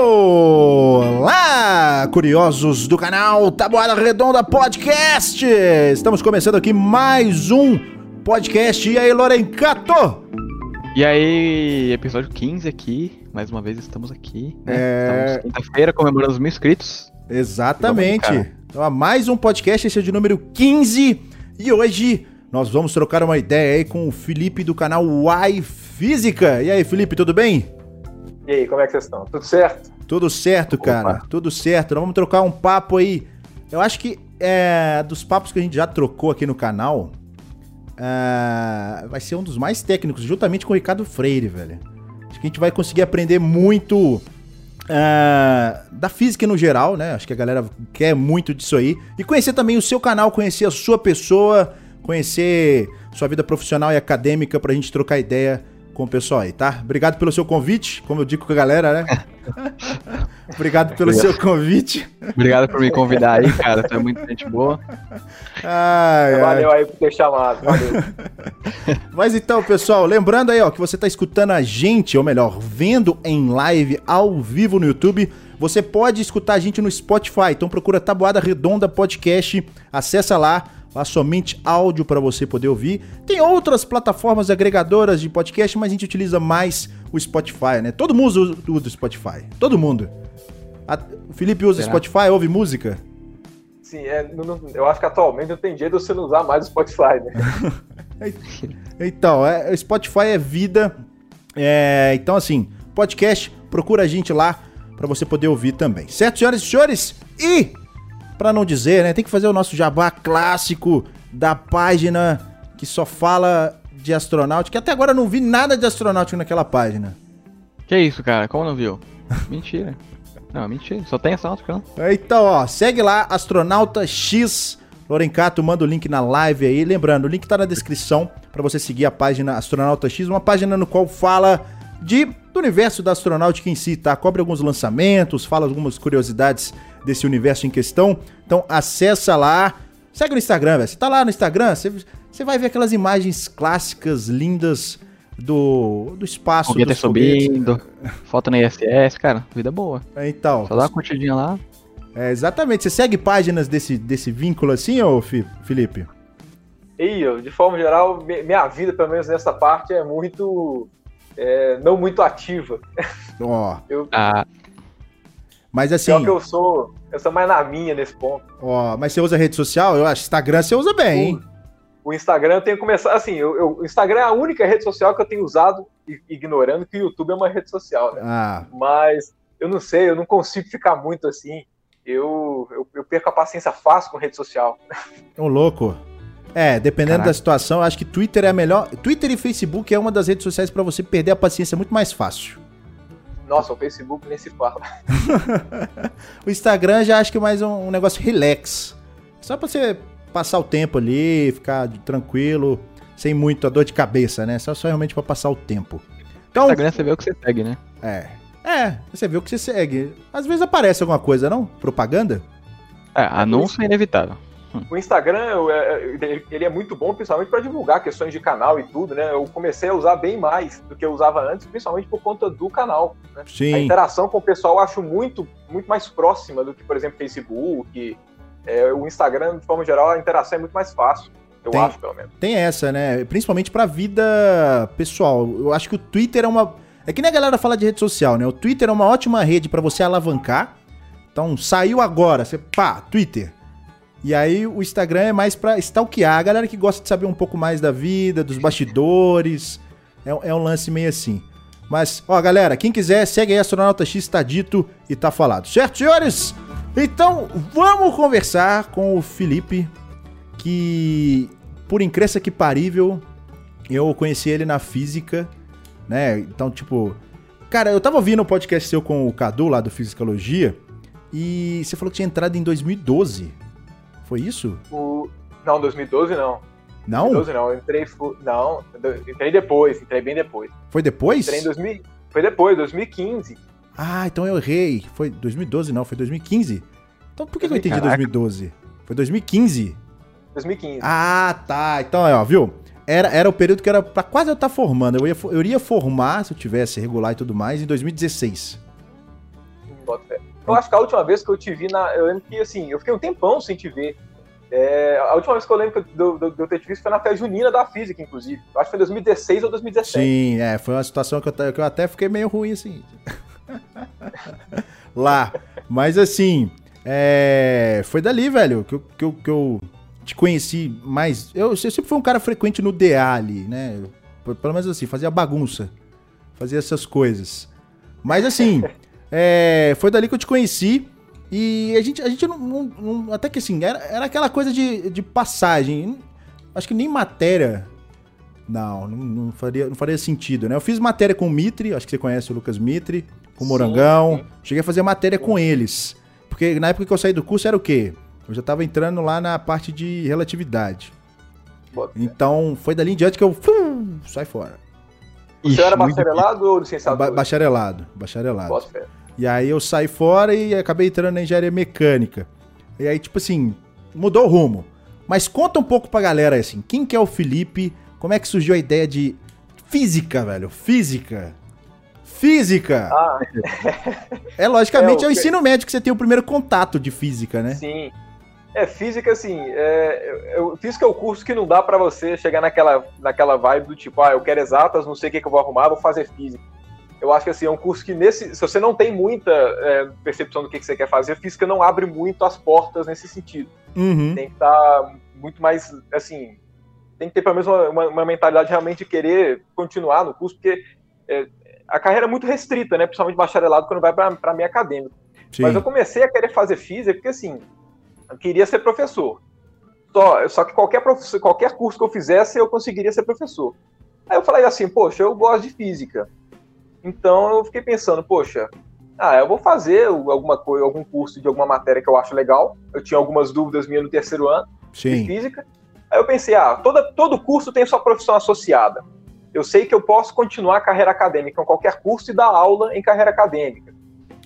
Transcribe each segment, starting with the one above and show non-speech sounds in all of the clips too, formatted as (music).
Olá, curiosos do canal Tabuada Redonda Podcast! Estamos começando aqui mais um podcast. E aí, Lorencato? E aí, episódio 15 aqui. Mais uma vez estamos aqui. Né? É... Estamos quinta-feira comemorando os mil inscritos. Exatamente. Então, mais um podcast, esse é de número 15. E hoje nós vamos trocar uma ideia aí com o Felipe do canal Y Física. E aí, Felipe, tudo bem? E aí, como é que vocês estão? Tudo certo? Tudo certo, cara. Opa. Tudo certo. Nós vamos trocar um papo aí. Eu acho que é, dos papos que a gente já trocou aqui no canal, é, vai ser um dos mais técnicos, juntamente com o Ricardo Freire, velho. Acho que a gente vai conseguir aprender muito é, da física no geral, né? Acho que a galera quer muito disso aí. E conhecer também o seu canal, conhecer a sua pessoa, conhecer sua vida profissional e acadêmica pra gente trocar ideia com o pessoal aí, tá? Obrigado pelo seu convite, como eu digo com a galera, né? (laughs) Obrigado pelo Obrigado. seu convite. Obrigado por me convidar aí, cara. Tu é muito gente boa. Ai, valeu ai. aí por ter chamado. Valeu. (laughs) Mas então, pessoal, lembrando aí, ó, que você tá escutando a gente, ou melhor, vendo em live ao vivo no YouTube. Você pode escutar a gente no Spotify. Então procura Tabuada Redonda Podcast. Acessa lá lá somente áudio para você poder ouvir. Tem outras plataformas agregadoras de podcast, mas a gente utiliza mais o Spotify, né? Todo mundo usa, o Spotify. Todo mundo. A, o Felipe usa Será? Spotify, ouve música? Sim, é, não, eu acho que atualmente não tem jeito de você não usar mais o Spotify, né? (laughs) então, é, o Spotify é vida. É, então, assim, podcast, procura a gente lá para você poder ouvir também. Certo, senhoras e senhores? E para não dizer, né? Tem que fazer o nosso jabá clássico da página que só fala de astronáutica, que até agora eu não vi nada de astronáutica naquela página. Que isso, cara? Como não viu? (laughs) Mentira. Não, mentira. Só tem astronáutica, não. Então, ó, segue lá, Astronauta X. Lorencato, manda o link na live aí. Lembrando, o link tá na descrição para você seguir a página Astronauta X, uma página no qual fala de do universo da astronáutica em si, tá? Cobre alguns lançamentos, fala algumas curiosidades desse universo em questão. Então acessa lá, segue no Instagram, velho. Você tá lá no Instagram, você, você vai ver aquelas imagens clássicas, lindas do, do espaço. Foguete subindo, foto na ISS, cara, vida boa. É, então. Só dá uma curtidinha lá. É, exatamente. Você segue páginas desse, desse vínculo assim, ô Felipe? E eu, de forma geral, minha vida, pelo menos nessa parte, é muito. É, não muito ativa. Ó. Oh. (laughs) eu, ah. Mas assim. Pior que eu sou. Eu sou mais na minha nesse ponto. Ó, mas você usa rede social? Eu acho Instagram você usa bem, hein? O Instagram eu tenho que começar. Assim, eu, eu, o Instagram é a única rede social que eu tenho usado, ignorando que o YouTube é uma rede social, né? Ah. Mas eu não sei, eu não consigo ficar muito assim. Eu, eu, eu perco a paciência fácil com rede social. Ô, louco. É, dependendo Caraca. da situação, acho que Twitter é a melhor. Twitter e Facebook é uma das redes sociais para você perder a paciência muito mais fácil. Nossa, o Facebook nem se fala. (laughs) o Instagram já acho que é mais um, um, negócio relax. Só pra você passar o tempo ali, ficar tranquilo, sem muita dor de cabeça, né? Só, só realmente pra passar o tempo. Então, o Instagram você vê o que você segue, né? É. É, você vê o que você segue. Às vezes aparece alguma coisa, não? Propaganda? É, anúncio é inevitável. O Instagram, é, é, ele é muito bom, principalmente para divulgar questões de canal e tudo, né? Eu comecei a usar bem mais do que eu usava antes, principalmente por conta do canal. Né? Sim. A interação com o pessoal eu acho muito, muito mais próxima do que, por exemplo, Facebook. É, o Instagram, de forma geral, a interação é muito mais fácil. Eu tem, acho, pelo menos. Tem essa, né? Principalmente pra vida pessoal. Eu acho que o Twitter é uma. É que nem a galera fala de rede social, né? O Twitter é uma ótima rede para você alavancar. Então, saiu agora, você, pá, Twitter. E aí o Instagram é mais pra stalkear a galera que gosta de saber um pouco mais da vida, dos bastidores. É, é um lance meio assim. Mas, ó, galera, quem quiser, segue aí Astronauta X, tá dito e tá falado. Certo, senhores? Então, vamos conversar com o Felipe, que, por incrível que parível, eu conheci ele na física, né? Então, tipo... Cara, eu tava ouvindo um podcast seu com o Cadu, lá do Fisicologia, e você falou que tinha entrado em 2012. Foi isso? O... Não, 2012 não. Não? 2012 não, eu entrei. Não, entrei depois, entrei bem depois. Foi depois? Entrei em 2000. Foi depois, 2015. Ah, então eu errei. Foi 2012 não, foi 2015. Então por que, eu entendi Caraca. 2012? Foi 2015. 2015. Ah, tá. Então, ó, viu? Era, era o período que era pra quase eu estar tá formando. Eu, ia, eu iria formar, se eu tivesse regular e tudo mais, em 2016. Eu acho que a última vez que eu te vi na. Eu lembro que assim, eu fiquei um tempão sem te ver. É, a última vez que eu lembro de eu ter te visto foi na festa junina da física, inclusive. Eu acho que foi 2016 ou 2017. Sim, é, foi uma situação que eu, que eu até fiquei meio ruim, assim. (laughs) Lá. Mas assim, é, foi dali, velho, que eu, que, eu, que eu te conheci mais. Eu, eu sempre fui um cara frequente no DA ali, né? Pelo menos assim, fazia bagunça. Fazia essas coisas. Mas assim, (laughs) é, foi dali que eu te conheci. E a gente, a gente não, não, não Até que assim, era, era aquela coisa de, de passagem. Acho que nem matéria. Não, não, não, faria, não faria sentido, né? Eu fiz matéria com o Mitre, acho que você conhece o Lucas Mitre, com o Morangão. Sim. Cheguei a fazer matéria com eles. Porque na época que eu saí do curso era o quê? Eu já tava entrando lá na parte de relatividade. Então, foi dali em diante que eu sai fora. Você era bacharelado ou licenciado? Ba bacharelado, bacharelado. E aí eu saí fora e acabei entrando na engenharia mecânica. E aí, tipo assim, mudou o rumo. Mas conta um pouco pra galera assim, quem que é o Felipe? Como é que surgiu a ideia de física, velho? Física. Física! Ah. é, logicamente, é, é o ensino médio que você tem o primeiro contato de física, né? Sim. É, física, assim, é, eu, física é o curso que não dá para você chegar naquela, naquela vibe do tipo, ah, eu quero exatas, não sei o que, que eu vou arrumar, vou fazer física eu acho que assim, é um curso que nesse. Se você não tem muita é, percepção do que, que, você quer fazer, física não abre muito as portas nesse sentido. Uhum. Tem que estar tá muito mais assim. Tem que ter pelo menos uma, uma, uma mentalidade realmente de querer continuar no curso, porque é, a carreira é muito restrita, né? Principalmente bacharelado quando vai para a minha acadêmica. Sim. Mas eu comecei a querer fazer física porque assim, queria ser professor. Só, só que qualquer, qualquer curso que eu fizesse, eu conseguiria ser professor. Aí eu falei assim, poxa, eu gosto de física então eu fiquei pensando, poxa, ah, eu vou fazer alguma coisa, algum curso de alguma matéria que eu acho legal. Eu tinha algumas dúvidas minhas no terceiro ano Sim. de física. Aí eu pensei, ah, toda, todo curso tem sua profissão associada. Eu sei que eu posso continuar a carreira acadêmica em qualquer curso e dar aula em carreira acadêmica.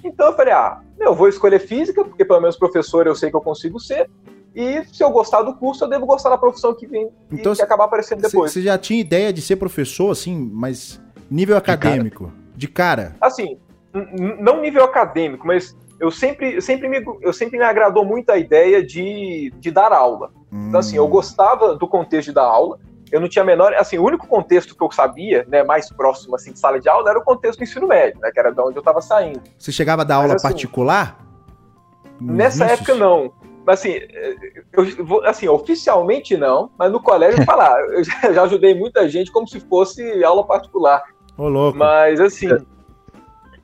Então eu falei, ah, eu vou escolher física, porque pelo menos professor eu sei que eu consigo ser. E se eu gostar do curso, eu devo gostar da profissão que vem então, e que acabar aparecendo depois. Você já tinha ideia de ser professor, assim, mas nível acadêmico? de cara? Assim, não nível acadêmico, mas eu sempre, sempre, me, eu sempre me agradou muito a ideia de, de dar aula. Hum. Então, assim, eu hum. gostava do contexto de dar aula. Eu não tinha a menor. Assim, o único contexto que eu sabia, né, mais próximo assim, de sala de aula, era o contexto do ensino médio, né, que era de onde eu estava saindo. Você chegava a dar mas, aula assim, particular? Nessa época, não. Mas, assim, eu, assim, oficialmente não, mas no colégio falar. (laughs) eu já ajudei muita gente como se fosse aula particular. Ô, louco. Mas assim,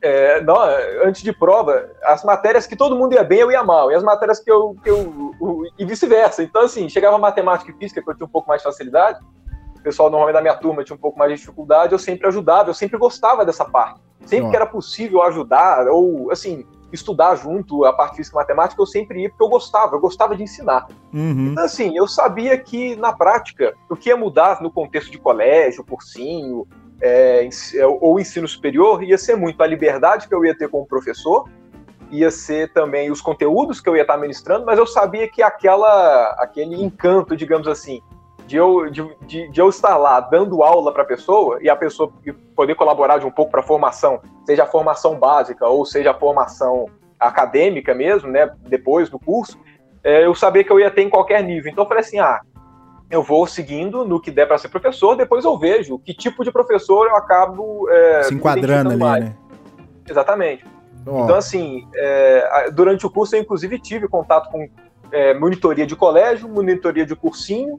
é, não, antes de prova, as matérias que todo mundo ia bem, eu ia mal. E as matérias que eu. Que eu, eu e vice-versa. Então, assim, chegava matemática e física, que eu tinha um pouco mais de facilidade. Pessoal normalmente da minha turma tinha um pouco mais de dificuldade, eu sempre ajudava, eu sempre gostava dessa parte. Sempre que era possível ajudar, ou assim, estudar junto a parte física e matemática, eu sempre ia porque eu gostava, eu gostava de ensinar. Uhum. Então, assim, eu sabia que na prática, o que ia mudar no contexto de colégio, cursinho, é, é, ou ensino superior ia ser muito a liberdade que eu ia ter como professor, ia ser também os conteúdos que eu ia estar ministrando, mas eu sabia que aquela, aquele encanto, digamos assim, de eu, de, de, de eu estar lá dando aula para a pessoa e a pessoa poder colaborar de um pouco para a formação, seja a formação básica ou seja a formação acadêmica mesmo, né, depois do curso, é, eu sabia que eu ia ter em qualquer nível. Então eu falei assim, ah, eu vou seguindo no que der para ser professor, depois eu vejo que tipo de professor eu acabo é, se enquadrando ali, mais. né? Exatamente. Oh. Então, assim, é, durante o curso eu inclusive tive contato com é, monitoria de colégio, monitoria de cursinho.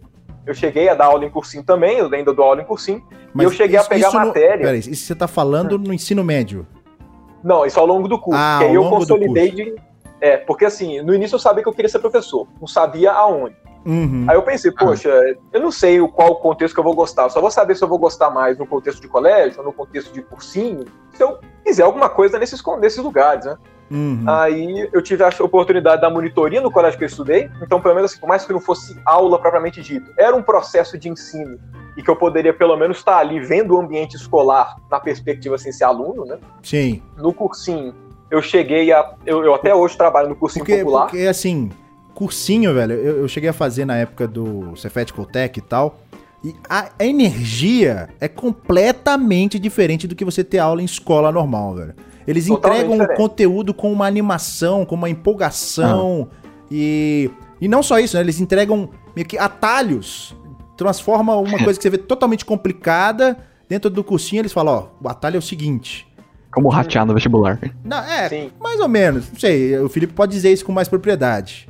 Eu cheguei a dar aula em cursinho também, eu ainda dou aula em cursinho. Mas e eu cheguei isso, a pegar matéria. No, peraí, isso você está falando no ensino médio? Não, isso ao longo do curso. Ah, aí eu consolidei de. É, porque assim, no início eu sabia que eu queria ser professor, não sabia aonde. Uhum. Aí eu pensei, poxa, eu não sei qual contexto que eu vou gostar, eu só vou saber se eu vou gostar mais no contexto de colégio ou no contexto de cursinho, se eu quiser alguma coisa nesses, nesses lugares, né? Uhum. Aí eu tive a oportunidade da monitoria no colégio que eu estudei, então pelo menos assim, por mais que não fosse aula propriamente dito, era um processo de ensino e que eu poderia pelo menos estar ali vendo o ambiente escolar na perspectiva assim, ser aluno, né? Sim. No cursinho, eu cheguei a. Eu, eu até hoje trabalho no cursinho porque, popular. Porque assim, cursinho, velho, eu, eu cheguei a fazer na época do Cefet Tech e tal. E a energia é completamente diferente do que você ter aula em escola normal, velho. Eles entregam um conteúdo com uma animação, com uma empolgação. Ah. E, e não só isso, né? Eles entregam meio que atalhos. Transforma uma (laughs) coisa que você vê totalmente complicada. Dentro do cursinho eles falam, ó, o atalho é o seguinte. Como ratear no vestibular. Não, é, Sim. mais ou menos. Não sei, o Felipe pode dizer isso com mais propriedade.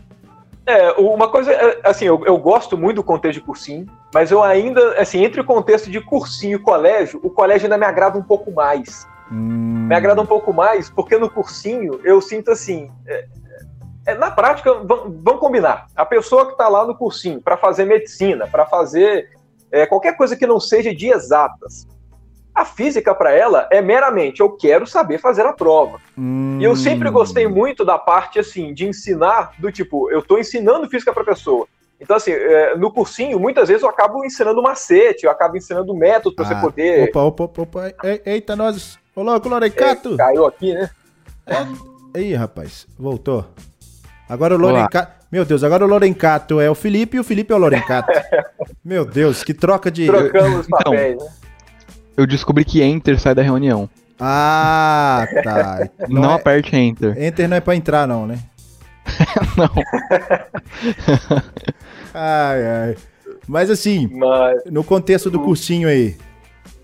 É, uma coisa, é, assim, eu, eu, gosto muito do contexto de cursinho, mas eu ainda, assim, entre o contexto de cursinho e colégio, o colégio ainda me agrada um pouco mais. Hum. Me agrada um pouco mais, porque no cursinho eu sinto assim. É, é, na prática, vamos combinar. A pessoa que está lá no cursinho para fazer medicina, para fazer é, qualquer coisa que não seja de exatas, a física para ela é meramente eu quero saber fazer a prova. Hum. E eu sempre gostei muito da parte assim de ensinar do tipo eu estou ensinando física para pessoa. Então, assim, é, no cursinho, muitas vezes eu acabo ensinando macete, eu acabo ensinando método para ah, você poder. Opa, opa, opa, opa. Eita, nós Ô, louco, Lorencato! É, caiu aqui, né? É. Ih, rapaz, voltou. Agora o Lorencato. Meu Deus, agora o Lorencato é o Felipe e o Felipe é o Lorencato. (laughs) Meu Deus, que troca de. Trocamos os então, papéis, então, né? Eu descobri que Enter sai da reunião. Ah, tá. (laughs) Não, não é... aperte Enter. Enter não é pra entrar, não, né? (laughs) não. ai, ai. Mas assim, Mas... no contexto do cursinho aí,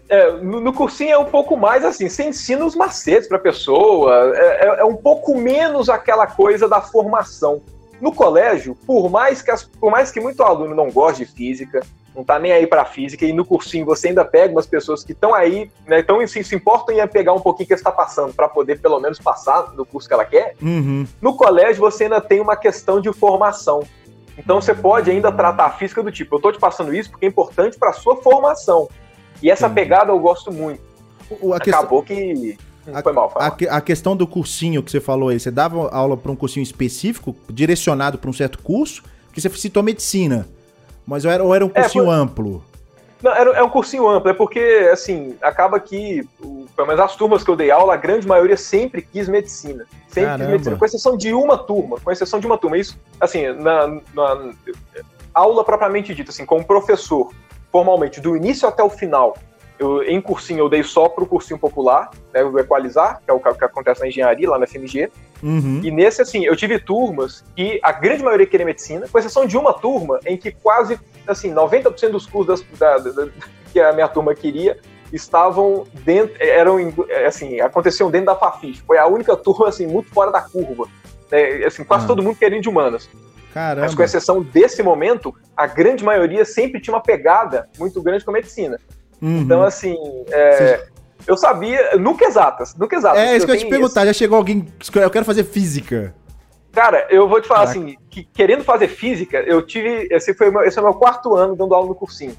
é, no, no, cursinho é um pouco mais assim, você ensina os macetes para a pessoa, é, é, é, um pouco menos aquela coisa da formação. No colégio, por mais que, as, por mais que muito aluno não goste de física, não tá nem aí para física, e no cursinho você ainda pega umas pessoas que estão aí, né, então assim, se importam em pegar um pouquinho que está passando para poder pelo menos passar no curso que ela quer. Uhum. No colégio você ainda tem uma questão de formação. Então você pode ainda tratar a física do tipo, eu estou te passando isso porque é importante para sua formação. E essa Sim. pegada eu gosto muito. O, Acabou que. A, foi mal, foi mal. A, a, questão do cursinho que você falou aí, você dava aula para um cursinho específico, direcionado para um certo curso? Porque você citou medicina. Mas ou era, ou era um é, cursinho é, foi... amplo? Não, era, é um cursinho amplo, é porque, assim, acaba que, o, pelo menos as turmas que eu dei aula, a grande maioria sempre quis medicina. Sempre Caramba. quis medicina, com exceção de uma turma, com exceção de uma turma. Isso, assim, na, na aula propriamente dita, assim, como professor, formalmente, do início até o final, eu, em cursinho eu dei só para o cursinho popular, né, o Equalizar, que é o que acontece na engenharia, lá na FMG. Uhum. E nesse, assim, eu tive turmas que a grande maioria queria medicina, com exceção de uma turma em que quase, assim, 90% dos cursos das, da, da, que a minha turma queria estavam dentro, eram, assim, aconteciam dentro da Fafis. Foi a única turma, assim, muito fora da curva. Né, assim, quase ah. todo mundo querendo de humanas. Caramba. Mas com exceção desse momento, a grande maioria sempre tinha uma pegada muito grande com a medicina. Uhum. Então, assim, é, eu sabia, nunca exatas, nunca exatas. É, isso que eu, eu te perguntar, isso. já chegou alguém, eu quero fazer física. Cara, eu vou te falar Caraca. assim, que querendo fazer física, eu tive, esse foi meu, esse é o meu quarto ano dando aula no cursinho.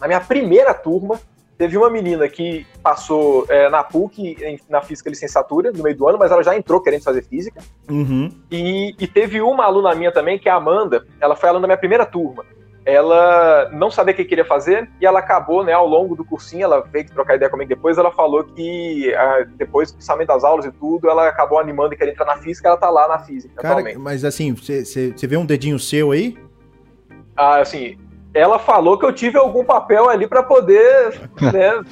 Na minha primeira turma, Teve uma menina que passou é, na PUC, em, na física licenciatura, no meio do ano, mas ela já entrou querendo fazer física. Uhum. E, e, teve uma aluna minha também, que é a Amanda, ela foi aluna da minha primeira turma. Ela não sabia o que queria fazer e ela acabou, né, ao longo do cursinho, ela veio trocar ideia comigo depois, ela falou que depois, principalmente das aulas e tudo, ela acabou animando e querendo entrar na física, ela tá lá na física Cara, atualmente. mas assim, você vê um dedinho seu aí? Ah, assim, ela falou que eu tive algum papel ali para poder, (laughs) né,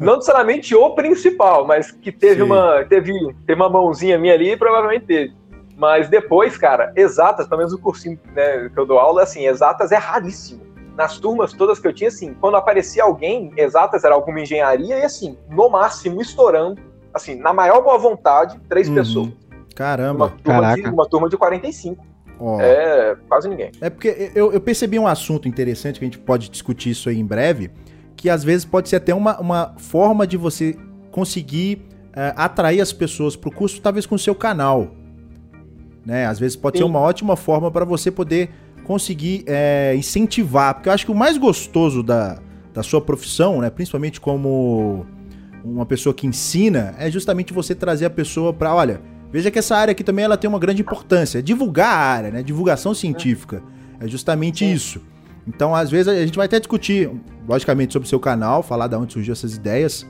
não necessariamente o principal, mas que teve uma, teve, teve uma mãozinha minha ali, provavelmente teve. Mas depois, cara, exatas, pelo menos o cursinho né, que eu dou aula, assim, exatas é raríssimo. Nas turmas todas que eu tinha, assim, quando aparecia alguém, exatas era alguma engenharia, e assim, no máximo, estourando, assim, na maior boa vontade, três uhum. pessoas. Caramba, uma turma, Caraca. De, uma turma de 45. Oh. É, quase ninguém. É porque eu, eu, percebi um assunto interessante que a gente pode discutir isso aí em breve, que às vezes pode ser até uma, uma forma de você conseguir uh, atrair as pessoas para o curso, talvez com o seu canal. Né? Às vezes pode Sim. ser uma ótima forma para você poder conseguir é, incentivar, porque eu acho que o mais gostoso da, da sua profissão, né, principalmente como uma pessoa que ensina, é justamente você trazer a pessoa para, olha, Veja que essa área aqui também ela tem uma grande importância. Divulgar a área, né? Divulgação científica. É justamente isso. Então, às vezes, a gente vai até discutir, logicamente, sobre o seu canal, falar de onde surgiu essas ideias.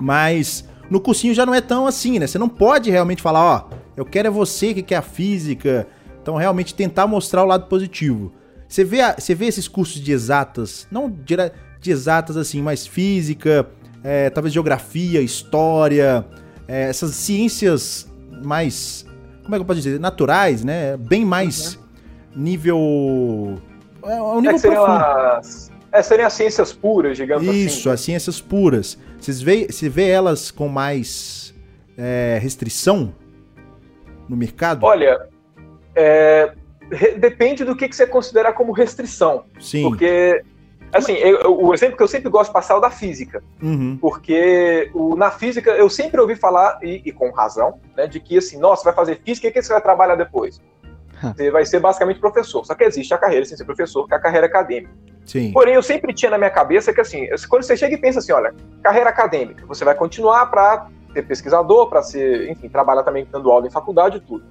Mas no cursinho já não é tão assim, né? Você não pode realmente falar, ó, eu quero é você que quer a física. Então, realmente tentar mostrar o lado positivo. Você vê, você vê esses cursos de exatas, não de, de exatas assim, mas física, é, talvez geografia, história, é, essas ciências mais, como é que eu posso dizer, naturais, né? Bem mais uhum. nível... É, um nível é seriam as, é, seriam as ciências puras, digamos Isso, assim. Isso, as ciências puras. Vocês vê, você vê elas com mais é, restrição no mercado? Olha, é, depende do que, que você considera como restrição. Sim. Porque, assim, eu, o exemplo que eu sempre gosto de passar é o da física. Uhum. Porque o, na física eu sempre ouvi falar, e, e, com razão, né, de que assim, nossa, vai fazer física e o que você vai trabalhar depois? Você vai ser basicamente professor. Só que existe a carreira sem ser professor, que é a carreira acadêmica. Sim. Porém, eu sempre tinha na minha cabeça que, assim, quando você chega e pensa assim, olha, carreira acadêmica, você vai continuar para ser pesquisador, para ser, enfim, trabalhar também dando aula em faculdade e tudo.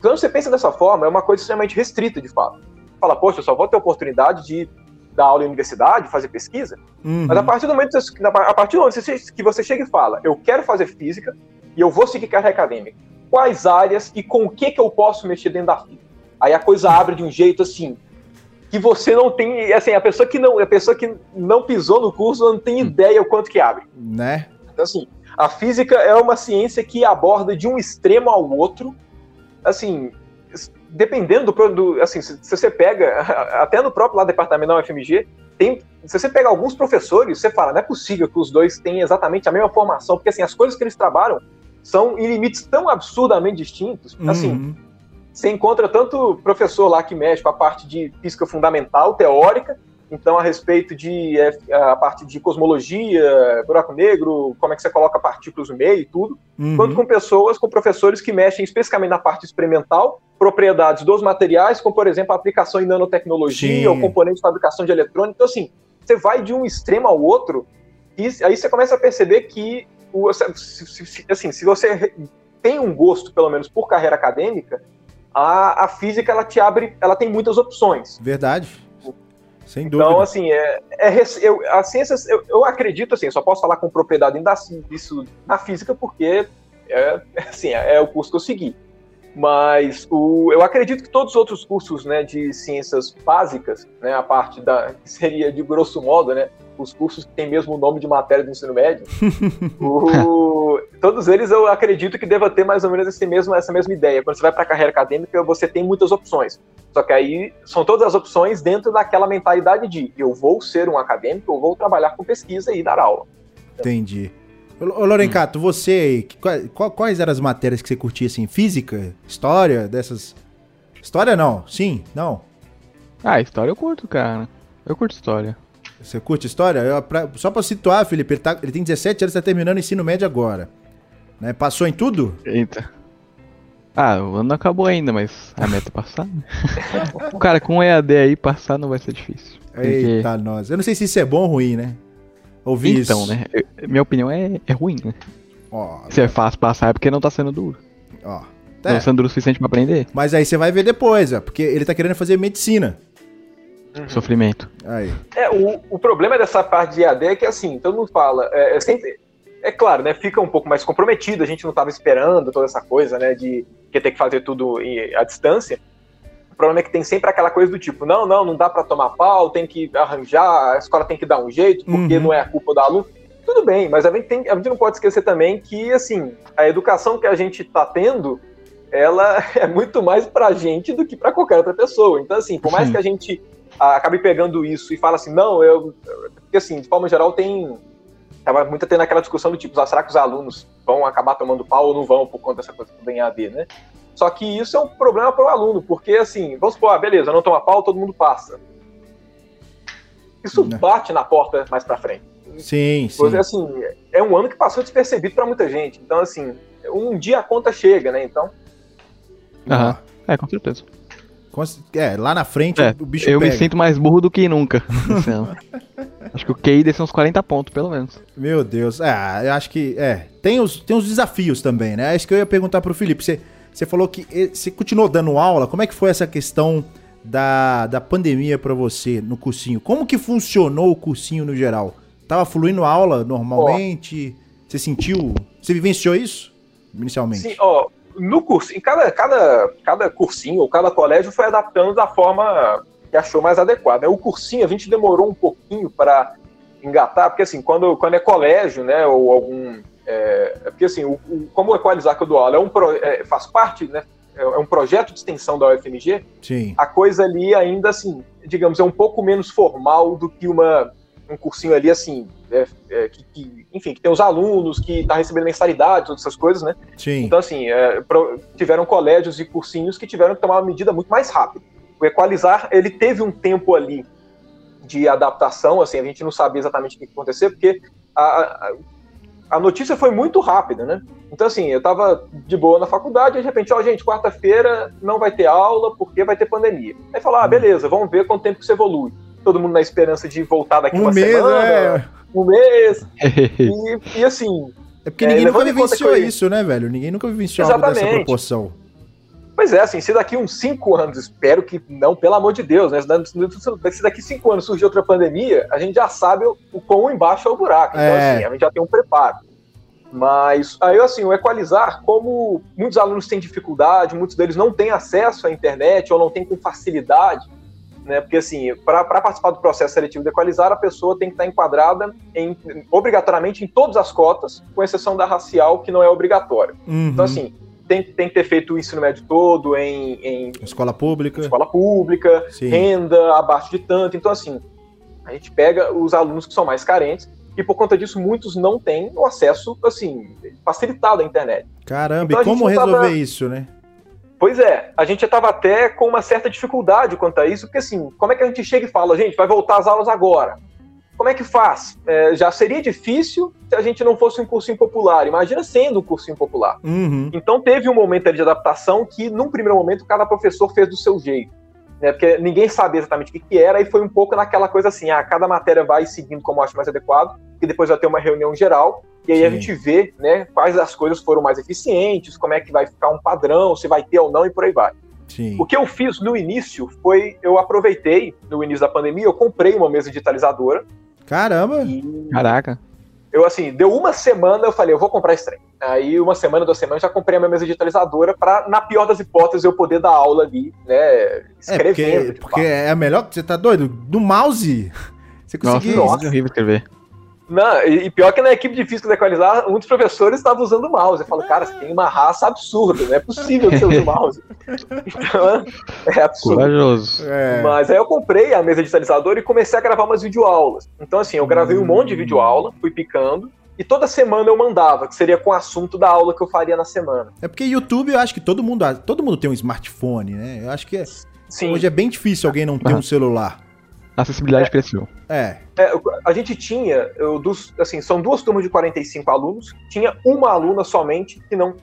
Quando você pensa dessa forma, é uma coisa extremamente restrita, de fato. Fala, poxa, eu só vou ter oportunidade de dar aula em universidade, fazer pesquisa. Uhum. Mas a partir do momento a partir do momento que você chega e fala, eu quero fazer física e eu vou seguir carreira acadêmica, quais áreas e com o que, que eu posso mexer dentro da física? Aí a coisa abre de um jeito assim que você não tem, assim, a pessoa que não, a pessoa que não pisou no curso não tem hum. ideia o quanto que abre. Né? Então assim, a física é uma ciência que aborda de um extremo ao outro, assim, dependendo do, do assim, se, se, você pega (laughs) até no próprio lá departamento da UFMG, tem, se você pega alguns professores, você fala, não é possível que os dois tenham exatamente a mesma formação, porque assim, as coisas que eles trabalham são em limites tão absurdamente distintos, assim, uhum. Você encontra tanto professor lá que mexe com a parte de física fundamental, teórica, então a respeito de é, a parte de cosmologia, buraco negro, como é que você coloca partículas no meio e tudo, uhum. quanto com pessoas, com professores que mexem especificamente na parte experimental, propriedades dos materiais, como por exemplo a aplicação em nanotecnologia Sim. ou componente de fabricação de eletrônica. Então assim, você vai de um extremo ao outro e aí você começa a perceber que assim, se você tem um gosto, pelo menos, por carreira acadêmica, a, a física ela te abre, ela tem muitas opções. Verdade. Sem então, dúvida. Então, assim, é, é eu, as ciências, eu, eu, acredito, assim, só posso falar com propriedade disso na física, porque é, (laughs) assim, é, é o curso que eu segui. Mas o, eu acredito que todos os outros cursos né, de ciências básicas, né, a parte da que seria de grosso modo, né, os cursos que têm mesmo o nome de matéria do ensino médio, o, (laughs) todos eles eu acredito que deva ter mais ou menos esse mesmo, essa mesma ideia. Quando você vai para a carreira acadêmica, você tem muitas opções. Só que aí são todas as opções dentro daquela mentalidade de eu vou ser um acadêmico, eu vou trabalhar com pesquisa e dar aula. Entendi. Ô, Lorencato, você, quais, quais eram as matérias que você curtia, assim? Física? História? Dessas... História não, sim, não. Ah, história eu curto, cara. Eu curto história. Você curte história? Eu, pra, só pra situar, Felipe, ele, tá, ele tem 17 anos, tá terminando o ensino médio agora. Né? Passou em tudo? Eita. Ah, o ano não acabou ainda, mas a meta é passar. Né? (laughs) cara, com EAD aí, passar não vai ser difícil. Eita, porque... nós. Eu não sei se isso é bom ou ruim, né? ouvir então, isso. Então, né? Eu, minha opinião é, é ruim, né? Ó, Se é fácil passar é porque não tá sendo duro. Ó. É. Não sendo duro o suficiente pra aprender. Mas aí você vai ver depois, ó, porque ele tá querendo fazer medicina. Uhum. Sofrimento. Aí. É, o, o problema dessa parte de EAD é que, assim, todo mundo fala, é, é, sempre, é claro, né, fica um pouco mais comprometido, a gente não tava esperando toda essa coisa, né, de que ter que fazer tudo à distância, o problema é que tem sempre aquela coisa do tipo, não, não, não dá para tomar pau, tem que arranjar, a escola tem que dar um jeito, porque uhum. não é a culpa do aluno. Tudo bem, mas a gente, tem, a gente não pode esquecer também que, assim, a educação que a gente está tendo, ela (laughs) é muito mais pra gente do que para qualquer outra pessoa. Então, assim, por mais que a gente acabe pegando isso e fala assim, não, eu. Porque, assim, de forma geral, tem. Tava muito tendo aquela discussão do tipo, ah, será que os alunos vão acabar tomando pau ou não vão por conta dessa coisa do EAD, né? Só que isso é um problema para o aluno, porque assim, vamos supor, ah, beleza, não toma pau, todo mundo passa. Isso né. bate na porta mais para frente. Sim, sim. Porque, assim, é um ano que passou despercebido para muita gente. Então, assim, um dia a conta chega, né? Então. Aham. É, com certeza. É, lá na frente é, o bicho Eu pega. me sinto mais burro do que nunca. (laughs) acho que o QI deve ser uns 40 pontos, pelo menos. Meu Deus. É, eu acho que. É. Tem os, tem os desafios também, né? É isso que eu ia perguntar pro Felipe. Você você falou que você continuou dando aula. Como é que foi essa questão da, da pandemia para você no cursinho? Como que funcionou o cursinho no geral? Tava fluindo a aula normalmente? Oh. Você sentiu? Você vivenciou isso inicialmente? Sim, ó, no cursinho, cada, cada, cada cursinho ou cada colégio foi adaptando da forma que achou mais adequada. O cursinho a gente demorou um pouquinho para engatar, porque assim, quando, quando é colégio, né, ou algum É, é porque assim, o, o, como o Equalizar que eu dou aula é um pro, é, faz parte, né? É, é um projeto de extensão da UFMG, Sim. a coisa ali ainda assim, digamos, é um pouco menos formal do que uma, um cursinho ali assim, é, é, que, que, enfim, que tem os alunos, que está recebendo mensalidade, todas essas coisas, né? Sim. Então, assim, é, tiveram colégios e cursinhos que tiveram que tomar uma medida muito mais rápida. O Equalizar, ele teve um tempo ali de adaptação, assim, a gente não sabia exatamente o que ia acontecer, porque a, a, a notícia foi muito rápida, né? Então, assim, eu tava de boa na faculdade, e de repente, ó, gente, quarta-feira não vai ter aula porque vai ter pandemia. Aí falou, ah, beleza, vamos ver quanto tempo que isso evolui. Todo mundo na esperança de voltar daqui Um uma mês, semana, é. um mês, (laughs) e, e assim, É porque É, ninguém nunca em conta vivenciou isso, né, velho? Ninguém nunca vivenciou algo dessa Exatamente. proporção. Pois é, assim, se daqui uns cinco anos, espero que não, pelo amor de Deus, né? Se daqui cinco anos surgir outra pandemia, a gente já sabe o, o quão embaixo é o buraco. Então, É. assim, a gente já tem um preparo. Mas aí, assim, o equalizar, como muitos alunos têm dificuldade, muitos deles não têm acesso à internet ou não têm com facilidade, né? Porque, assim, para participar do processo seletivo do equalizar, a pessoa tem que estar enquadrada em, obrigatoriamente em todas as cotas, com exceção da racial, que não é obrigatória. Uhum. Então, assim, tem, tem que ter feito o ensino médio todo em, em Escola pública. escola pública, Sim. renda abaixo de tanto. Então, assim, a gente pega os alunos que são mais carentes e, por conta disso, muitos não têm o acesso, assim, facilitado à internet. Caramba, Então e como resolver tava- isso, né? Pois é, a gente já estava até com uma certa dificuldade quanto a isso, porque, assim, como é que a gente chega e fala, gente, vai voltar às aulas agora? Como é que faz? É, já seria difícil se a gente não fosse um cursinho popular. Imagina sendo um cursinho popular. Uhum. Então teve um momento ali de adaptação que, num primeiro momento, cada professor fez do seu jeito. Né? Porque ninguém sabia exatamente o que, que era, e foi um pouco naquela coisa assim: ah, cada matéria vai seguindo como acha mais adequado, e depois vai ter uma reunião geral, e aí a Sim. gente vê né, quais as coisas foram mais eficientes, como é que vai ficar um padrão, se vai ter ou não, e por aí vai. Sim. O que eu fiz no início foi, eu aproveitei, no início da pandemia, eu comprei uma mesa digitalizadora, Caramba. e Caraca. eu, assim, deu uma semana, eu falei, eu vou comprar esse trem. Aí, uma semana, duas semanas, já comprei a minha mesa digitalizadora pra, na pior das hipóteses, eu poder dar aula ali, né, É, escrevendo. porque, de porque fato. é melhor. Você tá doido? Do mouse. (laughs) Você Nossa, conseguiu. é horrível escrever. Não, e, e pior que na equipe de física da equalizar, muitos professores estavam usando o mouse. Eu falo, cara, você tem uma raça absurda, não é possível que você use o mouse. (laughs) Então, é absurdo. Corajoso. É. Mas aí eu comprei a mesa digitalizadora e comecei a gravar umas videoaulas. Então, assim, eu gravei um Hum. monte de videoaula, fui picando, e toda semana eu mandava, que seria com o assunto da aula que eu faria na semana. É porque YouTube, eu acho que todo mundo, todo mundo tem um smartphone, né? Eu acho que é- Sim. hoje é bem difícil alguém não ter um celular. A acessibilidade cresceu. É. É, a gente tinha, eu, dos, assim, são duas turmas de 45 alunos, tinha uma aluna somente que não,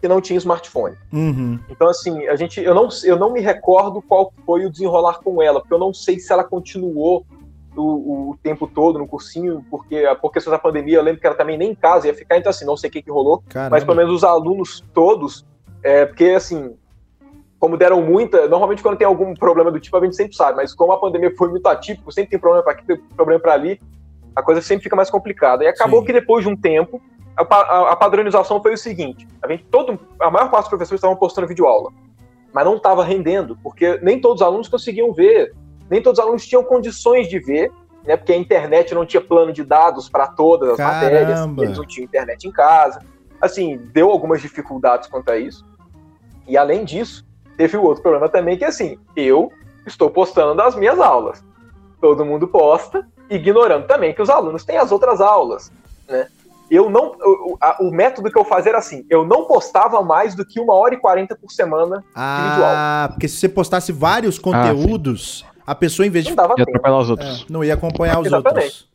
que não tinha smartphone. Uhum. Então, assim, a gente, eu, não, eu não me recordo qual foi o desenrolar com ela, porque eu não sei se ela continuou o, o tempo todo no cursinho, porque por questão da pandemia, eu lembro que ela também nem em casa ia ficar, então, assim, não sei o que, que rolou, Caramba. mas pelo menos os alunos todos, é, porque, assim, como deram muita, normalmente quando tem algum problema do tipo, a gente sempre sabe, mas como a pandemia foi muito atípico, sempre tem problema para aqui, tem problema para ali, a coisa sempre fica mais complicada. E acabou Sim. que depois de um tempo, a, a- a padronização foi o seguinte: a, gente, todo, a maior parte dos professores estavam postando videoaula, mas não estava rendendo, porque nem todos os alunos conseguiam ver, nem todos os alunos tinham condições de ver, né, porque a internet não tinha plano de dados para todas as matérias, Caramba. eles não tinham internet em casa. Assim, deu algumas dificuldades quanto a isso. E além disso, teve o outro problema também, que assim, eu estou postando as minhas aulas. Todo mundo posta, ignorando também que os alunos têm as outras aulas, né? Eu não, o, a- o método que eu fazia era assim, eu não postava mais do que uma hora e quarenta por semana, Ah, porque se você postasse vários conteúdos, a pessoa, em vez de. não dava E tempo. atropelar os é, outros. não ia acompanhar os Exatamente. outros.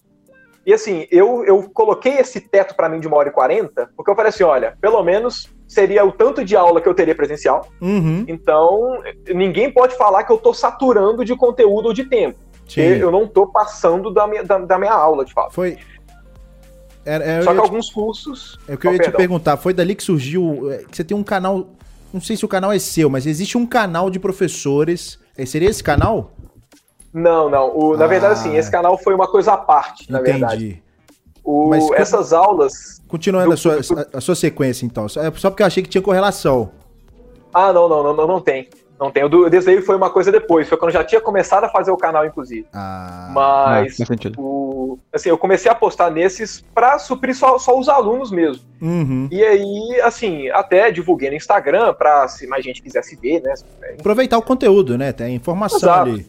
E assim, eu, eu coloquei esse teto para mim de uma hora e quarenta, porque eu falei assim, olha, pelo menos seria o tanto de aula que eu teria presencial, Uhum. então ninguém pode falar que eu tô saturando de conteúdo ou de tempo, porque Sim. eu não tô passando da minha, da, da minha aula, de fato. Foi. Era, era, Só que te- alguns cursos... é o que eu Oh, ia te perdão. perguntar. Foi dali que surgiu. é, Que você tem um canal. Não sei se o canal é seu, mas existe um canal de professores. É, seria esse canal? Não, não. O- na Ah. verdade, assim, esse canal foi uma coisa à parte, na verdade. Entendi. O- Mas como- Essas aulas. Continuando Do- a, sua, a, a sua sequência, então. Só, é só porque eu achei que tinha correlação. Ah, não, não, não, não, não tem. Não tem. O do desenho foi uma coisa depois, foi quando eu já tinha começado a fazer o canal, inclusive. Ah, Mas, Ah, faz sentido. o, assim, eu comecei a postar nesses pra suprir só, só os alunos mesmo. uhum. E aí, assim, até divulguei no Instagram pra se mais gente quisesse ver, né? Aproveitar o conteúdo, né? Tem informação Exato. ali.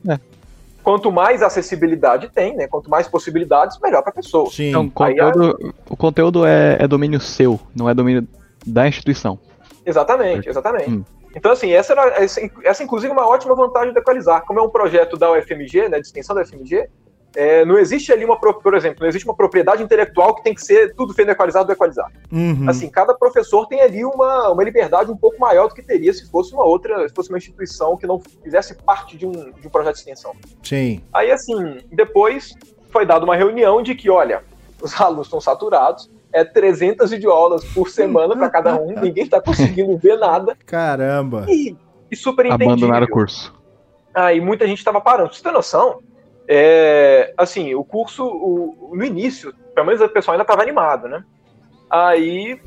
Quanto mais acessibilidade tem, né? Quanto mais possibilidades, melhor pra pessoa. Sim. Então, conteúdo, o conteúdo é, é domínio seu, não é domínio da instituição. Exatamente, exatamente. Hum. Então, assim, essa, era, essa, essa, inclusive, é uma ótima vantagem do Equalizar. Como é um projeto da UFMG, né, de extensão da UFMG, é, não existe ali uma, por exemplo, não existe uma propriedade intelectual que tem que ser tudo feito no Equalizar do Equalizar. Uhum. Assim, cada professor tem ali uma, uma liberdade um pouco maior do que teria se fosse uma outra, se fosse uma instituição que não fizesse parte de um, de um projeto de extensão. Sim. Aí, assim, depois foi dada uma reunião de que, olha, os (laughs) alunos estão saturados, é 300 videoaulas por semana para cada um, ninguém está conseguindo ver nada, (laughs) Caramba. e, e super entendível. Abandonar o curso. Aí muita gente estava parando. Você ter noção, é, assim, o curso, o- no início, pelo menos o pessoal ainda estava animado, né? Aí,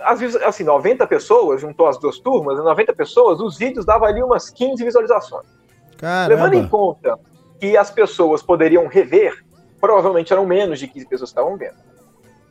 às vezes, assim, 90 pessoas, juntou as duas turmas, 90 pessoas, os vídeos davam ali umas 15 visualizações. Levando em Caramba. conta que as pessoas poderiam rever, provavelmente eram menos de 15 pessoas que estavam vendo.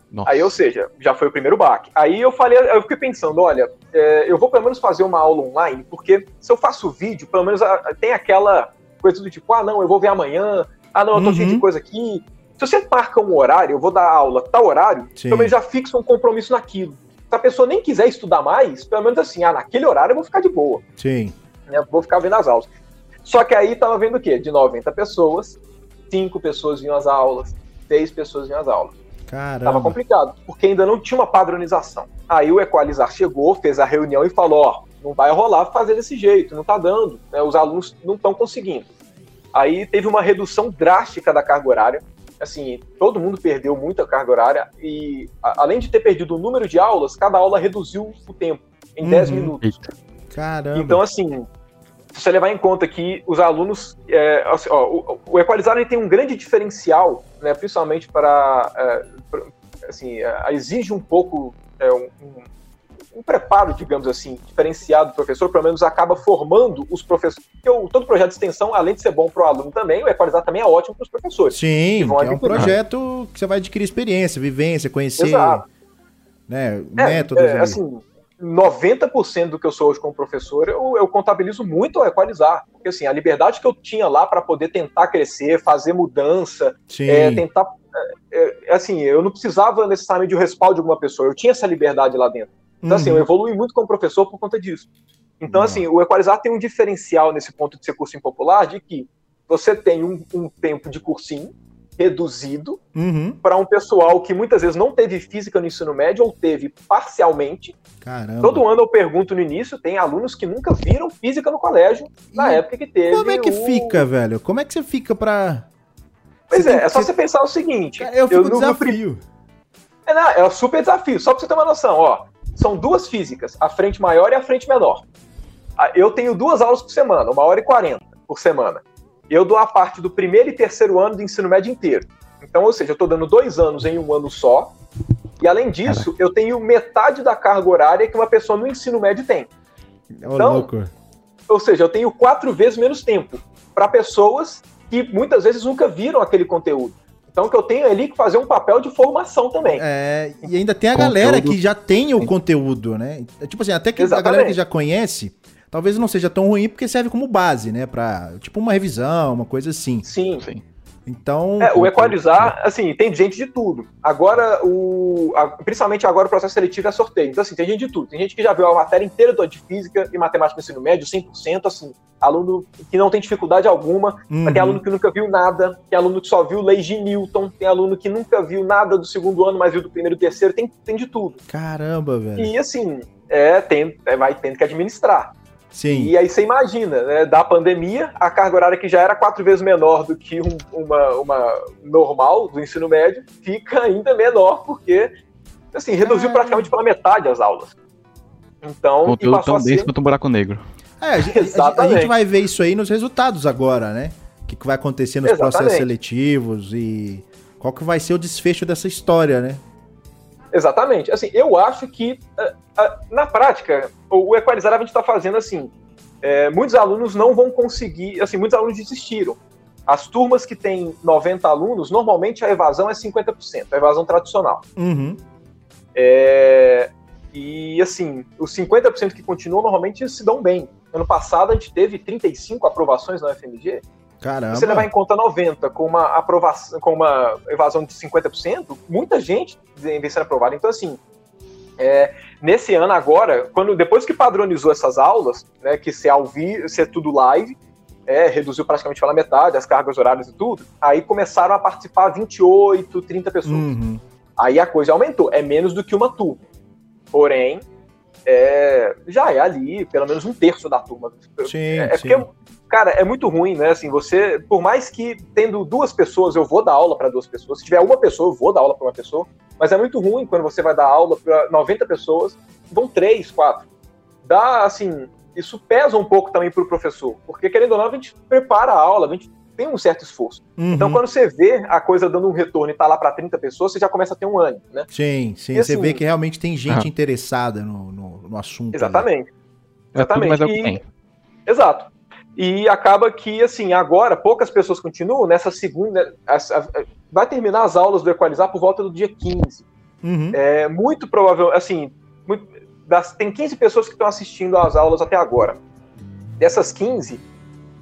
Nossa. Aí, ou seja, já foi o primeiro baque. Aí eu falei, eu fiquei pensando, olha, é, eu vou pelo menos fazer uma aula online, porque se eu faço vídeo, pelo menos ah, tem aquela coisa do tipo, ah, não, eu vou ver amanhã, ah, não, eu tô Uhum. cheio de coisa aqui. Se você marca um horário, eu vou dar aula tal horário, Sim. menos já fixa um compromisso naquilo. Se a pessoa nem quiser estudar mais, pelo menos assim, ah, naquele horário eu vou ficar de boa Sim. né? Vou ficar vendo as aulas. Só que aí tava vendo o quê? De 90 pessoas, 5 pessoas viam as aulas, 6 pessoas viam as aulas. Tava Caramba. complicado, porque ainda não tinha uma padronização. Aí o Equalizar chegou, fez a reunião e falou: ó, não vai rolar fazer desse jeito, não tá dando, né? os alunos não estão conseguindo. Aí teve uma redução drástica da carga horária. Assim, todo mundo perdeu muita carga horária e, a- além de ter perdido o número de aulas, cada aula reduziu o tempo em 10 Uhum. minutos. Eita. Caramba. Então, assim, se você levar em conta que os alunos. é, assim, ó, o, o Equalizar ele tem um grande diferencial, né, principalmente para. é, pra- assim, é, exige um pouco. é, um, um- um preparo, digamos assim, diferenciado do professor, pelo menos acaba formando os professores. Porque o- todo projeto de extensão, além de ser bom para o aluno também, o Equalizar também é ótimo para os professores. Sim, é um projeto que você vai adquirir experiência, vivência, conhecer, Exato. né, É, métodos. é, assim, 90% do que eu sou hoje como professor, eu, eu contabilizo muito ao equalizar. Porque, assim, a liberdade que eu tinha lá para poder tentar crescer, fazer mudança, Sim. é, tentar. é, é, assim, eu não precisava necessariamente de um respaldo de alguma pessoa, eu tinha essa liberdade lá dentro. Então, assim, eu Uhum. evolui muito como professor por conta disso. Então, Uhum. assim, o equalizar tem um diferencial nesse ponto de ser cursinho popular, de que você tem um, um tempo de cursinho reduzido Uhum. para um pessoal que muitas vezes não teve física no ensino médio ou teve parcialmente. Caramba. Todo ano eu pergunto no início, tem alunos que nunca viram física no colégio na E época que teve. Como é que o- fica, velho? Como é que você fica pra. Pois Você é, é só você- você pensar o seguinte. Cara, eu fico no prim- desafio. É, não, é um super desafio, só pra você ter uma noção, ó. São duas físicas, a frente maior e a frente menor. Ah, Eu tenho duas aulas por semana, uma hora e quarenta por semana. Eu dou a parte do primeiro e terceiro ano do ensino médio inteiro. Então, ou seja, eu estou dando dois anos em um ano só. E além disso, eu tenho metade da carga horária que uma pessoa no ensino médio tem. Então, louco. Ou seja, eu tenho quatro vezes menos tempo para pessoas que muitas vezes nunca viram aquele conteúdo. Então, que eu tenho ali que fazer um papel de formação também. É, e ainda tem a Conteúdo. galera que já tem o conteúdo, né? É Tipo assim, até que a Exatamente. galera que já conhece, talvez não seja tão ruim porque serve como base, né? Pra, tipo, uma revisão, uma coisa assim. Sim. Sim. Então. É, o equalizar, assim, tem gente de tudo. Agora, o, a- principalmente agora o processo seletivo é sorteio. Então, assim, tem gente de tudo. Tem gente que já viu a matéria inteira do- de física e matemática no ensino médio, 100%, assim, aluno que não tem dificuldade alguma, Uhum. tem aluno que nunca viu nada, tem aluno que só viu leis de Newton, tem aluno que nunca viu nada do segundo ano, mas viu do primeiro e terceiro, tem, tem de tudo. Caramba, velho. E, assim, é, tem, é, vai tendo que administrar. Sim. E aí você imagina, né, da pandemia, a carga horária que já era quatro vezes menor do que um- uma, uma normal do ensino médio, fica ainda menor, porque assim, reduziu Ah. praticamente pela metade as aulas. Então, Conteúdo tão ser. denso quanto um buraco negro. É, a, gente- a- a gente vai ver isso aí nos resultados agora, né? O que, que vai acontecer nos Exatamente. processos seletivos e qual que vai ser o desfecho dessa história, né? Exatamente. Assim, eu acho que, ah, ah, na prática, o equalizar a gente está fazendo assim. é, muitos alunos não vão conseguir, assim, muitos alunos desistiram. As turmas que têm 90 alunos, normalmente a evasão é 50%, a evasão tradicional. Uhum. É, e, assim, os 50% que continuam, normalmente se dão bem. Ano passado, a gente teve 35 aprovações na UFMG. Caramba. Se você levar em conta 90 com uma aprovação, com uma evasão de 50%, muita gente vem sendo aprovada. Então, assim, é, nesse ano agora, quando depois que padronizou essas aulas, né, que se ao vivo, se é tudo live, é, reduziu praticamente pela metade as cargas horárias e tudo, aí começaram a participar 28, 30 pessoas. Uhum. Aí a coisa aumentou, é menos do que uma turma. Porém, é, já é ali pelo menos um terço da turma. Sim, é, é sim. porque, cara, é muito ruim, né? Assim, você, por mais que tendo duas pessoas, eu vou dar aula para duas pessoas. Se tiver uma pessoa, eu vou dar aula para uma pessoa. Mas é muito ruim quando você vai dar aula para 90 pessoas, vão três, quatro. Dá, assim, isso pesa um pouco também para o professor, porque querendo ou não, a gente prepara a aula, a gente tem um certo esforço. Uhum. Então, quando você vê a coisa dando um retorno e tá lá para 30 pessoas, você já começa a ter um ânimo, né? Sim, sim. E você assim- vê que realmente tem gente Ah. interessada no, no, no assunto. Exatamente. É tudo, mas é E-. Exato. E acaba que, assim, agora poucas pessoas continuam nessa segunda. as- a- a- vai terminar as aulas do Equalizar por volta do dia 15. Uhum. É muito provável, assim, muito- das- tem 15 pessoas que estão assistindo às aulas até agora. Dessas 15,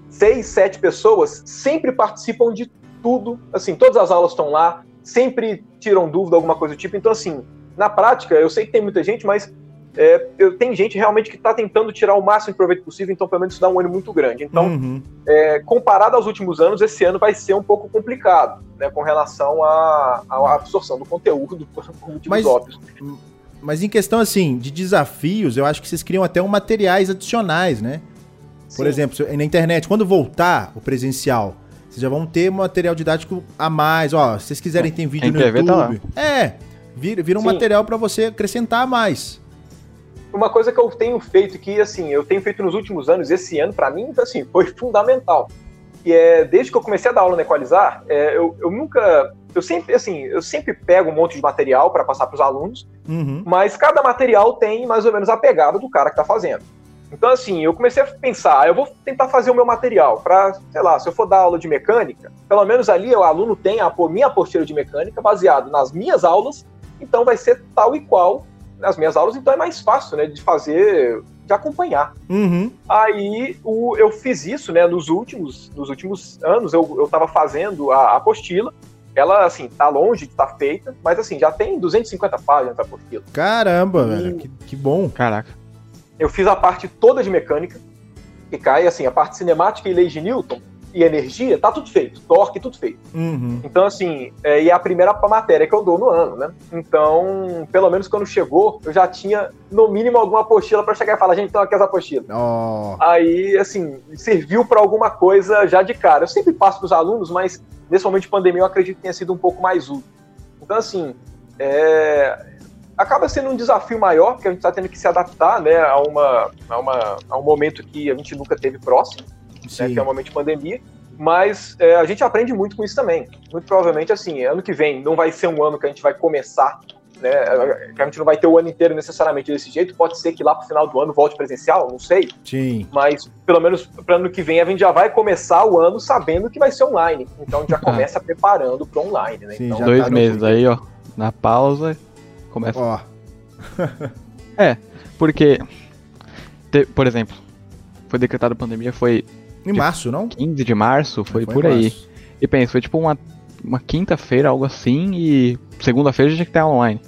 6, 7 pessoas sempre participam de tudo. Assim, todas as aulas estão lá, sempre tiram dúvida, alguma coisa do tipo. Então, assim, na prática, eu sei que tem muita gente, mas é, eu, tem gente realmente que está tentando tirar o máximo de proveito possível, então pelo menos isso dá um ânimo muito grande. Então, Uhum. é, comparado aos últimos anos, esse ano vai ser um pouco complicado, né, com relação à, à absorção do conteúdo, (laughs) por motivos Mas- óbvios. Mas em questão, assim, de desafios, eu acho que vocês criam até um materiais adicionais, né? Por Sim. exemplo, na internet, quando voltar o presencial, vocês já vão ter material didático a mais. Ó, se vocês quiserem, tem vídeo Quem no ver, tá lá. YouTube. é, vira, vira um Sim. material pra você acrescentar mais. uma coisa que eu tenho feito que assim eu tenho feito nos últimos anos esse ano para mim assim foi fundamental que é desde que eu comecei a dar aula no Equalizar é, eu, eu nunca eu sempre assim eu sempre pego um monte de material para passar para os alunos Uhum. mas cada material tem mais ou menos a pegada do cara que está fazendo então assim eu comecei a pensar eu vou tentar fazer o meu material para sei lá se eu for dar aula de mecânica pelo menos ali o aluno tem a minha apostila de mecânica baseado nas minhas aulas então vai ser tal e qual nas minhas aulas, então é mais fácil, né, de fazer, de acompanhar. Uhum. Aí o, eu fiz isso, né, nos últimos, nos últimos anos eu, eu tava fazendo a, a apostila, ela, assim, tá longe de estar feita, mas, assim, já tem 250 páginas a apostila. Caramba, E- velho. Que, que bom. Caraca. Eu fiz a parte toda de mecânica, que cai, assim, a parte cinemática e leis de Newton e energia, tá tudo feito, torque, tudo feito. Uhum. Então, assim, é, e é a primeira matéria que eu dou no ano, né? Então, pelo menos quando chegou, eu já tinha, no mínimo, alguma apostila para chegar e falar, gente, então aqui as apostilas. Ó. Aí, assim, serviu para alguma coisa já de cara. Eu sempre passo para os alunos, mas nesse momento de pandemia eu acredito que tenha sido um pouco mais útil. Então, assim, é, acaba sendo um desafio maior, porque a gente está tendo que se adaptar né, a, uma, a, uma, a um momento que a gente nunca teve próximo né, que é um momento de pandemia. Mas é, a gente aprende muito com isso também. Muito provavelmente, assim, ano que vem não vai ser um ano que a gente vai começar, né? Que a gente não vai ter o ano inteiro necessariamente desse jeito. Pode ser que lá pro final do ano volte presencial, não sei. Sim. Mas pelo menos para ano que vem a gente já vai começar o ano sabendo que vai ser online. Então a gente já (laughs) começa preparando pro online, né? Sim, então, já Dois tá meses aí, ó. Na pausa, começa. Ó. (laughs) Porque, te- por exemplo, foi decretada a pandemia, foi Em março, não? 15 de março, foi, em por aí. março. E pensa, foi tipo uma, uma quinta-feira, algo assim, e segunda-feira já tinha que estar online.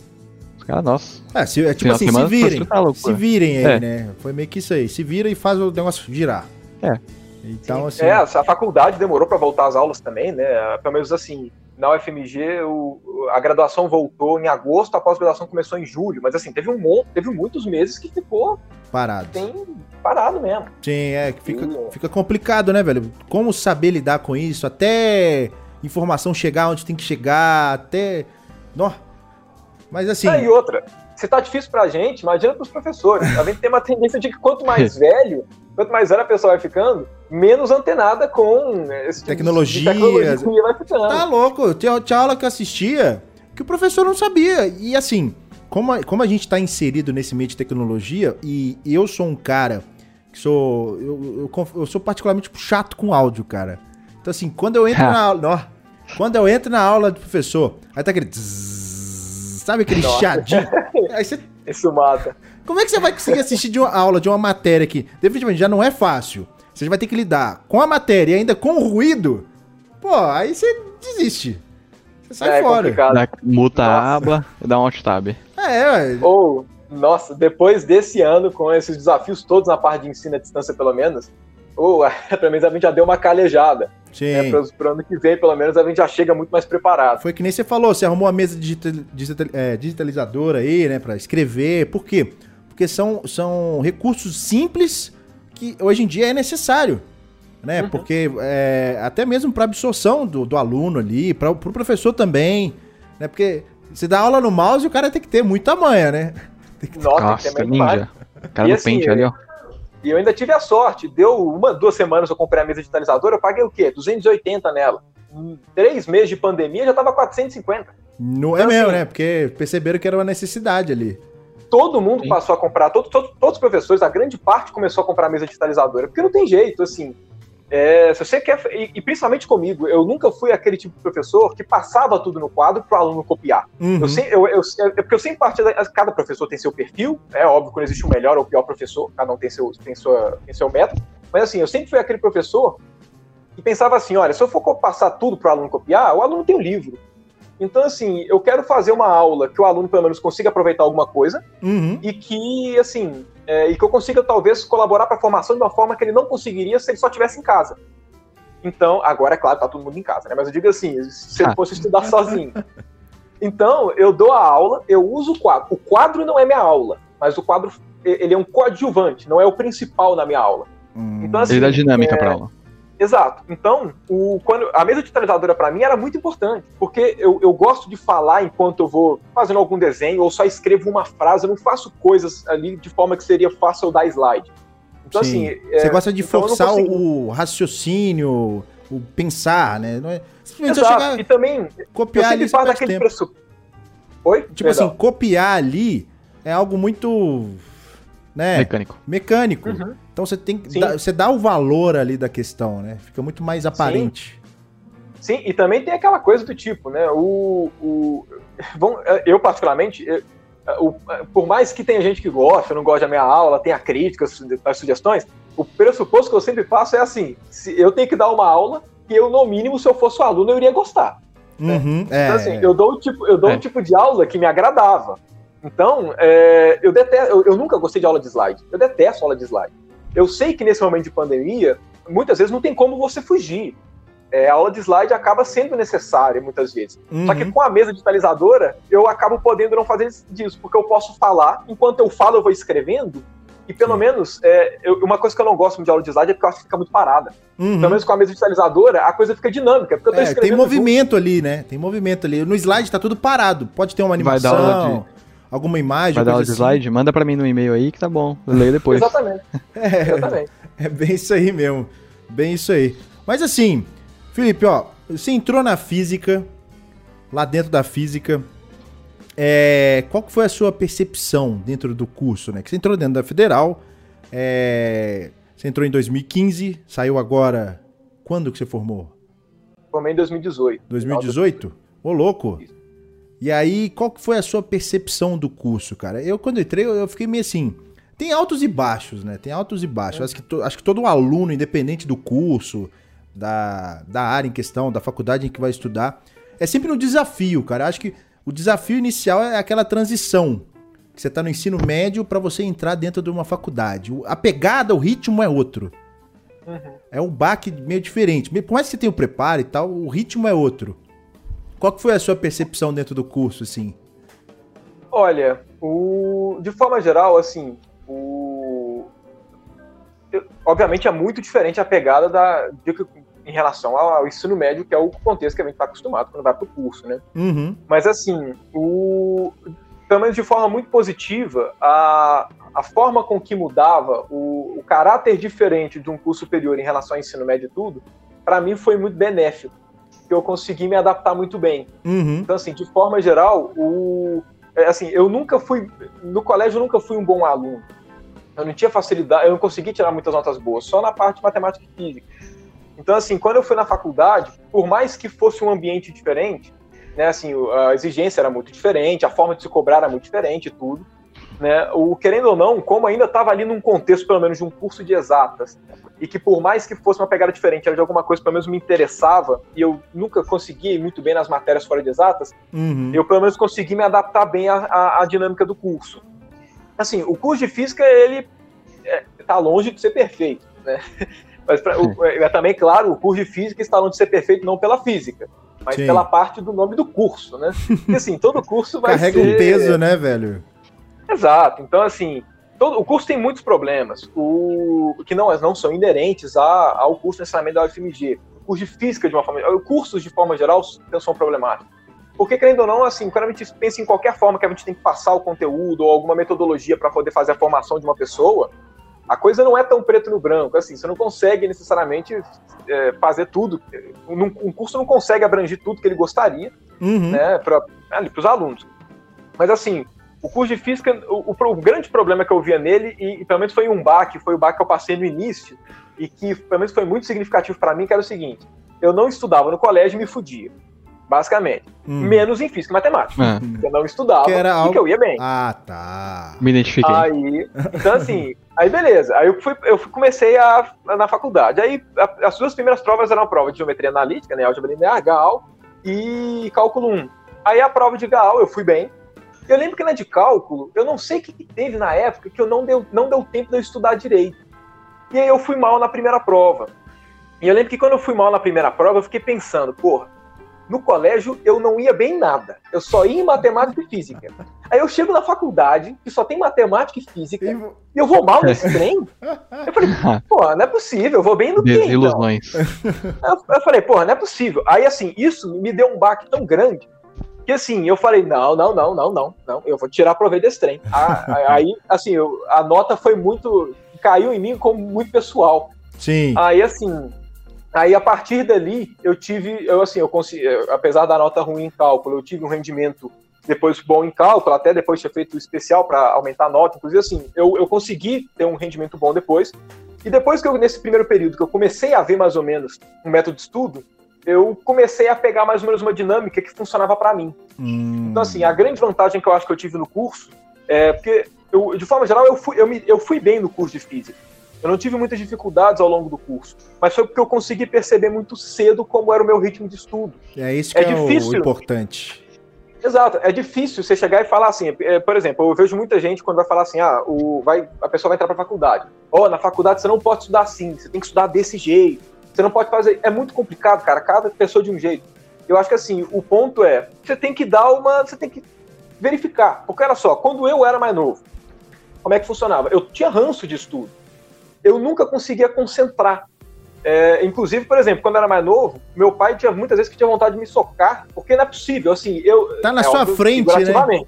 Os caras, nossa. É, se, é tipo assim, se virem. foi. Se virem aí, É. né? Foi meio que isso aí. Se vira e faz o negócio girar. É. Então, assim. É, a faculdade demorou para voltar às aulas também, né? Pelo menos assim, na UFMG o, a graduação voltou em agosto, a pós-graduação começou em julho, mas assim, teve um monte, teve muitos meses que ficou Parado. bem parado mesmo. Sim, é que fica, fica complicado, né, velho? Como saber lidar com isso? Até informação chegar onde tem que chegar, até. Nó. Mas assim. Ah, e outra, se tá difícil pra gente, imagina pros professores. A gente tem uma tendência de que quanto mais (laughs) velho, quanto mais velha a pessoa vai ficando, menos antenada com esse tipo de- Tecnologia. de tecnologia vai ficando. Tá louco, tinha, tinha aula que eu assistia que o professor não sabia. E assim, como a, como a gente tá inserido nesse meio de tecnologia, e eu sou um cara que sou. Eu, eu, eu sou particularmente chato com áudio, cara. Então, assim, quando eu entro (laughs) na aula. ó, quando eu entro na aula do professor, aí tá aquele. sabe aquele Nossa. chiadinho? (laughs) Aí você. Isso mata. Como é que você vai conseguir assistir de uma aula, de uma matéria que definitivamente já não é fácil? Você vai ter que lidar com a matéria e ainda com o ruído? Pô, aí você desiste. Você sai é fora. complicado. Dá, muta a aba e dá um alt tab. É, ué. Ou, nossa, depois desse ano, com esses desafios todos na parte de ensino à distância, pelo menos, ou (laughs) pelo menos a gente já deu uma calejada. Sim. Né, para o ano que vem, pelo menos, a gente já chega muito mais preparado. Foi que nem você falou, você arrumou uma mesa digital, digital- é, digitalizadora aí, né, pra escrever. Por quê? Porque são, são recursos simples que hoje em dia é necessário, né? Uhum. Porque é, até mesmo para absorção do, do aluno ali, para o pro professor também, né? Porque você dá aula no mouse e o cara tem que ter muita manha, né? (laughs) Nossa, Nossa, tem que ter muito mais. ninja. O cara E no assim, pente ali, ó. E eu ainda tive a sorte, deu uma, duas semanas eu comprei a mesa digitalizadora, eu paguei o quê? 280 nela. Em três meses de pandemia já tava 450. Não é Então, mesmo, assim- né? Porque perceberam que era uma necessidade ali. Todo mundo Sim. passou a comprar, todo- todo- todos os professores, a grande parte começou a comprar mesa digitalizadora, porque não tem jeito, assim. é, se você quer, e, e principalmente comigo, eu nunca fui aquele tipo de professor que passava tudo no quadro para o aluno copiar. Uhum. Eu, sempre, eu, eu, é porque eu sempre parti da, cada professor tem seu perfil, é óbvio que não existe o melhor ou o pior professor, cada um tem seu, tem sua, tem seu método, mas assim, eu sempre fui aquele professor que pensava assim, olha, se eu for passar tudo para o aluno copiar, o aluno tem um livro. Então, assim, eu quero fazer uma aula que o aluno, pelo menos, consiga aproveitar alguma coisa Uhum. e que, assim, é, e que eu consiga, talvez, colaborar para a formação de uma forma que ele não conseguiria se ele só estivesse em casa. Então, agora, é claro, tá todo mundo em casa, né? Mas eu digo assim, se ele Ah. fosse estudar sozinho. Então, eu dou a aula, eu uso o quadro. O quadro não é minha aula, mas o quadro, ele é um coadjuvante, não é o principal na minha aula. Hum. Então, assim, Ele dá dinâmica é, pra aula. Exato. Então, o, quando, a mesa digitalizadora para mim era muito importante, porque eu, eu gosto de falar enquanto eu vou fazendo algum desenho, ou só escrevo uma frase, eu não faço coisas ali de forma que seria fácil eu dar slide. Então, Sim. assim. Você é, gosta de então eu forçar o raciocínio, o pensar, né? Não é simplesmente Exato. chegar, E também, eu copiar ali você perde aquele tempo. Oi? Tipo Perdão. assim, copiar ali é algo muito, né, Mecânico. mecânico. Uhum. Então você tem que Sim. dar, você dá o valor ali da questão, né? Fica muito mais aparente. Sim, e também tem aquela coisa do tipo, né? O, o, vão- eu, particularmente, eu- o- por mais que tenha gente que gosta, não gosta da minha aula, tenha críticas, as sugestões, o pressuposto que eu sempre faço é assim: se eu tenho que dar uma aula que eu, no mínimo, se eu fosse o aluno, eu iria gostar. Uhum, é. Então, assim, eu dou, um tipo, eu dou É. um tipo de aula que me agradava. Então, é, eu detesto, eu, eu nunca gostei de aula de slide. Eu detesto aula de slide. Eu sei que nesse momento de pandemia, muitas vezes não tem como você fugir. É, a aula de slide acaba sendo necessária muitas vezes. Só que Uhum. com a mesa digitalizadora, eu acabo podendo não fazer disso, porque eu posso falar, enquanto eu falo, eu vou escrevendo, e pelo Sim. menos, é, eu- uma coisa que eu não gosto muito de aula de slide é porque eu acho que fica muito parada. Uhum. Pelo menos com a mesa digitalizadora, a coisa fica dinâmica, porque eu tô É, escrevendo tem junto. movimento ali, né? Tem movimento ali. No slide tá tudo parado. Pode ter uma Vai dar animação, aula alguma imagem, Vai dar aula coisa de assim. slide? Manda pra mim no e-mail aí que tá bom. Eu leio depois. Exatamente, (laughs) É, exatamente. é bem isso aí mesmo. Bem isso aí. Mas assim, Felipe, ó, você entrou na física, lá dentro da física. É, qual que foi a sua percepção dentro do curso, né? Que você entrou dentro da Federal, é, você entrou em 2015, saiu agora. Quando que você formou? Formei em 2018. 2018? Ô, louco! Isso. E aí, qual que foi a sua percepção do curso, cara? Eu, quando entrei, eu, fiquei meio assim. Tem altos e baixos, né? Tem altos e baixos. Acho, que to- acho que todo aluno, independente do curso, da, da área em questão, da faculdade em que vai estudar, é sempre um desafio, cara. Acho que o desafio inicial é aquela transição. Que você tá no ensino médio para você entrar dentro de uma faculdade. A pegada, o ritmo é outro. Uhum. É um baque meio diferente. Por mais que você tenha o preparo e tal, o ritmo é outro. Qual que foi a sua percepção dentro do curso, assim? Olha, o, de forma geral, assim, o, eu- obviamente é muito diferente a pegada da, de em relação ao, ensino médio, que é o contexto que a gente está acostumado quando vai para o curso, né? Uhum. Mas assim, o, pelo menos de forma muito positiva, a, a forma com que mudava o, o caráter diferente de um curso superior em relação ao ensino médio e tudo, para mim foi muito benéfico, que eu consegui me adaptar muito bem. Uhum. Então, assim, de forma geral, o, é, assim, eu nunca fui. No colégio, eu nunca fui um bom aluno. Eu não tinha facilidade, eu não consegui tirar muitas notas boas, só na parte de matemática e física. Então, assim, quando eu fui na faculdade, por mais que fosse um ambiente diferente, né, assim, a exigência era muito diferente, a forma de se cobrar era muito diferente e tudo, né, o querendo ou não, como ainda estava ali num contexto, pelo menos, de um curso de exatas, e que por mais que fosse uma pegada diferente, era de alguma coisa que pelo menos me interessava, e eu nunca consegui ir muito bem nas matérias fora de exatas, Uhum. eu pelo menos consegui me adaptar bem à, à, à dinâmica do curso. Assim, o curso de física, ele está longe de ser perfeito, né? (laughs) Mas pra, o, é também, claro, o curso de física está longe de ser perfeito não pela física, mas Sim. pela parte do nome do curso, né? (laughs) Porque assim, todo curso vai Carrega ser... um peso, né, velho? Exato. Então, assim, todo, o curso tem muitos problemas, o, que não, não são inerentes a, ao curso necessariamente da UFMG. O curso de física, de uma forma cursos de forma geral, são problemáticos. Porque, querendo ou não, assim, quando a gente pensa em qualquer forma que a gente tem que passar o conteúdo ou alguma metodologia para poder fazer a formação de uma pessoa, a coisa não é tão preto no branco. Assim, você não consegue necessariamente é, fazer tudo. Um, um curso não consegue abranger tudo que ele gostaria Uhum. né, para os alunos. Mas, assim, o curso de física, o, o, o, grande problema que eu via nele, e, e pelo menos foi um baque, foi o baque que eu passei no início, e que pelo menos foi muito significativo para mim, que era o seguinte: eu não estudava no colégio e me fudia. Basicamente. Hum. Menos em física e matemática. É. Eu não estudava Que era e algo- que eu ia bem. Ah, tá. Me identifiquei. Aí, então assim, aí beleza. Aí eu, fui, eu fui- comecei a, na faculdade. Aí a- as duas primeiras provas eram a prova de geometria analítica, né? Álgebra linear, GAL e cálculo 1. Aí a prova de GAL eu fui bem. Eu lembro que na de cálculo, eu não sei o que, que teve na época que eu não deu, não deu tempo de eu estudar direito. E aí eu fui mal na primeira prova. E eu lembro que quando eu fui mal na primeira prova, eu fiquei pensando, porra, no colégio eu não ia bem em nada. Eu só ia em matemática e física. Aí eu chego na faculdade, que só tem matemática e física, E- e eu vou mal nesse trem? Eu falei, pô, não é possível, eu vou bem no quê, então? Desilusões. Eu, eu falei, porra, não é possível. Aí, assim, isso me deu um baque tão grande que, assim, eu falei, não, não, não, não, não, não, eu vou tirar proveito desse trem. (laughs) Aí, assim, eu- a nota foi muito, caiu em mim como muito pessoal. Sim. Aí, assim, aí a partir dali, eu tive, eu, assim, eu consegui, apesar da nota ruim em cálculo, eu tive um rendimento depois bom em cálculo, até depois tinha feito especial para aumentar a nota, inclusive, assim, eu, eu consegui ter um rendimento bom depois. E depois que eu, nesse primeiro período, que eu comecei a ver mais ou menos um método de estudo, eu comecei a pegar mais ou menos uma dinâmica que funcionava para mim. Hum. Então, assim, a grande vantagem que eu acho que eu tive no curso é porque, eu, de forma geral, eu fui, eu, me- eu fui bem no curso de física. Eu não tive muitas dificuldades ao longo do curso, mas foi porque eu consegui perceber muito cedo como era o meu ritmo de estudo. É isso que é é, o- o difícil. importante. Exato, é difícil você chegar e falar assim, é, por exemplo, eu vejo muita gente quando vai falar assim, ah, o, vai, a pessoa vai entrar pra faculdade. Ó, na faculdade você não pode estudar assim, você tem que estudar desse jeito, você não pode fazer. É muito complicado, cara, cada pessoa de um jeito. Eu acho que assim, o ponto é, você tem que dar uma. Você tem que verificar. Porque olha só, quando eu era mais novo, como é que funcionava? Eu tinha ranço de estudo. Eu nunca conseguia concentrar. É, inclusive, por exemplo, quando eu era mais novo, meu pai tinha muitas vezes que tinha vontade de me socar, porque não é possível, assim, eu... Tá na é sua óbvio, frente, né?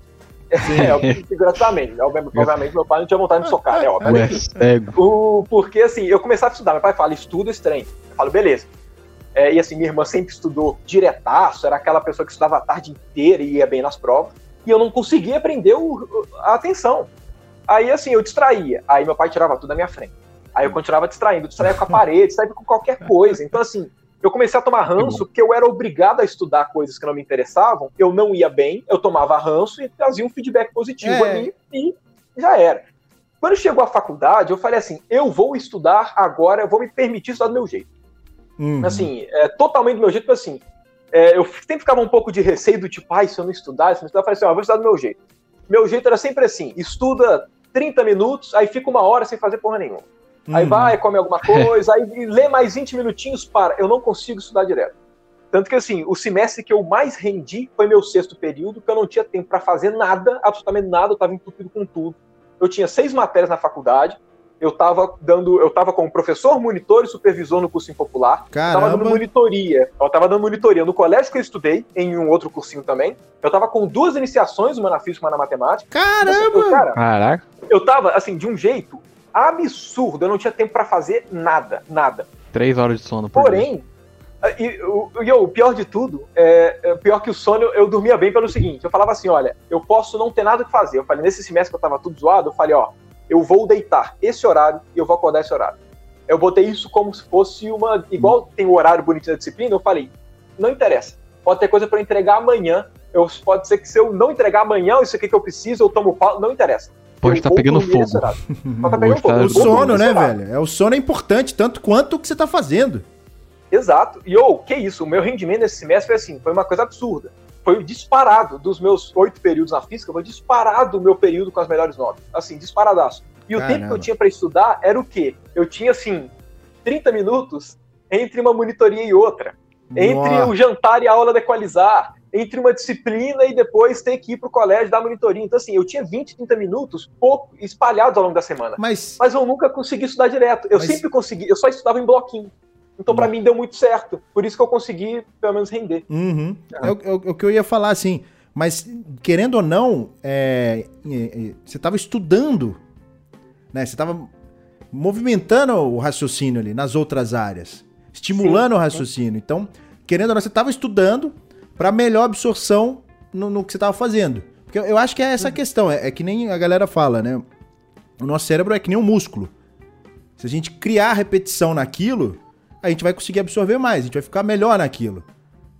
Figurativamente. É, óbvio, figurativamente. Obviamente, obviamente, meu pai não tinha vontade de me socar, né? Óbvio. Cego. O, porque assim, eu começava a estudar, meu pai fala, estuda esse trem. Eu falo, beleza. É, e assim, minha irmã sempre estudou diretaço, era aquela pessoa que estudava a tarde inteira e ia bem nas provas, e eu não conseguia aprender o- o- a atenção. Aí assim, eu distraía, aí meu pai tirava tudo da minha frente. Aí eu continuava distraindo, distraía com a parede, distraía com qualquer coisa. Então assim, eu comecei a tomar ranço porque eu era obrigado a estudar coisas que não me interessavam, eu não ia bem, eu tomava ranço e trazia um feedback positivo É. ali e já era. Quando chegou a faculdade, eu falei assim: eu vou estudar agora, eu vou me permitir estudar do meu jeito. Uhum. Assim, é, totalmente do meu jeito, assim. é, eu sempre ficava um pouco de receio do tipo, ai, se eu não estudar, se eu não estudar, eu falei assim: ó, eu vou estudar do meu jeito. Meu jeito era sempre assim: estuda 30 minutos, aí fica uma hora sem fazer porra nenhuma. Aí Uhum. vai, come alguma coisa, aí lê mais 20 minutinhos, para. Eu não consigo estudar direto. Tanto que, assim, o semestre que eu mais rendi foi meu sexto período, que eu não tinha tempo para fazer nada, absolutamente nada, eu estava entupido com tudo. Eu tinha seis matérias na faculdade, eu estava dando, eu estava como professor, monitor e supervisor no cursinho popular. Eu tava dando Caramba. monitoria. Eu tava dando monitoria no colégio que eu estudei, em um outro cursinho também. Eu tava com duas iniciações, uma na física e uma na matemática. Caramba! Eu, cara, Caraca. eu tava, assim, de um jeito absurdo. Eu não tinha tempo pra fazer nada, nada. Três horas de sono por dia. Porém, e, o, e o pior de tudo, é, é, pior que o sono, eu dormia bem pelo seguinte: eu falava assim, olha, eu posso não ter nada que fazer. Eu falei, nesse semestre que eu tava tudo zoado, eu falei, ó, eu vou deitar esse horário e eu vou acordar esse horário. Eu botei isso como se fosse uma. Igual tem o horário bonito da disciplina, eu falei, não interessa. Pode ter coisa para entregar amanhã. Eu, pode ser que se eu não entregar amanhã isso aqui que eu preciso, eu tomo pau, não interessa. Pode estar tá pegando fogo. Tá pegando fogo. O sono, né, velho? É, o sono é importante, tanto quanto o que você tá fazendo. Exato. E, ô, oh, que isso? O meu rendimento nesse semestre foi assim, foi uma coisa absurda. Foi disparado dos meus oito períodos na física, foi disparado o meu período com as melhores notas. Assim, disparadaço. E Caramba. o tempo que eu tinha para estudar era o quê? Eu tinha, assim, 30 minutos entre uma monitoria e outra. Entre Nossa. o jantar e a aula de equalizar. Entre uma disciplina e depois ter que ir para o colégio dar monitoria. Então, assim, eu tinha 20, 30 minutos pouco espalhados ao longo da semana. Mas, Mas eu nunca consegui estudar direto. Eu Mas... sempre consegui, eu só estudava em bloquinho. Então, para mim, deu muito certo. Por isso que eu consegui, pelo menos, render. Uhum. É, é, é, o que eu ia falar, assim. Mas, querendo ou não, é, é, você estava estudando, né? Você estava movimentando o raciocínio ali nas outras áreas, estimulando sim, o raciocínio. Então, querendo ou não, você estava estudando para melhor absorção no, no, que você estava fazendo. Porque eu acho que é essa a questão. É, é que nem a galera fala, né? O nosso cérebro é que nem um músculo. Se a gente criar repetição naquilo, a gente vai conseguir absorver mais, a gente vai ficar melhor naquilo.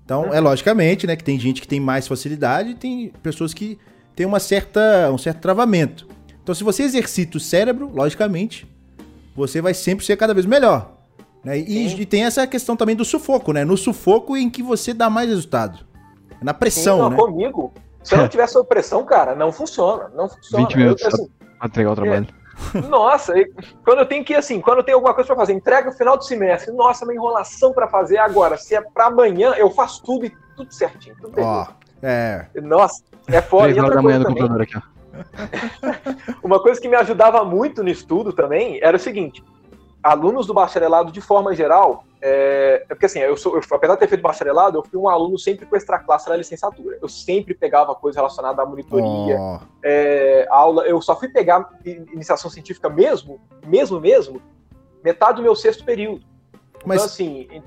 Então, é logicamente, né, que tem gente que tem mais facilidade e tem pessoas que têm uma certa, um certo travamento. Então, se você exercita o cérebro, logicamente, você vai sempre ser cada vez melhor. Né? E, e, tem essa questão também do sufoco, né? No sufoco em que você dá mais resultado. Na pressão, Sim, não, né? Comigo, se eu não tiver sob pressão, cara, não funciona. Não funciona. 20 minutos eu, assim, pra entregar o trabalho. É, nossa, quando eu tenho que, assim, quando eu tenho alguma coisa para fazer, entrega no final do semestre, nossa, uma enrolação para fazer agora. Se é para amanhã, eu faço tudo e tudo certinho. Tudo Ó, é. Nossa, é foda. E outra coisa também, aqui, (laughs) uma coisa que me ajudava muito no estudo também era o seguinte: alunos do bacharelado, de forma geral, é, é porque assim, eu sou, eu, apesar de ter feito bacharelado, eu fui um aluno sempre com extra classe na licenciatura. Eu sempre pegava coisa relacionada à monitoria, oh. é, aula. Eu só fui pegar iniciação científica mesmo, mesmo, mesmo, metade do meu sexto período. Mas, então, assim.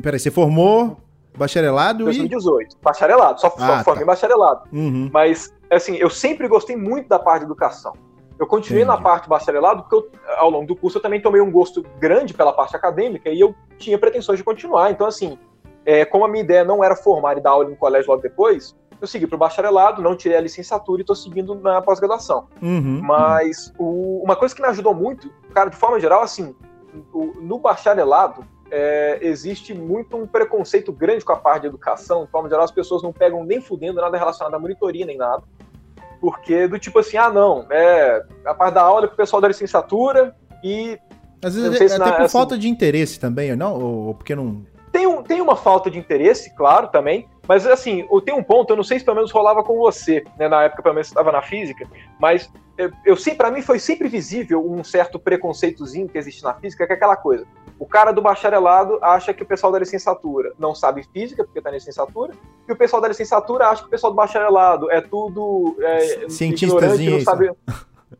Peraí, você formou bacharelado 2018, e... bacharelado, só, ah, só formei tá. bacharelado. Uhum. Mas, assim, eu sempre gostei muito da parte de educação. Eu continuei Entendi. na parte bacharelado porque eu, ao longo do curso eu também tomei um gosto grande pela parte acadêmica e eu tinha pretensões de continuar. Então, assim, é, como a minha ideia não era formar e dar aula em colégio logo depois, eu segui para o bacharelado, não tirei a licenciatura e estou seguindo na pós-graduação. Uhum, Mas O, uma coisa que me ajudou muito, cara, de forma geral, assim, o, no bacharelado é, existe muito um preconceito grande com a parte de educação. De forma geral, as pessoas não pegam nem fudendo nada relacionado à monitoria nem nada. Porque do tipo assim, ah, não, é a parte da aula é pro pessoal da licenciatura e. Às vezes é, até por assim, falta de interesse também, não? Ou, porque não. Tem, um, tem uma falta de interesse, claro, também. Mas assim, tem um ponto, eu não sei se pelo menos rolava com você, né, na época pelo menos estava na física, mas eu, eu para mim foi sempre visível um certo preconceitozinho que existe na física, que é aquela coisa. O cara do bacharelado acha que o pessoal da licenciatura não sabe física, porque está na licenciatura, e o pessoal da licenciatura acha que o pessoal do bacharelado é tudo é, ignorante, não sabe.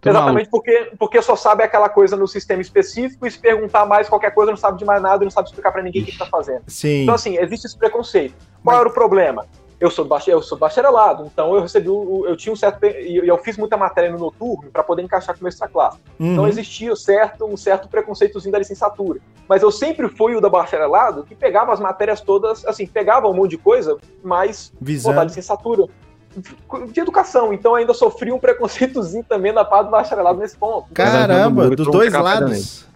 Exatamente, porque, porque só sabe aquela coisa no sistema específico e se perguntar mais qualquer coisa não sabe de mais nada e não sabe explicar para ninguém o que está fazendo. Sim. Então, assim, existe esse preconceito. Qual Mas... era o problema? eu sou, do eu sou do bacharelado, então eu recebi, o, eu tinha um certo, e eu fiz muita matéria no noturno para poder encaixar com o classe. Uhum. Então existia certo, um certo preconceitozinho da licenciatura. Mas eu sempre fui o da bacharelado que pegava as matérias todas, assim, pegava um monte de coisa, mas Visando. da licenciatura de educação, então ainda sofri um preconceitozinho também da parte do bacharelado nesse ponto. Caramba, dos dois lados.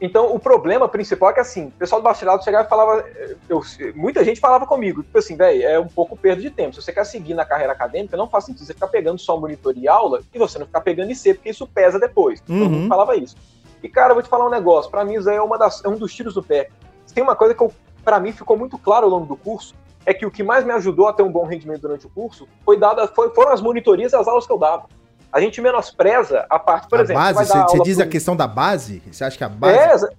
Então, o problema principal é que, assim, o pessoal do bacharelado chegava e falava. Eu, muita gente falava comigo, tipo assim, velho, é um pouco perda de tempo. Se você quer seguir na carreira acadêmica, não faz sentido você ficar pegando só monitoria e aula e você não ficar pegando IC, porque isso pesa depois. Uhum. Todo mundo falava isso. E, cara, eu vou te falar um negócio, para mim isso é, uma das, é um dos tiros do pé. Tem uma coisa que, para mim, ficou muito claro ao longo do curso, é que o que mais me ajudou a ter um bom rendimento durante o curso foi dada, foi, foram as monitorias e as aulas que eu dava a gente menospreza a parte, por a exemplo. Base, você, você diz pro... a questão da base? Você acha que a base. É,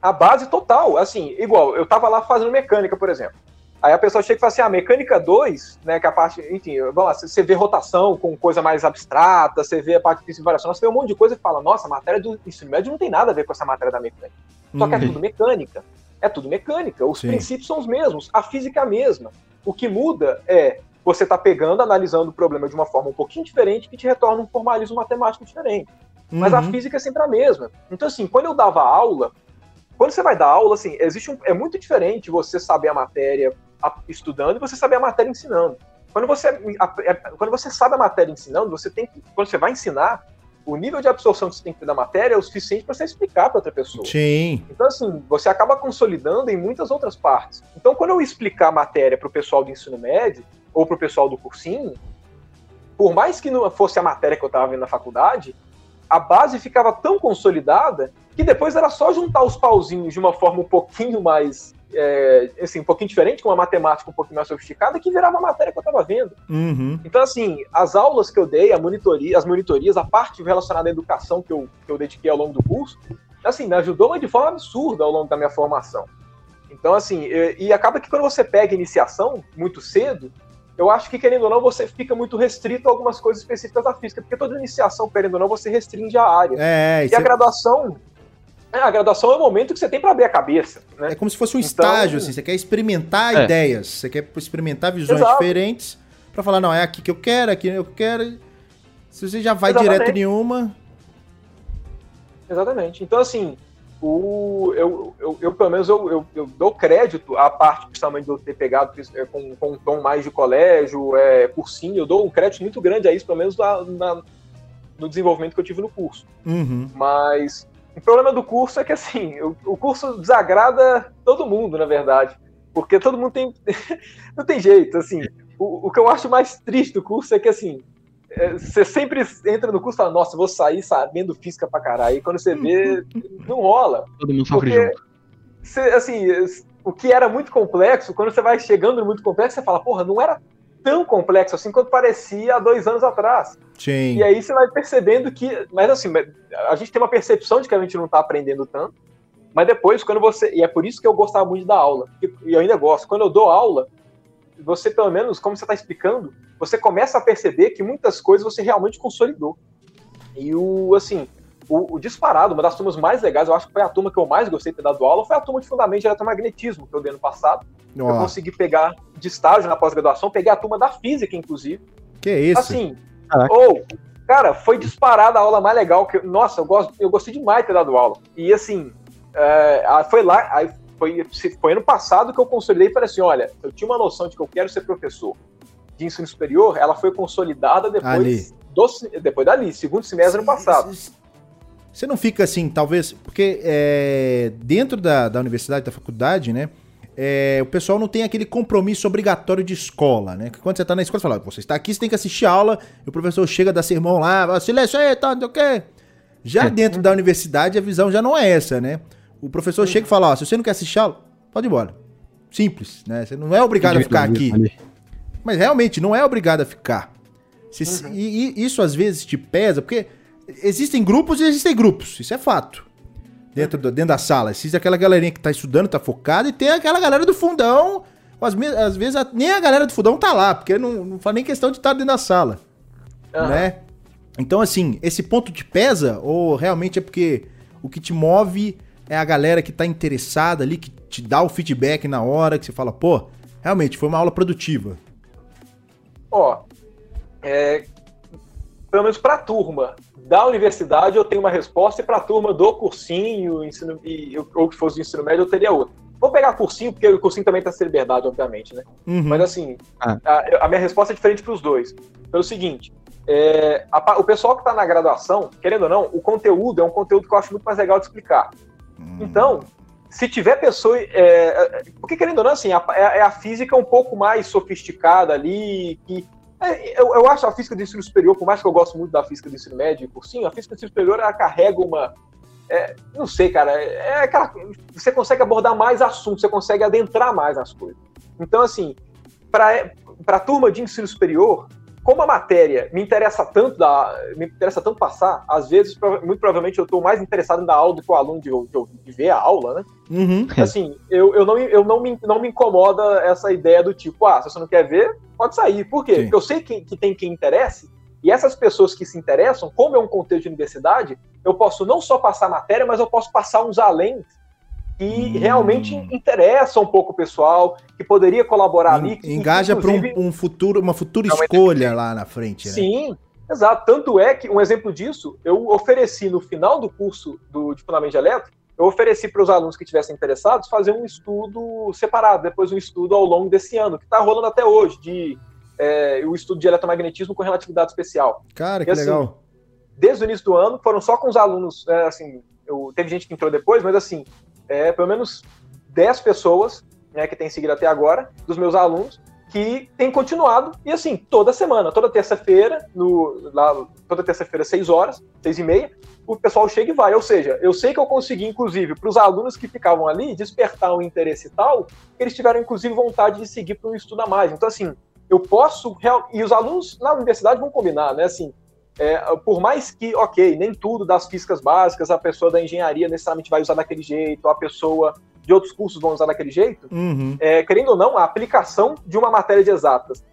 a base total. Assim, igual, eu tava lá fazendo mecânica, por exemplo. Aí a pessoa chega e fala assim: a ah, mecânica 2, né, que é a parte, enfim, vamos lá, você vê rotação com coisa mais abstrata, você vê a parte de variação, você vê um monte de coisa e fala: nossa, a matéria do ensino médio não tem nada a ver com essa matéria da mecânica. Só que é uhum. tudo mecânica. É tudo mecânica. Os Sim. princípios são os mesmos, a física é a mesma. O que muda é você está pegando, analisando o problema de uma forma um pouquinho diferente que te retorna um formalismo matemático diferente. mas a Uhum. física é sempre a mesma. Então, assim, quando eu dava aula, quando você vai dar aula, assim, existe um, é muito diferente você saber a matéria estudando e você saber a matéria ensinando. Quando você, é- quando você sabe a matéria ensinando, você tem que, quando você vai ensinar, o nível de absorção que você tem que ter da matéria é o suficiente para você explicar para outra pessoa. Sim. Então, assim, você acaba consolidando em muitas outras partes. Então, quando eu explicar a matéria para o pessoal do ensino médio ou para o pessoal do cursinho, por mais que não fosse a matéria que eu estava vendo na faculdade, a base ficava tão consolidada que depois era só juntar os pauzinhos de uma forma um pouquinho mais. É, assim, um pouquinho diferente, com uma matemática um pouquinho mais sofisticada, que virava a matéria que eu estava vendo. Uhum. Então, assim, as aulas que eu dei, a monitoria, as monitorias, a parte relacionada à educação que eu, que eu dediquei ao longo do curso, assim, me ajudou de forma absurda ao longo da minha formação. Então, assim, e, e acaba que quando você pega iniciação muito cedo, eu acho que, querendo ou não, você fica muito restrito a algumas coisas específicas da física, porque toda iniciação, querendo ou não, você restringe a área. É, E a é, graduação. É, A graduação é o momento que você tem para abrir a cabeça, né? é como se fosse um Então- estágio, assim. Você quer experimentar É. ideias, você quer experimentar visões Exato. diferentes pra falar, não, é aqui que eu quero, é aqui que eu quero. Se você já vai Exatamente. direto em uma. Exatamente. Então, assim, o, eu, eu, eu, pelo menos eu, eu, eu dou crédito à parte, principalmente de eu ter pegado é, com, com um tom mais de colégio, é, cursinho, eu dou um crédito muito grande a isso, pelo menos na, na- no desenvolvimento que eu tive no curso. Uhum. Mas o problema do curso é que, assim, o, o curso desagrada todo mundo, na verdade. Porque todo mundo tem. (laughs) não tem jeito, assim. O, o que eu acho mais triste do curso é que, assim, é, você sempre entra no curso e fala, nossa, eu vou sair sabendo física pra caralho. E quando você vê, não rola. Todo mundo sofre Porque, junto. você, assim, o que era muito complexo, quando você vai chegando no muito complexo, você fala, porra, não era tão complexo assim quanto parecia há dois anos atrás. Sim. E aí você vai percebendo que. Mas assim, a gente tem uma percepção de que a gente não tá aprendendo tanto. Mas depois, quando você. E é por isso que eu gostava muito da aula. E eu ainda gosto. Quando eu dou aula, você, pelo menos, como você está explicando, você começa a perceber que muitas coisas você realmente consolidou. E o, assim, o, o disparado, uma das turmas mais legais, eu acho que foi a turma que eu mais gostei de ter dado aula, foi a turma de Fundamento de Eletromagnetismo, que eu dei ano passado. Eu Ó, consegui pegar de estágio na pós-graduação, peguei a turma da física, inclusive. que é isso? Assim, Caraca. ou, cara, foi disparada a aula mais legal que. eu- Nossa, eu, gosto, eu gostei demais de ter dado aula. E assim, é, foi lá, aí foi, foi ano passado que eu consolidei e falei assim: olha, eu tinha uma noção de que eu quero ser professor de ensino superior, ela foi consolidada depois, Ali. do, depois dali, segundo semestre ano passado. Você não fica assim, talvez, porque é, dentro da, da universidade, da faculdade, né? é, o pessoal não tem aquele compromisso obrigatório de escola, né? Que quando você tá na escola, você fala, você está aqui, você tem que assistir aula, e o professor chega, dá sermão lá, fala, silêncio aí, tá, não sei o quê. Já dentro da universidade, a visão já não é essa, né? O professor chega e fala, ó, se você não quer assistir aula, pode ir embora. Simples, né? Você não é obrigado a ficar aqui. Mas realmente não é obrigado a ficar. Se- e, e isso às vezes te pesa, porque existem grupos e existem grupos, isso é fato. Dentro, do- dentro da sala. Existe aquela galerinha que tá estudando, tá focada, e tem aquela galera do fundão. Às, às vezes a- nem a galera do fundão tá lá, porque não, não faz nem questão de estar dentro da sala. Aham. Né? Então, assim, esse ponto te pesa ou realmente é porque o que te move é a galera que tá interessada ali, que te dá o feedback na hora, que você fala, pô, realmente foi uma aula produtiva. Ó, é, pelo menos para a turma da universidade eu tenho uma resposta e para a turma do cursinho, ensino, e, ou que fosse do ensino médio eu teria outra. Vou pegar cursinho, porque o cursinho também está sem liberdade, obviamente, né? Uhum. Mas assim, Ah. a, a minha resposta é diferente para os dois. Pelo seguinte, é, a o pessoal que está na graduação, querendo ou não, o conteúdo é um conteúdo que eu acho muito mais legal de explicar. Hum. Então, se tiver pessoa. é, é, porque, querendo ou não, assim, a, é, é a física um pouco mais sofisticada ali. Que, eu, eu acho a física do ensino superior, por mais que eu gosto muito da física do ensino médio e cursinho, a física do ensino superior ela carrega uma. é, não sei, cara. É, é aquela, você consegue abordar mais assuntos, você consegue adentrar mais nas coisas. Então, assim, para a turma de ensino superior, como a matéria me interessa tanto da, me interessa tanto passar, às vezes, muito provavelmente, eu estou mais interessado em dar aula do que o aluno de, de, de ver a aula, né? Uhum. Assim, eu, eu, não, eu não, me, não me incomoda essa ideia do tipo, ah, se você não quer ver, pode sair. Por quê? Sim. Porque eu sei que, que tem quem interesse, e essas pessoas que se interessam, como é um contexto de universidade, eu posso não só passar matéria, mas eu posso passar uns além que Hum. realmente interessam um pouco o pessoal, que poderia colaborar ali. que, Engaja para um, um futuro, uma futura Não, mas- escolha lá na frente, né? Sim. Exato. Tanto é que, um exemplo disso, eu ofereci no final do curso do, de Fundamento de Elétrico, eu ofereci para os alunos que tivessem interessados fazer um estudo separado, depois um estudo ao longo desse ano, que está rolando até hoje, de é, o estudo de eletromagnetismo com relatividade especial. Cara, que e, assim, legal. Desde o início do ano, foram só com os alunos, é, assim, eu, teve gente que entrou depois, mas assim, é, pelo menos 10 pessoas né, que têm seguido até agora, dos meus alunos, que tem continuado, e assim, toda semana, toda terça-feira, lá, toda terça-feira, 6 horas, 6 e meia, o pessoal chega e vai. Ou seja, eu sei que eu consegui, inclusive, para os alunos que ficavam ali, despertar um interesse tal, eles tiveram, inclusive, vontade de seguir para um estudo a mais. Então, assim, eu posso. E os alunos na universidade vão combinar, né? Assim, é, por mais que, ok, nem tudo das físicas básicas a pessoa da engenharia necessariamente vai usar daquele jeito, a pessoa de outros cursos vão usar daquele jeito, uhum. é, querendo ou não, a aplicação de uma matéria de exatas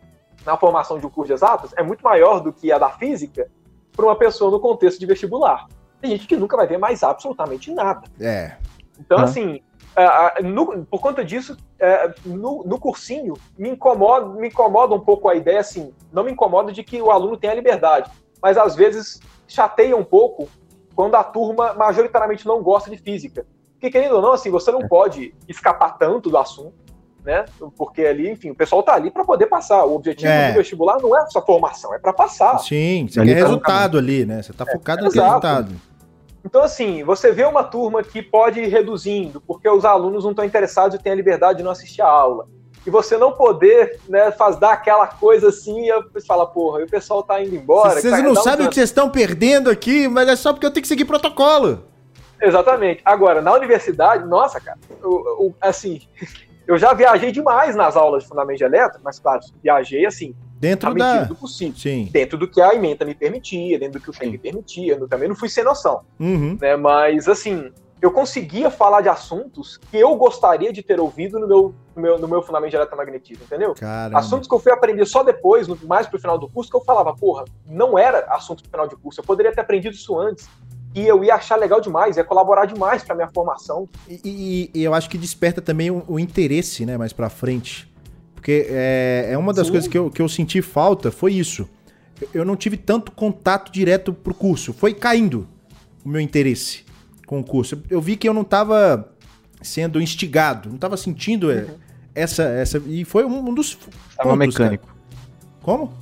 na formação de um curso de exatas é muito maior do que a da física para uma pessoa no contexto de vestibular. Tem gente que nunca vai ver mais absolutamente nada. É. Então, ah. assim, no, por conta disso, é, no, no, cursinho, me incomoda, me incomoda um pouco a ideia, assim, não me incomoda de que o aluno tenha liberdade, mas às vezes chateia um pouco quando a turma majoritariamente não gosta de física. Porque, querendo ou não, assim, você não é. pode escapar tanto do assunto, né? Porque ali, enfim, o pessoal tá ali para poder passar. O objetivo é. do vestibular não é só formação, é para passar. Sim, você quer resultado ali, né? Você tá é, focado é, no resultado. Então, assim, você vê uma turma que pode ir reduzindo, porque os alunos não estão interessados e têm a liberdade de não assistir a aula. E você não poder, né, faz, dar aquela coisa assim, e você fala, porra, e o pessoal tá indo embora. Vocês tá, não sabem o que vocês estão perdendo aqui, mas é só porque eu tenho que seguir protocolo. Exatamente. Agora, na universidade, nossa, cara, o, o, assim, (laughs) eu já viajei demais nas aulas de fundamento de elétrica, mas claro, viajei assim, dentro da do possível, Sim. dentro do que a emenda me permitia, dentro do que o tempo me permitia. Eu também não fui sem noção, uhum. né? Mas assim, eu conseguia falar de assuntos que eu gostaria de ter ouvido no meu, no meu, no meu fundamento de eletromagnetismo, entendeu? Caramba. Assuntos que eu fui aprender só depois, mais pro final do curso, que eu falava, porra, não era assunto pro final de curso, eu poderia ter aprendido isso antes e eu ia achar legal demais, ia colaborar demais para minha formação. E, e, e, eu acho que desperta também o, o interesse, né, mais para frente. Porque é, é uma das Sim. coisas que eu, que eu senti falta, foi isso. Eu não tive tanto contato direto pro curso, foi caindo o meu interesse com o curso. Eu vi que eu não estava sendo instigado, não estava sentindo é, uhum. essa, essa. E foi um, dos. Tava mecânico. Cara. Como?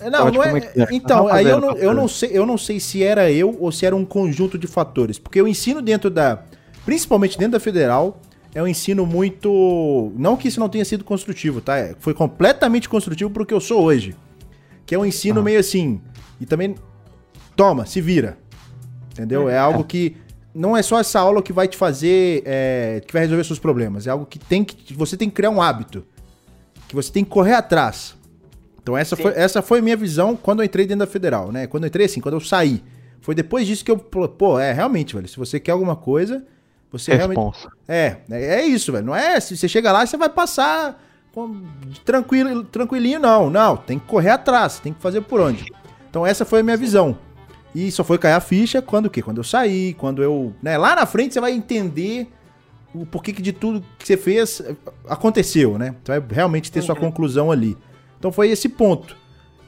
Não, não é. Então, aí eu não, eu, não sei, eu não sei se era eu ou se era um conjunto de fatores. Porque eu ensino dentro da. Principalmente dentro da federal, é um ensino muito. Não que isso não tenha sido construtivo, tá? É, foi completamente construtivo pro que eu sou hoje. Que é um ensino ah. meio assim. E também. Toma, se vira. Entendeu? É, é algo que. Não é só essa aula que vai te fazer. É, que vai resolver seus problemas. É algo que tem que. Você tem que criar um hábito. Que você tem que correr atrás. Então essa foi, essa foi a minha visão quando eu entrei dentro da federal, né? Quando eu entrei assim, quando eu saí. Foi depois disso que eu, pô, é realmente, velho, se você quer alguma coisa, você Responsa. realmente É, é, é isso, velho. Não é se você chega lá, você vai passar com, tranquilo, tranquilinho não. Não, tem que correr atrás, tem que fazer por onde. Então essa foi a minha visão. E só foi cair a ficha quando o quê? Quando eu saí, quando eu, né, lá na frente você vai entender o porquê que de tudo que você fez aconteceu, né? Você vai realmente ter uhum. sua conclusão ali. Então foi esse ponto.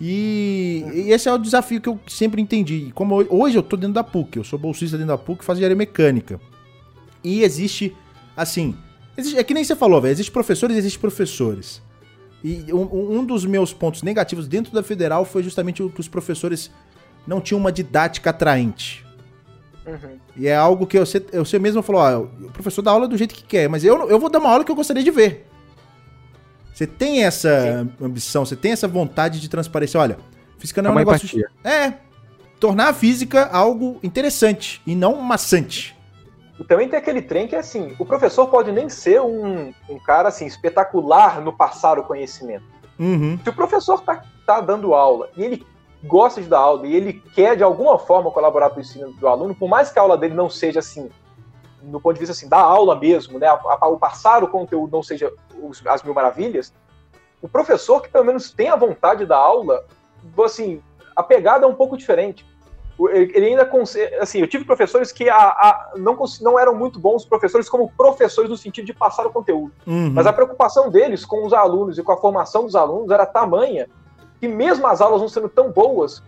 E, e, esse é o desafio que eu sempre entendi. Como hoje eu tô dentro da PUC, eu sou bolsista dentro da PUC, faço engenharia mecânica. E existe, assim, existe, é que nem você falou, velho, existe professores, existe professores. E um, um, dos meus pontos negativos dentro da federal foi justamente o que os professores não tinham uma didática atraente. Uhum. E é algo que você, você mesmo falou, ó, o professor dá aula do jeito que quer, mas eu, eu vou dar uma aula que eu gostaria de ver. Você tem essa Sim. ambição, você tem essa vontade de transparecer. Olha, física não é, é um negócio. Empatia. É. Tornar a física algo interessante e não maçante. E também tem aquele trem que é assim: o professor pode nem ser um, um cara assim espetacular no passar o conhecimento. Uhum. Se o professor tá, tá dando aula e ele gosta de dar aula e ele quer de alguma forma colaborar para o ensino do aluno, por mais que a aula dele não seja assim, no ponto de vista assim, da aula mesmo, né, o passar o conteúdo não seja os, as mil maravilhas, o professor que pelo menos tem a vontade da aula, assim, a pegada é um pouco diferente. Ele ainda assim, eu tive professores que a, a, não, não eram muito bons professores como professores no sentido de passar o conteúdo. Uhum. Mas a preocupação deles com os alunos e com a formação dos alunos era tamanha que mesmo as aulas não sendo tão boas,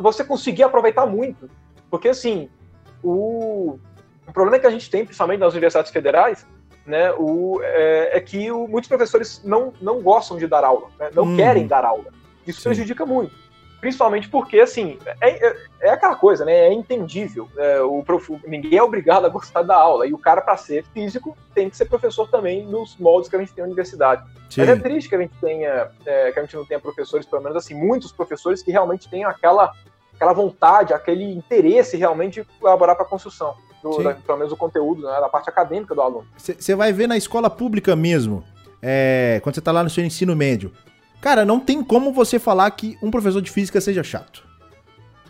você conseguir aproveitar muito. Porque, assim, o, o problema que a gente tem, principalmente nas universidades federais, né, o, é, é que o, muitos professores não, não gostam de dar aula, né, não hum. querem dar aula. Isso Sim. prejudica muito. Principalmente porque, assim, é, é, é aquela coisa, né? É entendível. É, o prof, ninguém é obrigado a gostar da aula. E o cara, para ser físico, tem que ser professor também nos moldes que a gente tem na universidade. Sim. Mas é triste que a gente tenha, é, que a gente não tenha professores, pelo menos assim, muitos professores que realmente tenham aquela, aquela vontade, aquele interesse realmente de colaborar para a construção. Do, da, pelo menos o conteúdo, né, da parte acadêmica do aluno. Você vai ver na escola pública mesmo, é, quando você está lá no seu ensino médio, Cara, não tem como você falar que um professor de física seja chato.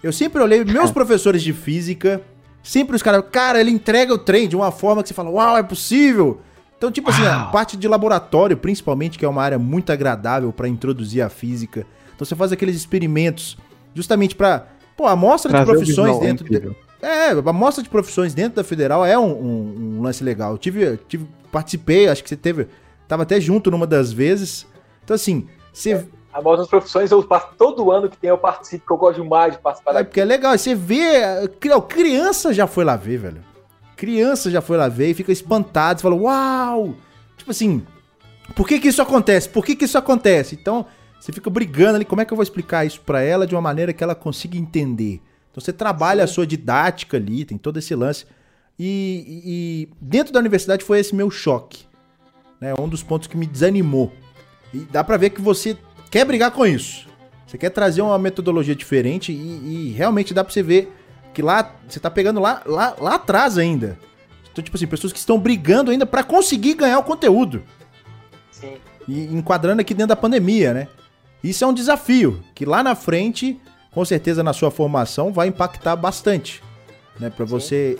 Eu sempre olhei meus professores de física, sempre os caras, cara, ele entrega o trem de uma forma que você fala, uau, é possível. Então, tipo assim, a parte de laboratório, principalmente, que é uma área muito agradável para introduzir a física. Então você faz aqueles experimentos justamente para, pô, a amostra de profissões dentro de, é, a amostra de profissões dentro da federal é um, um, um lance legal. Eu tive, tive, participei, acho que você teve, tava até junto numa das vezes. Então assim, a das profissões, eu todo ano que tem eu participo, que eu gosto demais de participar. É porque é legal, você vê, criança já foi lá ver, velho. Criança já foi lá ver e fica espantado, você fala, uau! Tipo assim, por que que isso acontece? Por que que isso acontece? Então, você fica brigando ali, como é que eu vou explicar isso para ela de uma maneira que ela consiga entender? Então você trabalha Sim. a sua didática ali, tem todo esse lance. E, e, e, dentro da universidade foi esse meu choque. Né? Um dos pontos que me desanimou. E dá pra ver que você quer brigar com isso. Você quer trazer uma metodologia diferente e, e realmente dá pra você ver que lá você tá pegando lá, lá, lá atrás ainda. Então, tipo assim, pessoas que estão brigando ainda para conseguir ganhar o conteúdo. Sim. E enquadrando aqui dentro da pandemia, né? Isso é um desafio que lá na frente, com certeza na sua formação, vai impactar bastante, né? Para você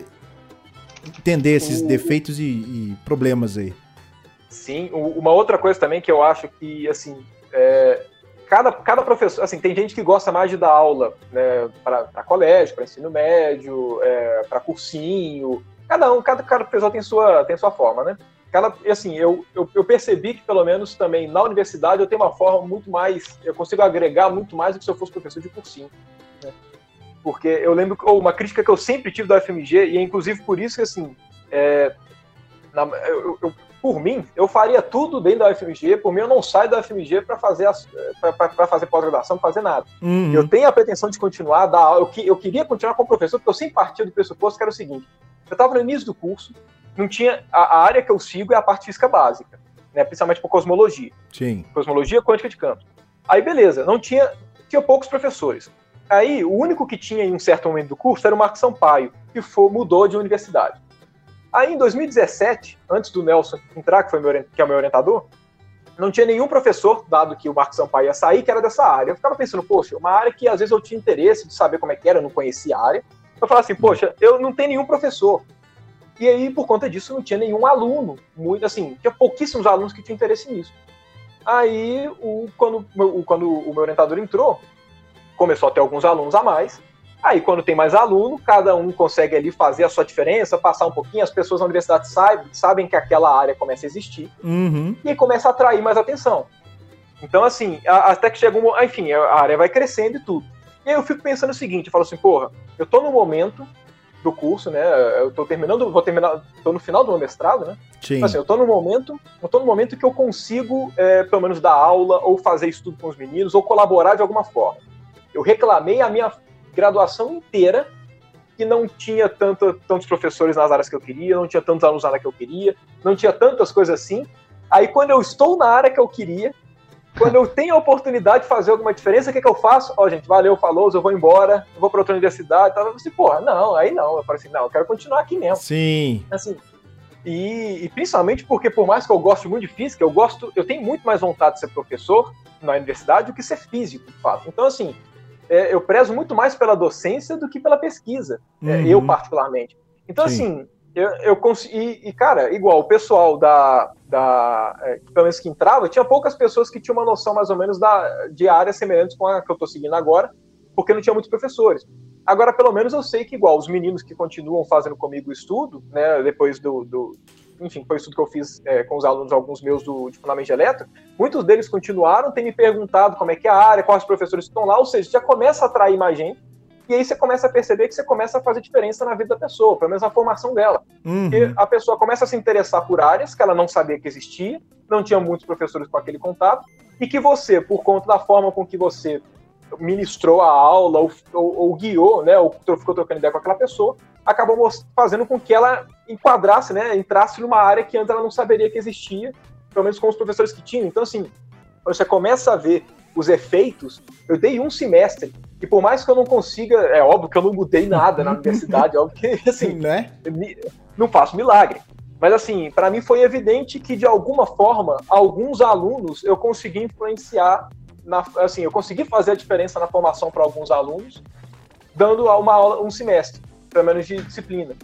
entender esses defeitos e, e problemas aí. Sim, uma outra coisa também que eu acho que, assim, é, cada, cada professor, assim, tem gente que gosta mais de dar aula né, para colégio, para ensino médio, é, para cursinho, cada um, cada, cada pessoa tem sua, tem sua forma, né? Cada, assim, eu, eu, eu, percebi que, pelo menos também na universidade, eu tenho uma forma muito mais, eu consigo agregar muito mais do que se eu fosse professor de cursinho. Né? Porque eu lembro, ou uma crítica que eu sempre tive da UFMG, e é inclusive por isso que, assim, é, na, eu, eu, por mim, eu faria tudo dentro da UFMG, por mim eu não saio da UFMG para fazer, fazer pós-graduação, para fazer nada. Uhum. Eu tenho a pretensão de continuar a dar aula, eu, eu queria continuar como professor, porque eu sempre partia do pressuposto que era o seguinte, eu estava no início do curso, não tinha, a, a, área que eu sigo é a parte física básica, né, principalmente por cosmologia. Sim. Cosmologia quântica de campos. Aí beleza, não tinha, tinha poucos professores. Aí o único que tinha em um certo momento do curso era o Marcos Sampaio, que foi, mudou de universidade. Aí em 2017, antes do Nelson entrar, que, foi meu, que é o meu orientador, não tinha nenhum professor, dado que o Marcos Sampaio ia sair, que era dessa área. Eu ficava pensando, poxa, uma área que às vezes eu tinha interesse de saber como é que era, eu não conhecia a área. Eu falava assim, poxa, eu não tenho nenhum professor. E aí, por conta disso, não tinha nenhum aluno. Muito assim, tinha pouquíssimos alunos que tinham interesse nisso. Aí, o, quando, o, quando o meu orientador entrou, começou a ter alguns alunos a mais. Aí, quando tem mais aluno, cada um consegue ali fazer a sua diferença, passar um pouquinho, as pessoas na universidade sabem, sabem que aquela área começa a existir, uhum. e começa a atrair mais atenção. Então, assim, até que chega um. Enfim, a área vai crescendo e tudo. E aí eu fico pensando o seguinte: eu falo assim, porra, eu tô no momento do curso, né? Eu tô terminando, vou terminar, tô no final do meu mestrado, né? Sim. Assim, eu tô no momento, eu tô no momento que eu consigo, é, pelo menos, dar aula, ou fazer estudo com os meninos, ou colaborar de alguma forma. Eu reclamei a minha graduação inteira que não tinha tanto, tantos professores nas áreas que eu queria, não tinha tantos alunos na área que eu queria, não tinha tantas coisas assim. Aí quando eu estou na área que eu queria, quando eu tenho a oportunidade de fazer alguma diferença, o que, que eu faço? Ó, oh, gente, valeu, falou, eu vou embora, eu vou para outra universidade. Tava assim, porra, não, aí não. Eu falei assim, não, eu quero continuar aqui mesmo. Sim. Assim, e, e, principalmente porque, por mais que eu goste muito de física, eu gosto, eu tenho muito mais vontade de ser professor na universidade do que ser físico, de fato. Então, assim, é, eu prezo muito mais pela docência do que pela pesquisa, é, uhum. é, eu particularmente. Então, Sim. assim, eu, eu consegui. E, cara, igual o pessoal da. da é, pelo menos que entrava, tinha poucas pessoas que tinham uma noção mais ou menos da, de áreas semelhantes com a que eu estou seguindo agora, porque não tinha muitos professores. Agora, pelo menos eu sei que, igual, os meninos que continuam fazendo comigo o estudo, né, depois do, do enfim, foi isso que eu fiz é, com os alunos, alguns meus do, de Fundamento de Elétrica, muitos deles continuaram, têm me perguntado como é que é a área, quais professores estão lá, ou seja, já começa a atrair mais gente, e aí você começa a perceber que você começa a fazer diferença na vida da pessoa, pelo menos na formação dela. Uhum. Porque a pessoa começa a se interessar por áreas que ela não sabia que existia, não tinha muitos professores com aquele contato, e que você, por conta da forma com que você ministrou a aula ou, ou, ou guiou, né, ou ficou trocando ideia com aquela pessoa, acabou fazendo com que ela enquadrasse, né, entrasse numa área que antes ela não saberia que existia, pelo menos com os professores que tinham. Então, assim, você começa a ver os efeitos, eu dei um semestre e por mais que eu não consiga, é óbvio que eu não mudei nada na universidade, é (laughs) óbvio que, assim, né? não faço milagre. Mas, assim, para mim foi evidente que, de alguma forma, alguns alunos eu consegui influenciar, na, assim, eu consegui fazer a diferença na formação para alguns alunos, dando uma aula, um semestre, pelo menos de disciplina.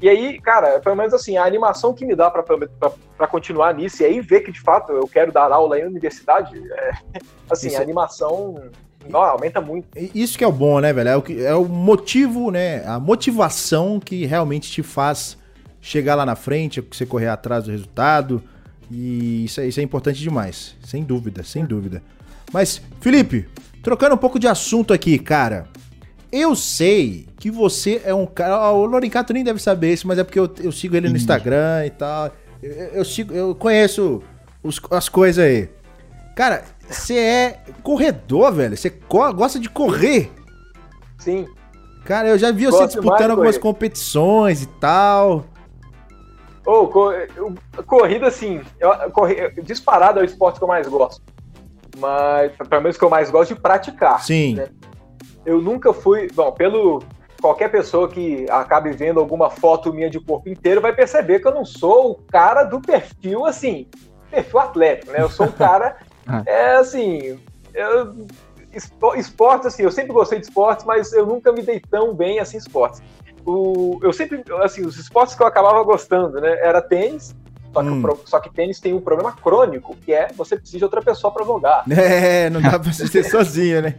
E aí, cara, pelo menos assim, a animação que me dá para continuar nisso, e aí ver que de fato eu quero dar aula em universidade, é, (laughs) assim, Isso. a animação não, aumenta muito. Isso que é o bom, né, velho? É o, que, é o motivo, né? A motivação que realmente te faz chegar lá na frente, você correr atrás do resultado. E isso é, isso é importante demais. Sem dúvida, sem dúvida. Mas, Felipe, trocando um pouco de assunto aqui, cara. Eu sei que você é um cara. O Lorencato nem deve saber isso, mas é porque eu, eu sigo ele no Instagram e tal. Eu, eu sigo, eu conheço os, as coisas aí. Cara, você é corredor, velho. Você co gosta de correr. Sim. Cara, eu já vi você disputando algumas competições e tal. Oh, corrida, assim, eu, disparado é o esporte que eu mais gosto. Mas, pelo menos que eu mais gosto de praticar. Sim. Né? Eu nunca fui. Bom, pelo. Qualquer pessoa que acabe vendo alguma foto minha de corpo inteiro vai perceber que eu não sou o cara do perfil, assim, perfil atlético, né? Eu sou um cara (laughs) ah. É assim, eu, esportes, assim, eu sempre gostei de esportes, mas eu nunca me dei tão bem assim esportes. O, eu sempre, assim, os esportes que eu acabava gostando, né, era tênis, só que, hum. só que tênis tem um problema crônico, que é você precisa de outra pessoa para jogar. (laughs) É, não dá pra ser sozinho, né?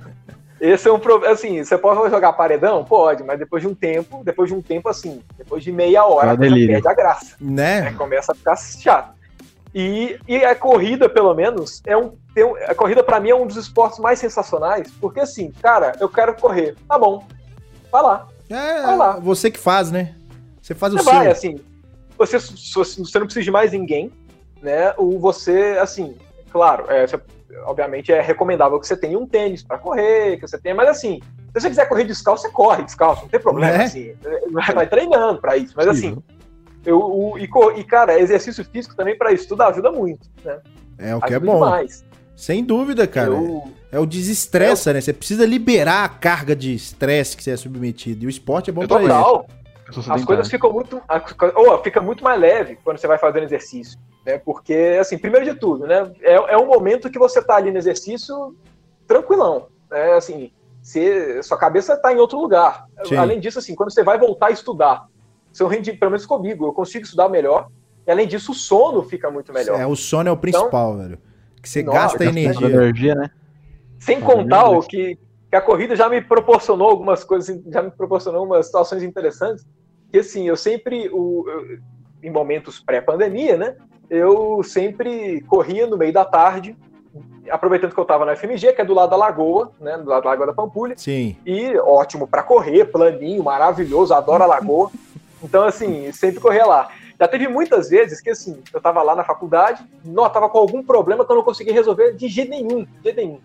Esse é um problema, assim, você pode jogar paredão? Pode, mas depois de um tempo, depois de um tempo assim, depois de meia hora, é perde a graça. Né? É, começa a ficar chato. E, e a corrida, pelo menos, é um, um a corrida para mim é um dos esportes mais sensacionais, porque assim, cara, eu quero correr, tá bom, vai lá. É, vai lá. você que faz, né? Você faz você o vai, seu. assim, você, você não precisa de mais ninguém, né? Ou você, assim, claro, é, você, obviamente é recomendável que você tenha um tênis para correr, que você tenha, mas assim, se você quiser correr descalço, você corre descalço, não tem problema, né? assim, vai treinando para isso, mas assim, eu, o, e, e, cara, exercício físico também para isso tudo ajuda muito, né? É o que é ajuda é bom. Demais. Sem dúvida, cara. Eu, é o desestressa, eu, né? Você precisa liberar a carga de estresse que você é submetido. E o esporte é bom pra total. isso. As coisas ficam muito. Ou fica muito mais leve quando você vai fazendo exercício. Né? Porque, assim, primeiro de tudo, né? É, é um momento que você tá ali no exercício tranquilão. Né? Assim, você, sua cabeça tá em outro lugar. Sim. Além disso, assim, quando você vai voltar a estudar seu rendimento, pelo menos comigo, eu consigo estudar melhor. E além disso, o sono fica muito melhor. É, o sono é o principal, então, velho. Que você nossa, gasta energia. energia, né? Sem contar o que, que a corrida já me proporcionou algumas coisas, já me proporcionou umas situações interessantes. Que assim, eu sempre, o, eu, em momentos pré-pandemia, né? Eu sempre corria no meio da tarde, aproveitando que eu estava na FMG, que é do lado da Lagoa, né? Do lado da Lagoa da Pampulha. Sim. E ótimo para correr, planinho, maravilhoso, adoro a Lagoa. Então, assim, sempre corria lá. Já teve muitas vezes que, assim, eu tava lá na faculdade, não, tava com algum problema que eu não conseguia resolver de jeito nenhum, de jeito nenhum.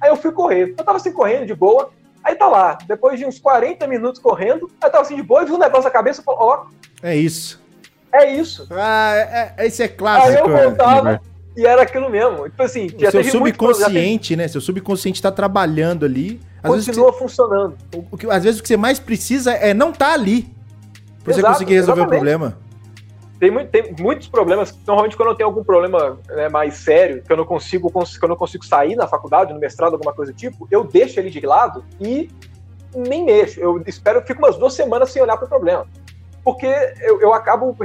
Aí eu fui correr. Eu tava assim, correndo de boa. Aí tá lá, depois de uns 40 minutos correndo, aí tava assim de boa, e vi um negócio na cabeça e falou, ó. É isso. É isso. Ah, é, é, esse é clássico. Aí eu voltava e era aquilo mesmo. Tipo assim, o seu subconsciente, teve... né? Seu subconsciente tá trabalhando ali. Às Continua vezes funcionando. O, que, às vezes o que você mais precisa é não tá ali. Pra você conseguir resolver exatamente. o problema. Tem, muito, tem, muitos problemas. Normalmente, quando eu tenho algum problema né, mais sério, que eu não consigo, que eu não consigo sair na faculdade, no mestrado, alguma coisa do tipo, eu deixo ele de lado e nem mexo. Eu espero, fico umas duas semanas sem olhar para o problema. Porque eu, eu acabo,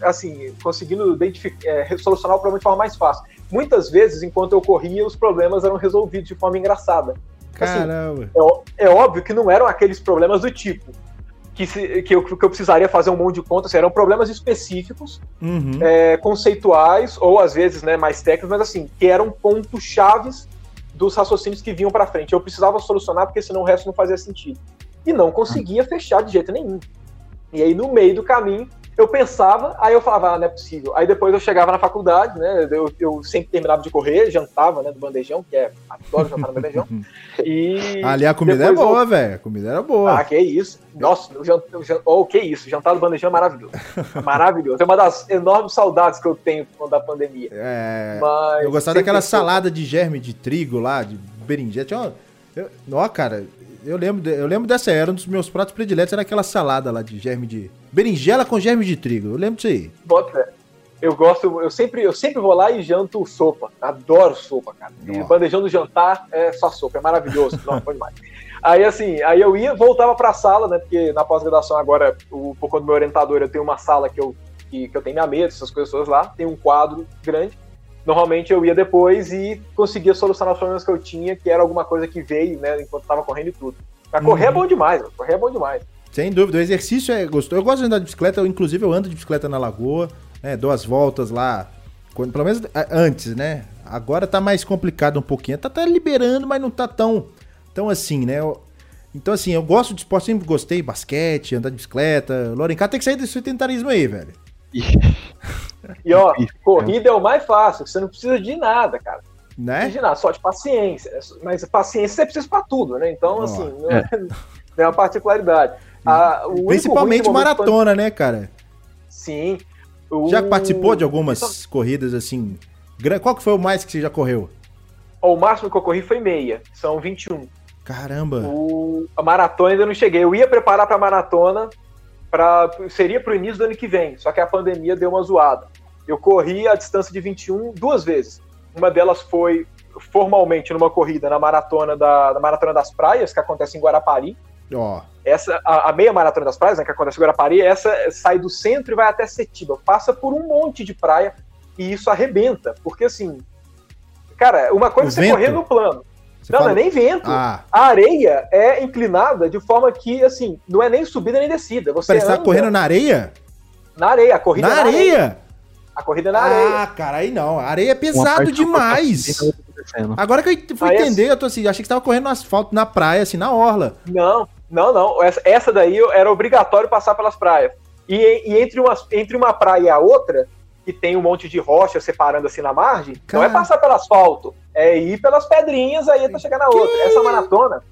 assim, conseguindo é, solucionar o problema de forma mais fácil. Muitas vezes, enquanto eu corria, os problemas eram resolvidos de forma engraçada. Caramba. Assim, é, é óbvio que não eram aqueles problemas do tipo que, se, que, eu, que eu precisaria fazer um monte de contas, assim, eram problemas específicos, Uhum. é, conceituais, ou às vezes né, mais técnicos, mas assim, que eram pontos chaves dos raciocínios que vinham para frente. Eu precisava solucionar, porque senão o resto não fazia sentido. E não conseguia fechar de jeito nenhum. E aí, no meio do caminho, eu pensava, aí eu falava, ah, não é possível. Aí depois eu chegava na faculdade, né? Eu, eu sempre terminava de correr, jantava, né? Do bandejão, que é. Adoro jantar no bandejão. (laughs) E. Ali a comida é depois eu- boa, velho. A comida era boa. Ah, que isso. Nossa, o jantar, oh, que isso. Jantar do bandejão é maravilhoso. maravilhoso. É uma das enormes saudades que eu tenho da pandemia. É. Mas. Eu gostava daquela foi- salada de germe de trigo lá, de berinjela. Tinha uma- eu- Ó, cara, eu lembro, de- eu lembro dessa, era um dos meus pratos prediletos, era aquela salada lá de germe de. Berinjela com germe de trigo. Eu lembro disso aí. Bota. Eu gosto, eu sempre, eu sempre vou lá e janto sopa. Adoro sopa, cara. E Nossa. o bandejão do jantar é só sopa, é maravilhoso. Não, bom demais. Aí assim, aí eu ia, voltava pra sala, né? Porque na pós-graduação agora, o, por conta do meu orientador, eu tenho uma sala que eu, que, que eu tenho minha mesa, essas coisas todas lá, tem um quadro grande. Normalmente eu ia depois e conseguia solucionar os problemas que eu tinha, que era alguma coisa que veio, né, enquanto tava correndo e tudo. Pra correr é Uhum. bom demais, mano. correr é bom demais. Sem dúvida, o exercício é gostoso. Eu gosto de andar de bicicleta, eu, inclusive eu ando de bicicleta na lagoa, né? Dou as voltas lá, quando, pelo menos a- antes, né? Agora tá mais complicado um pouquinho. Tá, tá liberando, mas não tá tão, tão assim, né? Eu- então, assim, eu gosto de esporte, sempre gostei, basquete, andar de bicicleta. Lorencar tem que sair desse sedentarismo aí, velho. E ó, corrida é o mais fácil, você não precisa de nada, cara. Não Né? precisa de nada, só de paciência. Mas paciência você precisa pra tudo, né? Então, assim, não é, (laughs) não é uma particularidade. Ah, o único ruim Principalmente maratona, né, cara? Sim. O- Já participou de algumas corridas assim? Qual que foi o mais que você já correu? O máximo que eu corri foi meia, são 21. Caramba. O, a maratona ainda não cheguei. Eu ia preparar pra maratona, pra, seria pro início do ano que vem, só que a pandemia deu uma zoada. Eu corri a distância de 21 duas vezes. Uma delas foi formalmente numa corrida na maratona da, da Maratona das Praias, que acontece em Guarapari. Ó, Essa, a, a meia maratona das praias, né, que acontece em Guarapari, essa sai do centro e vai até Setiba. Passa por um monte de praia e isso arrebenta. Porque assim, cara, uma coisa O é você vento? correr no plano. Você não, fala- não é nem vento. Ah, A areia é inclinada de forma que, assim, não é nem subida nem descida. Você você tá correndo na areia? na areia. A corrida Na é areia? A corrida é na areia. Ah, cara, aí não. A areia é pesado demais. assim, descendo. Agora que eu fui Aí, entender, eu tô assim, achei que você tava correndo no asfalto, na praia, assim, na orla. Não, não, não. Essa, essa daí era obrigatório passar pelas praias. E, e entre, uma, entre uma praia e a outra, que tem um monte de rocha separando assim na margem, não é passar pelo asfalto, é ir pelas pedrinhas aí até chegar na outra. Essa maratona,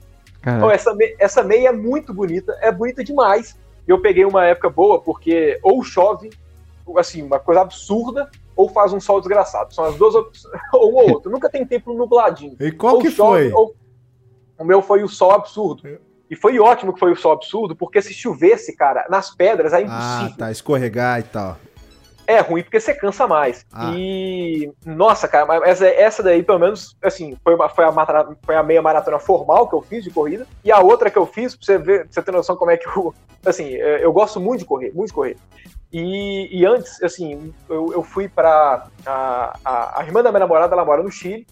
oh, essa, me- essa meia é muito bonita, é bonita demais. Eu peguei uma época boa, porque ou chove, assim, uma coisa absurda, ou faz um sol desgraçado. São as duas opções, (laughs) ou um ou outro. Nunca tem tempo nubladinho. E qual Ou que chove, foi? ou- O meu foi o sol absurdo. É. E foi ótimo que foi o sol absurdo, porque se chovesse, cara, nas pedras é Ah, impossível. tá, escorregar e tal. É ruim porque você cansa mais. Ah. E. Nossa, cara, mas essa, essa daí, pelo menos, assim, foi, uma, foi, a foi a meia maratona formal que eu fiz de corrida. E a outra que eu fiz, pra você ver, pra você ter noção como é que eu. (laughs) Assim, é, eu gosto muito de correr, muito de correr. E, e antes, assim, eu, eu fui pra. A, a, a irmã da minha namorada, ela mora no Chile.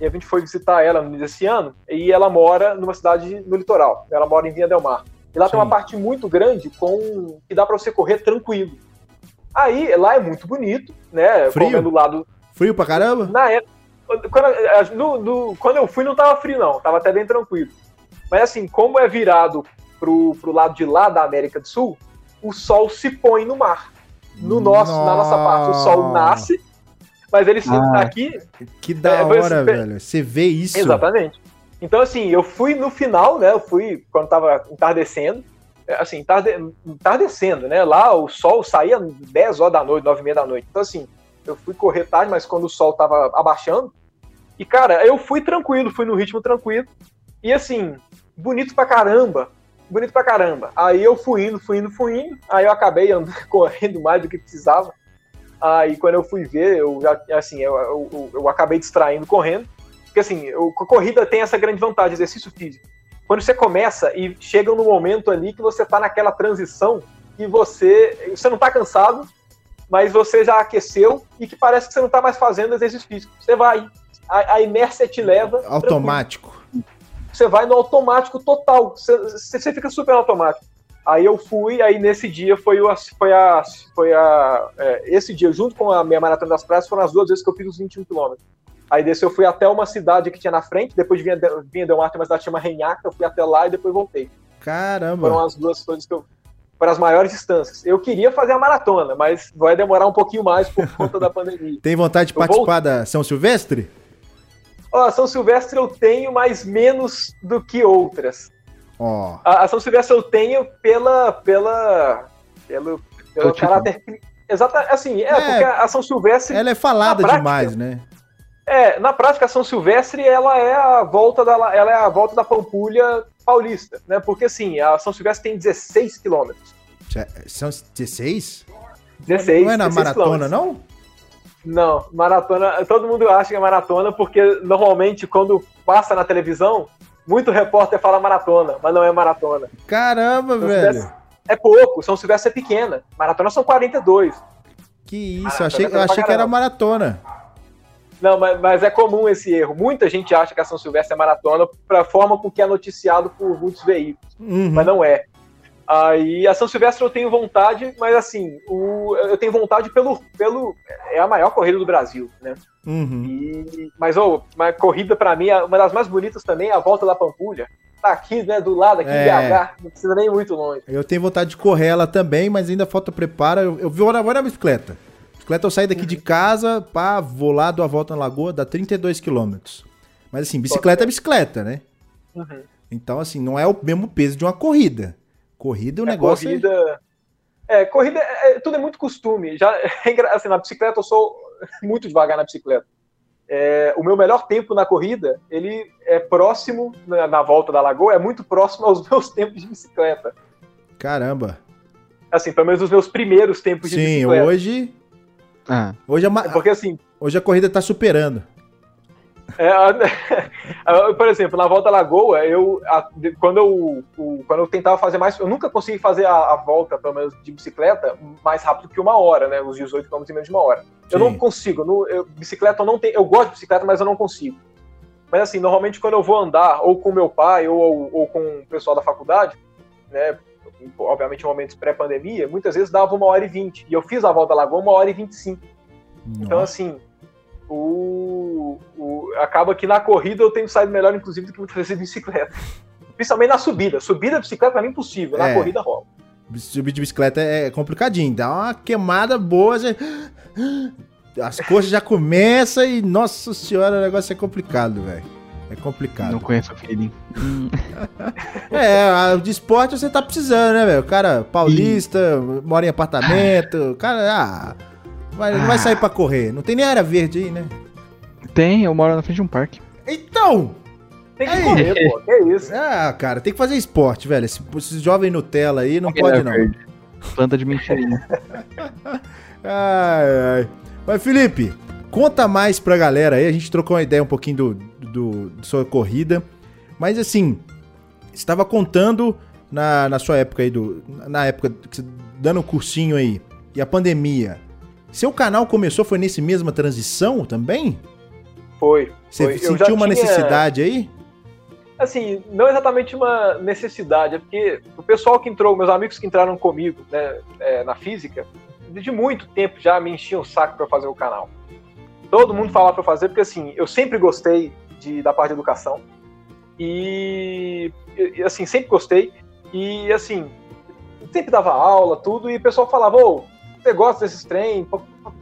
E a gente foi visitar ela no início desse ano. E ela mora numa cidade no litoral. Ela mora em Vinha Del Mar. E lá tem Sim. uma parte muito grande com que dá pra você correr tranquilo. Aí, lá é muito bonito, né? Frio? Comendo lá do. Frio pra caramba? Na época. Quando, a- no- no- quando eu fui, não tava frio, não. Tava até bem tranquilo. Mas assim, como é virado pro, pro lado de lá da América do Sul, o sol se põe no mar. No nosso, na nossa parte, o sol nasce, mas ele se Ah. aqui. Que da É, hora, super- velho. Você vê isso. Exatamente. Então, assim, eu fui no final, né? Eu fui quando tava entardecendo. É, Assim, entarde, entardecendo, né? Lá o sol saía 10 horas da noite, 9 e meia da noite. Então, assim, eu fui correr tarde, mas quando o sol tava abaixando. E, cara, eu fui tranquilo, fui no ritmo tranquilo. E, assim, bonito pra caramba. Bonito pra caramba. Aí eu fui indo, fui indo, fui indo. Aí eu acabei andando, (laughs) correndo mais do que precisava. Aí quando eu fui ver, eu já, assim, eu, eu, eu- eu acabei distraindo correndo. Porque assim, a corrida tem essa grande vantagem, exercício físico. Quando você começa e chega no momento ali que você tá naquela transição e você, você não tá cansado, mas você já aqueceu e que parece que você não tá mais fazendo exercício físico. Você vai. A, a inércia te leva. tranquilo. Automático. Você vai no automático total. Você, você fica super automático. Aí eu fui, aí nesse dia foi, o, foi a. Foi a é, esse dia, junto com a minha maratona das praias, foram as duas vezes que eu fiz os 21 quilômetros. Aí desse eu fui até uma cidade que tinha na frente, depois vinha, vinha Del Mar, tem uma cidade que chama Renhaca, eu fui até lá e depois voltei. Caramba! Foram as duas coisas que eu. Para as maiores distâncias. Eu queria fazer a maratona, mas vai demorar um pouquinho mais por (laughs) conta da pandemia. Tem vontade de Eu participar da São Silvestre? Ó, a São Silvestre eu tenho, mas menos do que outras. Ó. A, a São Silvestre eu tenho pela. pela. pelo, pelo caráter. Exata, assim, é, É. porque a São Silvestre. Ela é falada prática, demais, né? É, na prática, a São Silvestre ela é a volta da, ela é a volta da Pampulha paulista, né? Porque assim, a São Silvestre tem 16 quilômetros. São 16? 16, não é na 16 maratona, não? Não, maratona, todo mundo acha que é maratona, porque normalmente quando passa na televisão, muito repórter fala maratona, mas não é maratona. Caramba, São velho. Silvestre é pouco, São Silvestre é pequena. Maratona são 42. Que isso, Maratona eu achei, é eu coisa achei que era maratona. Não, mas, mas é comum esse erro. Muita gente acha que a São Silvestre é maratona para forma com que é noticiado por muitos veículos, Uhum. mas não é. Aí a São Silvestre eu tenho vontade, mas assim, o, eu tenho vontade pelo, pelo. É a maior corrida do Brasil, né? Uhum. E, mas, ô, uma corrida pra mim, uma das mais bonitas também é a volta da Pampulha. Tá aqui, né, do lado, aqui É. em BH, não precisa nem ir muito longe. Eu tenho vontade de correr ela também, mas ainda falta preparo. Eu, eu vou na bicicleta. Bicicleta eu saio daqui de casa, pá, vou lá, dou a volta na lagoa, dá 32 quilômetros. Mas assim, bicicleta é bicicleta, né? Uhum. Então, assim, não é o mesmo peso de uma corrida. Corrida, o É, negócio corrida. É, corrida, é, é- tudo é muito costume. Já, (laughs) é assim, na bicicleta eu sou muito devagar na bicicleta. É, o meu melhor tempo na corrida, ele é próximo, na, na volta da lagoa, é muito próximo aos (laughs) meus tempos de bicicleta. é. Caramba. Assim, pelo menos os meus primeiros tempos de Sim, bicicleta. hoje. Ah, Hoje a, ma- Porque assim, hoje a corrida tá superando. É, (laughs) por exemplo, na volta à Lagoa, eu, a- de- quando, eu, o- quando eu tentava fazer mais, eu nunca consegui fazer a, a volta, pelo menos de bicicleta, mais rápido que uma hora, né? Os 18 km em menos de uma hora. Eu Sim. não consigo, eu não- eu- bicicleta eu não tenho, eu gosto de bicicleta, mas eu não consigo. Mas assim, normalmente quando eu vou andar, ou com meu pai, ou, ou, ou com o pessoal da faculdade, né? Obviamente em momentos pré-pandemia, muitas vezes dava uma hora e vinte. E eu fiz a volta à Lagoa uma hora e vinte e cinco. Então, assim, o, o- acaba que na corrida eu tenho saído melhor, inclusive, do que muitas vezes de bicicleta. Principalmente na subida. Subida de bicicleta é impossível, na É. corrida rola. Subir de bicicleta é complicadinho. Dá uma queimada boa. Você... As coxas já começam e, nossa senhora, o negócio é complicado, velho. É complicado. não conheço o feeling. Hum, (laughs) É, de esporte você tá precisando, né, velho? O cara paulista, mora em apartamento, o cara, ah, vai, não vai sair pra correr. Não tem nem área verde aí, né? Tem, eu moro na frente de um parque. Então, Tem que Aí. correr, pô. Que isso. (laughs) ah, cara, tem que fazer esporte, velho. Esse- Esses jovens Nutella aí não pode, área não. verde. Planta de mentirinha. (laughs) Ai, ai. Mas, Felipe, conta mais pra galera aí. A gente trocou uma ideia um pouquinho do, do, da sua corrida. Mas, assim, você estava contando na, na sua época aí, do, na época que você- dando um cursinho aí, e a pandemia. Seu canal começou, foi nesse mesma transição também? Foi. Você foi. Sentiu uma tinha- necessidade aí? Assim, não exatamente uma necessidade, é porque o pessoal que entrou, meus amigos que entraram comigo né, é, na física, de muito tempo já me enchiam o saco pra fazer o canal. Todo mundo falava pra fazer, porque assim, eu sempre gostei de, da parte de educação. E, e, assim, sempre gostei. E assim, sempre dava aula, tudo, e o pessoal falava, ô, você gosta desses trem,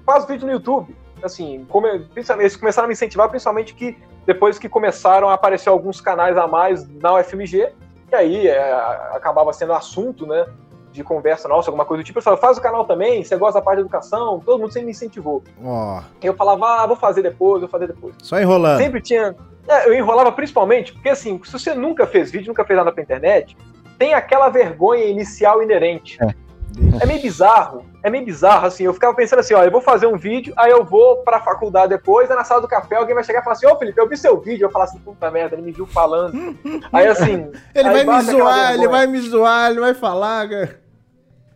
faz vídeo no YouTube. Assim, principalmente, eles começaram a me incentivar, principalmente que depois que começaram a aparecer alguns canais a mais na UFMG, e aí é, acabava sendo assunto, né? De conversa nossa, alguma coisa do tipo. Eu falava, faz o canal também, você gosta da parte de educação, todo mundo sempre me incentivou. E eu falava, ah, vou fazer depois, vou fazer depois. só enrolando. Sempre tinha. É, eu enrolava principalmente, porque assim, se você nunca fez vídeo, nunca fez nada pra internet, tem aquela vergonha inicial inerente. É meio bizarro, é meio bizarro, assim, eu ficava pensando assim, ó, eu vou fazer um vídeo, aí eu vou pra faculdade depois, aí na sala do café alguém vai chegar e falar assim, ô Felipe, eu vi seu vídeo, eu falar assim, puta merda, ele me viu falando. (laughs) aí assim, Ele aí vai me zoar, ele vai me zoar, ele vai falar, cara.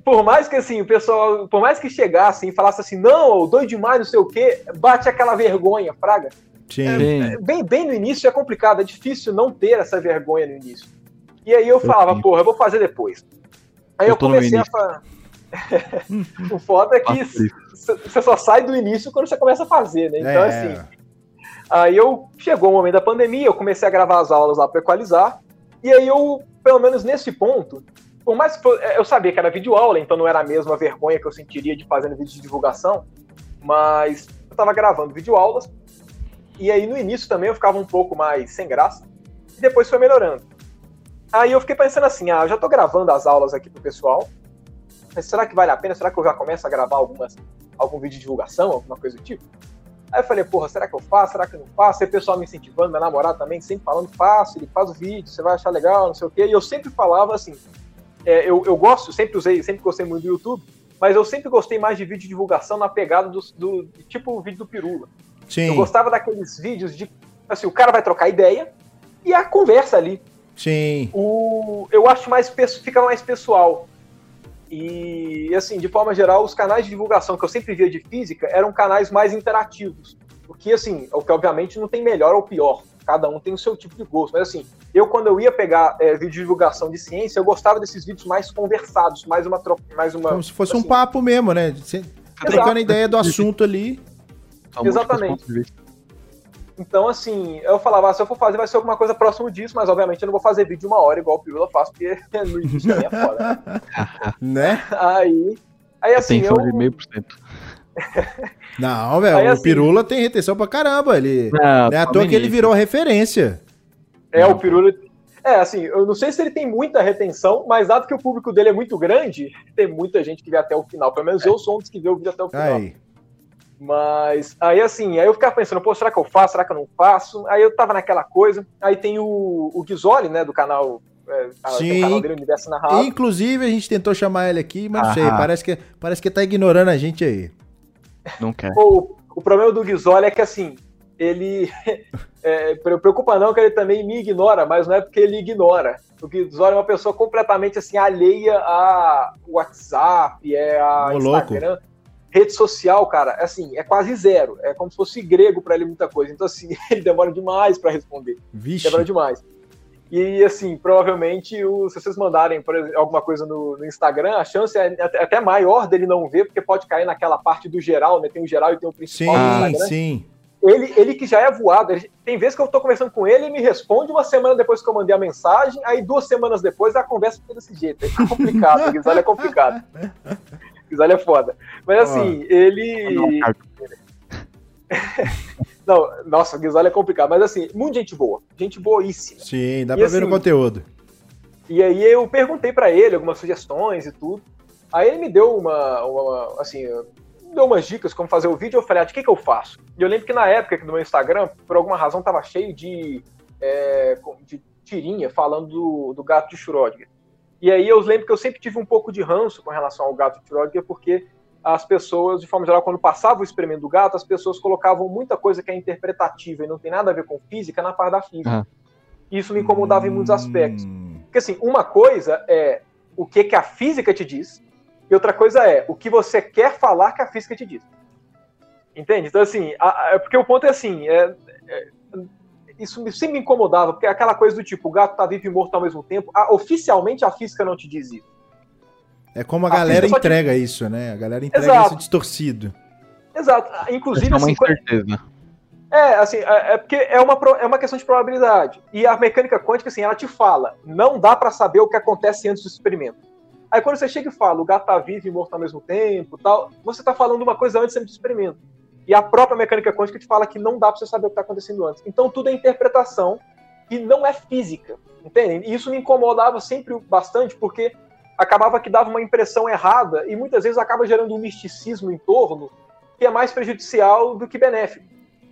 por mais que assim, o pessoal, por mais que chegasse e falasse assim, não, doido demais, não sei o quê, bate aquela vergonha, fraga. Sim. Sim. bem, bem no início é complicado, é difícil não ter essa vergonha no início. E aí eu falava, Sim. porra, eu vou fazer depois. Aí Eu eu, comecei a falar. (laughs) o foda é que você só sai do início quando você começa a fazer, né? Então, É. assim. Aí eu chegou o momento da pandemia, eu comecei a gravar as aulas lá para equalizar. E aí eu, pelo menos nesse ponto, por mais que eu sabia que era videoaula, então não era a mesma vergonha que eu sentiria de fazendo vídeo de divulgação, mas eu tava gravando videoaulas. E aí no início também eu ficava um pouco mais sem graça. E depois foi melhorando. Aí eu fiquei pensando assim, ah, eu já tô gravando as aulas aqui pro pessoal. Mas será que vale a pena? Será que eu já começo a gravar algumas, algum vídeo de divulgação, alguma coisa do tipo? Aí eu falei, porra, será que eu faço? Será que eu não faço? Aí o pessoal me incentivando, meu namorado também, sempre falando, faça, ele faz o vídeo, você vai achar legal, não sei o quê. E eu sempre falava assim, é, eu, eu gosto, sempre usei, sempre gostei muito do YouTube, mas eu sempre gostei mais de vídeo de divulgação na pegada do, do tipo o vídeo do Pirula. Eu Sim, gostava daqueles vídeos de, assim, o cara vai trocar ideia e a conversa ali. sim. O, eu acho mais, fica mais pessoal. E, assim, de forma geral, os canais de divulgação que eu sempre via de física eram canais mais interativos. Porque, assim, o que obviamente não tem melhor ou pior. Cada um tem o seu tipo de gosto. Mas, assim, eu, quando eu ia pegar é, vídeo de divulgação de ciência, eu gostava desses vídeos mais conversados, mais uma troca, mais uma. Como se fosse um assim, papo mesmo, né? Você trocando ideia do assunto ali. São Exatamente. Então, assim, eu falava, ah, se eu for fazer, vai ser alguma coisa próximo disso, mas obviamente eu não vou fazer vídeo de uma hora igual o Pirula faz, porque (laughs) no início também é foda. (laughs) Né? Aí, aí assim, Retenção eu. de meio por cento. (laughs) Não, velho, o assim- Pirula tem retenção pra caramba. Ele, Não, não é à só toa que ele virou referência. É, o Pirula. É, assim, eu não sei se ele tem muita retenção, mas dado que o público dele é muito grande, tem muita gente que vê até o final. Pelo menos eu sou um dos que vê o vídeo até o final. Aí. Mas aí assim, aí eu ficava pensando, pô, será que eu faço? Será que eu não faço? Aí eu tava naquela coisa. Aí tem o, o né, do canal. É, Sim. canal dele, Universo Narrado. Inclusive, a gente tentou chamar ele aqui, mas não sei, parece que, parece que tá ignorando a gente aí. Não quer. O, o problema do Ghisoli é que assim, ele. (laughs) É, pre- preocupa não que ele também me ignora, mas não é porque ele ignora. O Ghisoli é uma pessoa completamente assim, alheia a WhatsApp, é a Ô, louco. Rede social, cara, assim, é quase zero. É como se fosse grego pra ele muita coisa. Então, assim, (laughs) ele demora demais pra responder. Vixe. Demora demais. E assim, provavelmente, o- se vocês mandarem por exemplo, alguma coisa no, no Instagram, a chance é até, maior dele não ver, porque pode cair naquela parte do geral, né? Tem o geral e tem o principal do Sim, Instagram. sim. Ele, ele que já é voado, ele- tem vezes que eu tô conversando com ele e me responde uma semana depois que eu mandei a mensagem, aí duas semanas depois a conversa fica desse jeito. É complicado, o Guizalho é complicado. (laughs) O Guizalho é foda. Mas assim, ele. Não, (laughs) Não, nossa, o Guizalho é complicado, mas assim, muito gente boa. Gente boíssima. Sim, dá E pra ver no assim, conteúdo. E aí eu perguntei pra ele algumas sugestões e tudo. Aí ele me deu uma, uma assim, deu umas dicas como fazer o vídeo. Eu falei, ah, de que que eu faço? E eu lembro que na época que no meu Instagram, por alguma razão, tava cheio de, é, de tirinha falando do, do gato de Schrödinger. E aí eu lembro que eu sempre tive um pouco de ranço com relação ao gato de Schrödinger, porque as pessoas, de forma geral, quando passava o experimento do gato, as pessoas colocavam muita coisa que é interpretativa e não tem nada a ver com física na parte da física. Aham. Isso me incomodava em muitos aspectos. Hum, Porque assim, uma coisa é o que, que a física te diz, e outra coisa é o que você quer falar que a física te diz. Entende? Então, assim, a- a- porque o ponto é assim, é- é- isso me- sempre me incomodava, porque é aquela coisa do tipo, o gato tá vivo e morto ao mesmo tempo, a- oficialmente a física não te diz isso. É como a A galera só te- entrega isso, né? A galera entrega Exato. isso distorcido. Exato. Isso Inclusive, é uma assim, incerteza. É, assim, é, é porque é uma, é uma questão de probabilidade. E a mecânica quântica, assim, ela te fala, não dá pra saber o que acontece antes do experimento. Aí quando você chega e fala, o gato tá vivo e morto ao mesmo tempo, tal, você tá falando uma coisa antes do experimento. E a própria mecânica quântica te fala que não dá pra você saber o que tá acontecendo antes. Então tudo é interpretação e não é física, entende? E isso me incomodava sempre bastante, porque acabava que dava uma impressão errada e muitas vezes acaba gerando um misticismo em torno que é mais prejudicial do que benéfico.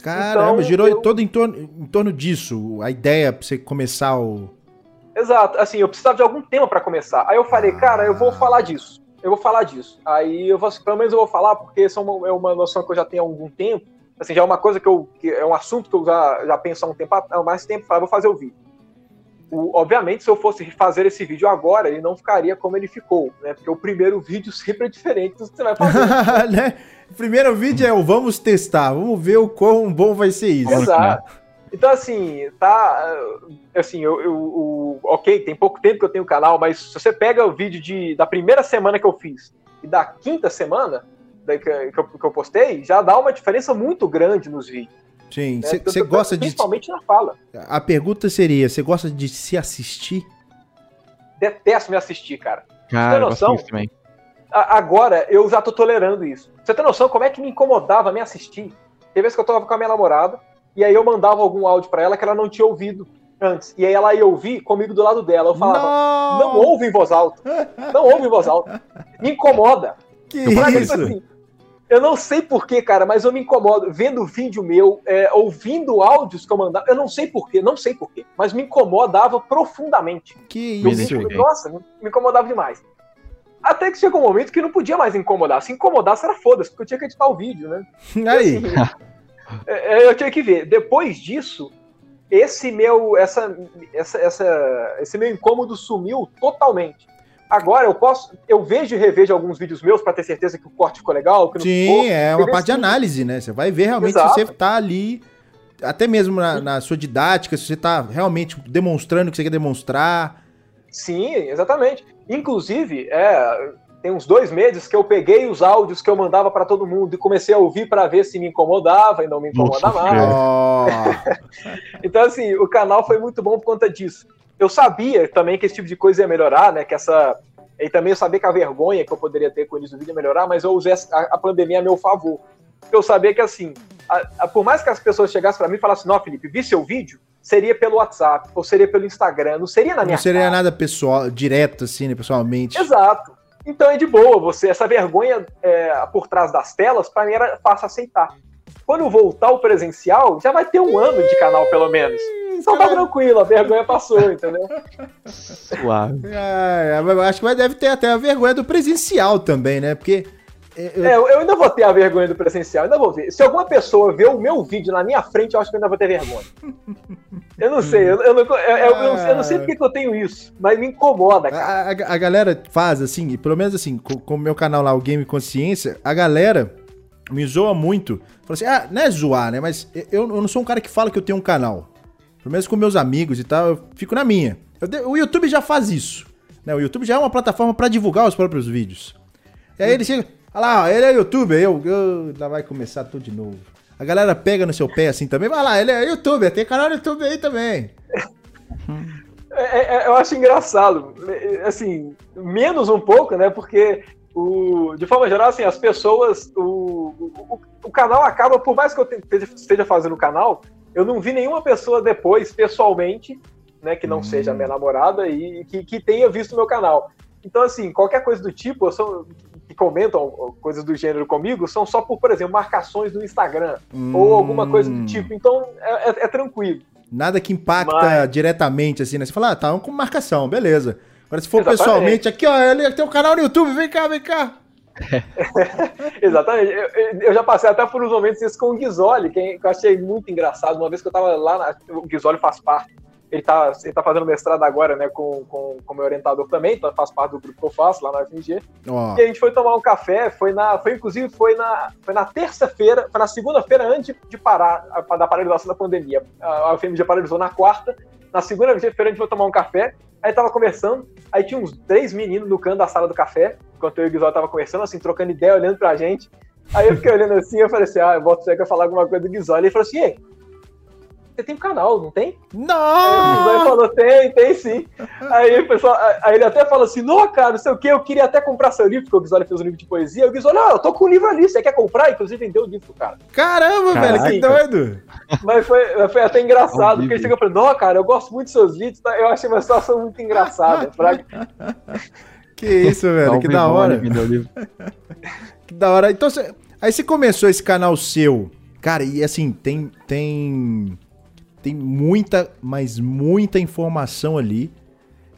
Caramba, Então, girou eu- todo em torno, em torno disso. A ideia pra você começar o. Exato, assim, eu precisava de algum tema pra começar. Aí eu falei, cara, eu vou falar disso. Eu vou falar disso. Aí eu vou, pelo menos eu vou falar, porque é uma, é uma noção que eu já tenho há algum tempo. Assim, já é uma coisa que eu. Que é um assunto que eu já, já penso há um tempo, há mais tempo, falei, vou fazer o vídeo. O- obviamente, se eu fosse fazer esse vídeo agora, ele não ficaria como ele ficou, né? Porque o primeiro vídeo (laughs) sempre é diferente do que você vai fazer. (laughs) né? O primeiro vídeo é o vamos testar, vamos ver o quão bom vai ser isso. Exato. Então, assim, tá. Assim, eu, eu, eu, Ok, tem pouco tempo que eu tenho o canal, mas se você pega o vídeo de, da primeira semana que eu fiz e da quinta semana que, que, eu, que eu postei, já dá uma diferença muito grande nos vídeos. Sim, você né? gosta de. Principalmente na fala. A pergunta seria: você gosta de se assistir? Detesto me assistir, cara. Cara, você tem noção? Também. Agora eu já tô tolerando isso. Você tem noção como é que me incomodava me assistir? Tem vezes que eu tava com a minha namorada, e aí eu mandava algum áudio para ela que ela não tinha ouvido antes. E aí ela ia ouvir comigo do lado dela. Eu falava, não, não ouve em voz alta. Não ouve em voz alta. Me incomoda. Que isso? Assim, eu não sei porquê, cara, mas eu me incomodo vendo vídeo meu, é, ouvindo áudios que eu mandava. Eu não sei porquê, não sei porquê, mas me incomodava profundamente. Que isso? Eu, nossa, me incomodava demais. Até que chegou um momento que não podia mais incomodar. Se incomodasse, era foda-se, porque eu tinha que editar o vídeo, né? Aí. Assim, é, é, eu tinha que ver. Depois disso, esse meu, essa, essa, essa, esse meu incômodo sumiu totalmente. Agora eu posso, eu vejo e revejo alguns vídeos meus para ter certeza que o corte ficou legal. Que Sim, ficou. é uma parte de análise, né? Você vai ver realmente Exato. se você tá ali, até mesmo na, na, sua didática, se você tá realmente demonstrando o que você quer demonstrar. Sim, exatamente. Inclusive, é, tem uns dois meses que eu peguei os áudios que eu mandava para todo mundo e comecei a ouvir para ver se me incomodava e não me incomoda Nossa, mais. (laughs) Então, assim, o canal foi muito bom por conta disso. Eu sabia também que esse tipo de coisa ia melhorar, né? Que essa. E também eu sabia que a vergonha que eu poderia ter com o início do vídeo ia melhorar, mas eu usei a, a pandemia a meu favor. Eu sabia que, assim, a, a, por mais que as pessoas chegassem para mim e falassem, não, Felipe, vi seu vídeo, seria pelo WhatsApp, ou seria pelo Instagram, não seria na minha Não seria cara. nada pessoal, direto, assim, né, pessoalmente. Exato. Então é de boa, você essa vergonha é, por trás das telas, para mim era fácil aceitar. Quando voltar o presencial, já vai ter um ano de canal, pelo menos. Então tá tranquilo, a vergonha passou, entendeu? Suave. É, acho que deve ter até a vergonha do presencial também, né? Porque eu... É, eu ainda vou ter a vergonha do presencial, ainda vou ver. Se alguma pessoa ver o meu vídeo na minha frente, eu acho que eu ainda vou ter vergonha. Eu não sei, eu, eu, não, eu, eu, não, sei porque que eu tenho isso, mas me incomoda, cara. A, a, a galera faz assim, pelo menos assim, com o meu canal lá, o Game Consciência, a galera me zoa muito. Fala assim, ah, não é zoar, né? Mas eu, não sou um cara que fala que eu tenho um canal. Pelo menos com meus amigos e tal, eu fico na minha. O YouTube já faz isso. Né? O YouTube já é uma plataforma para divulgar os próprios vídeos. E aí ele chega, olha lá, ele é youtuber, eu, eu, lá vai começar tudo de novo. A galera pega no seu pé assim também, vai lá, ele é youtuber, tem canal no YouTube aí também. É, é, eu acho engraçado, assim, menos um pouco, né, porque o, de forma geral, assim, as pessoas, o, o, o canal acaba, por mais que eu esteja fazendo o canal, eu não vi nenhuma pessoa depois, pessoalmente, né, que não hum. seja minha namorada e que, que tenha visto o meu canal. Então, assim, qualquer coisa do tipo, eu sou, que comentam coisas do gênero comigo são só por, por exemplo, marcações no Instagram hum. ou alguma coisa do tipo. Então é, é, é tranquilo. Nada que impacta Mas... diretamente, assim, né? Você fala, ah, tá com marcação, beleza. Agora, se for Exatamente. pessoalmente, aqui, ó, ele tem um canal no YouTube, vem cá, vem cá. (laughs) Exatamente. Eu, eu, já passei até por uns momentos isso com o Ghisoli, que eu achei muito engraçado. Uma vez que eu tava lá, na, o Ghisoli faz parte ele tá, ele tá fazendo mestrado agora, né, com, com, com meu orientador também, então faz parte do grupo que eu faço lá na FMG. Oh. E a gente foi tomar um café, foi na, foi inclusive foi na, foi na terça-feira, foi na segunda-feira antes de parar, da paralisação da pandemia. A, FMG paralisou na quarta, na segunda-feira a gente foi tomar um café, aí tava conversando, aí tinha uns três meninos no canto da sala do café, enquanto eu e o Guizol tava conversando, assim, trocando ideia, olhando pra gente. Aí eu fiquei olhando assim, eu falei assim, ah, eu boto você quer falar alguma coisa do Guizol. Ele falou assim, ei, você tem um canal, não tem? Não! Aí falou, tem, tem sim. Aí o pessoal, aí ele até falou assim, não, cara, não sei o que, eu queria até comprar seu livro, porque o Guizoli fez um livro de poesia. O Guizoli, não, eu tô com o livro ali, você quer comprar? Inclusive vendeu o livro pro cara. Caramba, Caraca. velho, que doido! Mas foi, foi até engraçado, porque ele chegou e falou, não, cara, eu gosto muito dos seus vídeos, tá? eu achei uma situação muito engraçada. pra... (laughs) Que isso, velho, que da hora. (laughs) que da hora. Então, aí você começou esse canal seu, cara, e assim, tem, tem tem muita, mas muita informação ali.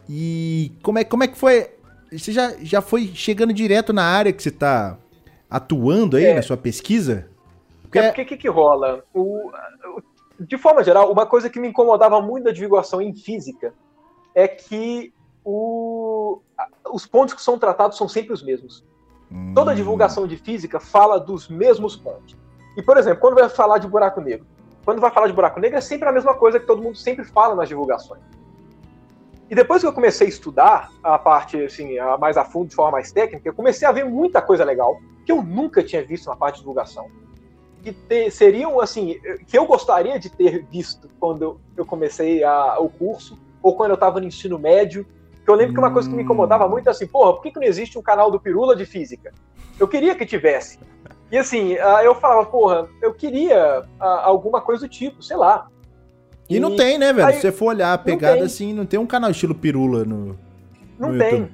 E como é, como é que foi? Você já, já foi chegando direto na área que você está atuando aí é. na sua pesquisa? Porque é porque o que, que rola? O, de forma geral, uma coisa que me incomodava muito da divulgação em física é que o, os pontos que são tratados são sempre os mesmos. Hum. Toda divulgação de física fala dos mesmos pontos. E, por exemplo, quando vai falar de buraco negro, quando vai falar de buraco negro, é sempre a mesma coisa que todo mundo sempre fala nas divulgações. E depois que eu comecei a estudar a parte, assim, a mais a fundo, de forma mais técnica, eu comecei a ver muita coisa legal que eu nunca tinha visto na parte de divulgação. Que ter, seriam, assim, que eu gostaria de ter visto quando eu comecei a, o curso, ou quando eu estava no ensino médio. Que eu lembro que uma coisa que me incomodava muito é assim, porra, por que, que não existe um canal do Pirula de Física? Eu queria que tivesse. E assim, eu falava, porra, eu queria alguma coisa do tipo, sei lá. E, e não tem, né, velho? Se você for olhar a pegada assim, não tem um canal estilo Pirula no. Não no tem.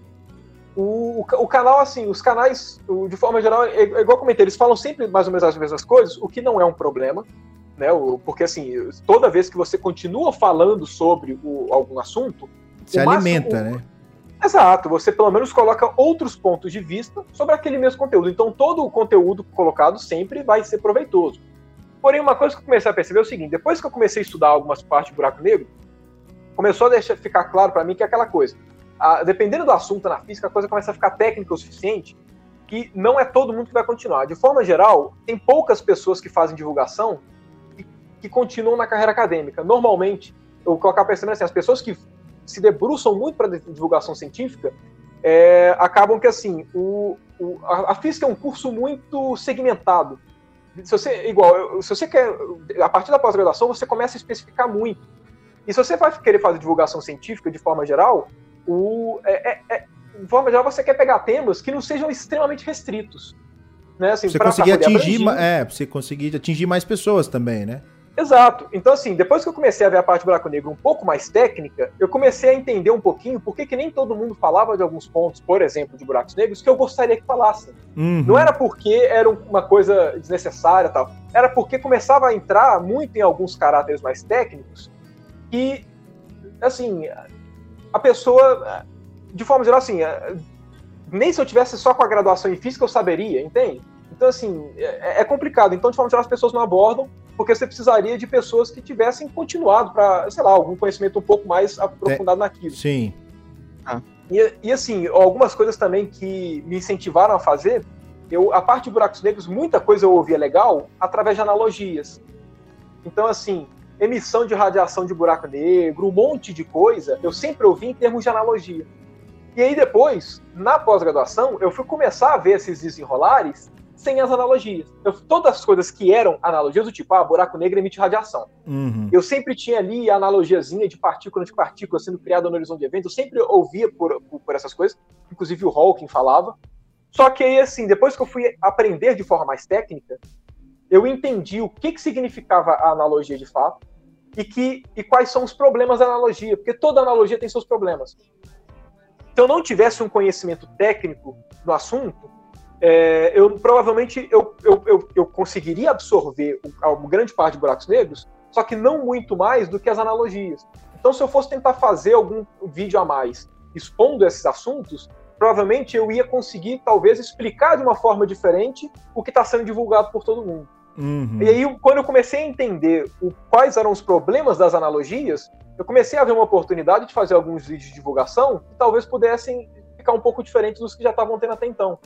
O, o, o, canal, assim, os canais, o, de forma geral, é, é igual eu comentei, eles falam sempre mais ou menos as mesmas coisas, o que não é um problema, né? O, porque, assim, toda vez que você continua falando sobre algum assunto. Se alimenta, máximo, né? Exato, você pelo menos coloca outros pontos de vista sobre aquele mesmo conteúdo. Então todo o conteúdo colocado sempre vai ser proveitoso. Porém, uma coisa que eu comecei a perceber é o seguinte: depois que eu comecei a estudar algumas partes de buraco negro, começou a deixar, ficar claro para mim que é aquela coisa. A, dependendo do assunto na física, a coisa começa a ficar técnica o suficiente que não é todo mundo que vai continuar. De forma geral, tem poucas pessoas que fazem divulgação que, que continuam na carreira acadêmica. Normalmente, eu vou colocar percebendo assim, as pessoas que se debruçam muito para divulgação científica, é, acabam que assim, o, o, a, física é um curso muito segmentado. Se você, igual, se você quer, a partir da pós-graduação, você começa a especificar muito. E se você vai querer fazer divulgação científica de forma geral, o, é, é, é de forma geral, você quer pegar temas que não sejam extremamente restritos. Né? Assim, você conseguir atingir, é, você conseguir atingir mais pessoas também, né? Exato. Então, assim, depois que eu comecei a ver a parte do buraco negro um pouco mais técnica, eu comecei a entender um pouquinho por que, que nem todo mundo falava de alguns pontos, por exemplo, de buracos negros, que eu gostaria que falassem. Uhum. Não era porque era uma coisa desnecessária tal. Era porque começava a entrar muito em alguns caráteres mais técnicos que, assim, a pessoa, de forma geral, assim, nem se eu tivesse só com a graduação em física eu saberia, entende? Então, assim, é, é complicado. Então, de forma geral, as pessoas não abordam porque você precisaria de pessoas que tivessem continuado para, sei lá, algum conhecimento um pouco mais aprofundado é, naquilo. Sim. Ah. E, e, assim, algumas coisas também que me incentivaram a fazer, eu, a parte de buracos negros, muita coisa eu ouvia legal através de analogias. Então, assim, emissão de radiação de buraco negro, um monte de coisa, eu sempre ouvi em termos de analogia. E aí depois, na pós-graduação, eu fui começar a ver esses desenrolares sem as analogias. Eu, todas as coisas que eram analogias, do tipo, ah, buraco negro emite radiação. Uhum. Eu sempre tinha ali a analogiazinha de partícula de partícula sendo criada no horizonte de evento, eu sempre ouvia por, por, por essas coisas, inclusive o Hawking falava. Só que aí, assim, depois que eu fui aprender de forma mais técnica, eu entendi o que, que significava a analogia de fato e, que, e quais são os problemas da analogia, porque toda analogia tem seus problemas. Se eu não tivesse um conhecimento técnico no assunto, é, eu provavelmente eu, eu, eu, eu conseguiria absorver uma grande parte de buracos negros, só que não muito mais do que as analogias. Então, se eu fosse tentar fazer algum vídeo a mais expondo esses assuntos, provavelmente eu ia conseguir, talvez, explicar de uma forma diferente o que está sendo divulgado por todo mundo. Uhum. E aí, quando eu comecei a entender o, quais eram os problemas das analogias, eu comecei a ver uma oportunidade de fazer alguns vídeos de divulgação que talvez pudessem ficar um pouco diferentes dos que já estavam tendo até então.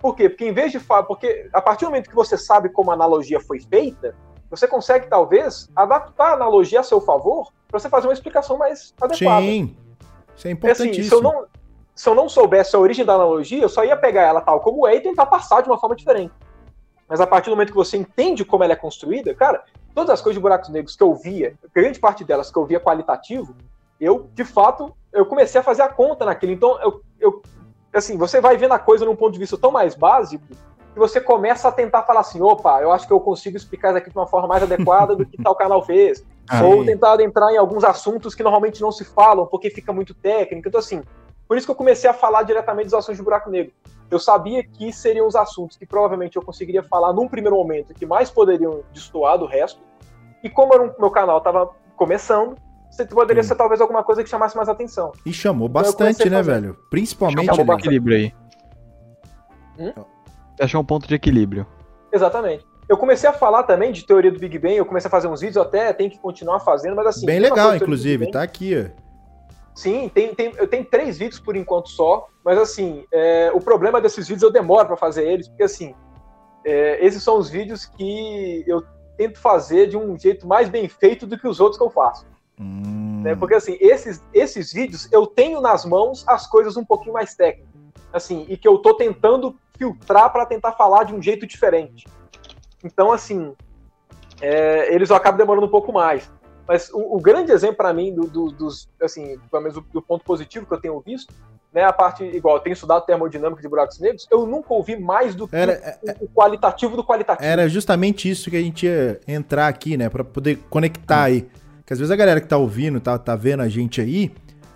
Por quê? Porque em vez de falar, porque a partir do momento que você sabe como a analogia foi feita, você consegue talvez adaptar a analogia a seu favor para você fazer uma explicação mais adequada. Sim, isso é importantíssimo. Assim, se, eu não, se eu não soubesse a origem da analogia, eu só ia pegar ela tal como é e tentar passar de uma forma diferente. Mas a partir do momento que você entende como ela é construída, cara, todas as coisas de buracos negros que eu via, grande parte delas que eu via qualitativo, eu, de fato, eu comecei a fazer a conta naquilo. Então, eu, eu assim, você vai vendo a coisa num ponto de vista tão mais básico que você começa a tentar falar assim, opa, eu acho que eu consigo explicar isso aqui de uma forma mais adequada do que tal canal fez. (laughs) Aí. Ou tentar entrar em alguns assuntos que normalmente não se falam, porque fica muito técnico. Então, assim, por isso que eu comecei a falar diretamente dos assuntos de buraco negro. Eu sabia que seriam os assuntos que provavelmente eu conseguiria falar num primeiro momento, que mais poderiam destoar do resto. E como o meu canal estava começando, você poderia ser talvez alguma coisa que chamasse mais atenção. E chamou então, bastante, né, velho? Principalmente. Chamou equilíbrio aí. Hum? Achou um ponto de equilíbrio. Exatamente. Eu comecei a falar também de teoria do Big Bang, eu comecei a fazer uns vídeos, eu até tenho que continuar fazendo, mas assim. Bem legal, inclusive, tá aqui, ó. Sim, tem, tem, eu tenho três vídeos por enquanto só, mas assim, é, o problema desses vídeos eu demoro para fazer eles, porque assim, é, esses são os vídeos que eu tento fazer de um jeito mais bem feito do que os outros que eu faço. Hum. Né? Porque assim, esses, esses vídeos eu tenho nas mãos as coisas um pouquinho mais técnicas. Assim, e que eu tô tentando filtrar para tentar falar de um jeito diferente. Então, assim, é, eles acabam demorando um pouco mais. Mas o, o grande exemplo para mim do, do, dos, assim, pelo menos do, do, ponto positivo que eu tenho visto, né, a parte igual, eu tenho estudado termodinâmica de buracos negros, eu nunca ouvi mais do que Era- o, o qualitativo do qualitativo. Era justamente isso que a gente ia entrar aqui, né? Pra poder conectar aí. Que às vezes a galera que tá ouvindo, tá, tá vendo a gente aí,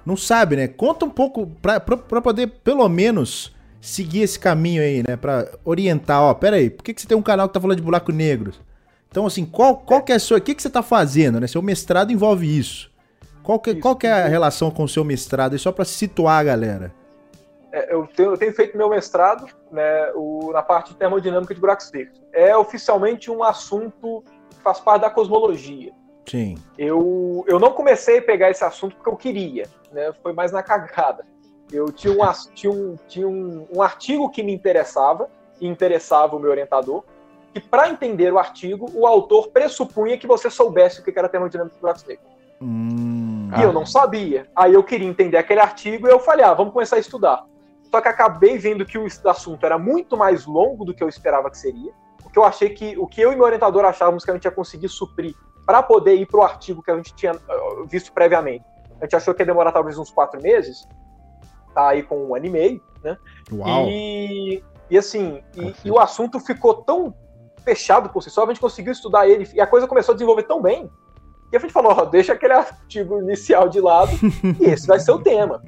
não sabe, né? Conta um pouco pra, pra, pra poder, pelo menos, seguir esse caminho aí, né? Pra orientar, ó, pera aí, por que, que você tem um canal que tá falando de buraco negros? Então, assim, qual, qual que é a sua... O que, que você tá fazendo, né? Seu mestrado envolve isso. Qual que, Isso. qual que é a relação com o seu mestrado? aí, só pra situar a galera. É, eu, tenho, eu tenho feito meu mestrado né, o- na parte de termodinâmica de buracos negros. É oficialmente um assunto que faz parte da cosmologia. Sim. Eu, eu não comecei a pegar esse assunto porque eu queria, né? Foi mais na cagada. Eu tinha um, tinha um, tinha um, um artigo que me interessava, e interessava o meu orientador, que para entender o artigo, o autor pressupunha que você soubesse o que era termodinâmica de buracos negros. Hum, E eu não sabia. Aí eu queria entender aquele artigo e eu falei, ah, vamos começar a estudar. Só que acabei vendo que o assunto era muito mais longo do que eu esperava que seria. Porque eu achei que o que eu e meu orientador achávamos que a gente ia conseguir suprir para poder ir para o artigo que a gente tinha uh, visto previamente. A gente achou que ia demorar talvez uns quatro meses. Tá aí com um ano e meio, né? Uau. E, e assim, e, e o assunto ficou tão fechado por si só, a gente conseguiu estudar ele e a coisa começou a desenvolver tão bem que a gente falou, ó, (laughs) deixa aquele artigo inicial de lado (laughs) e esse vai ser o tema.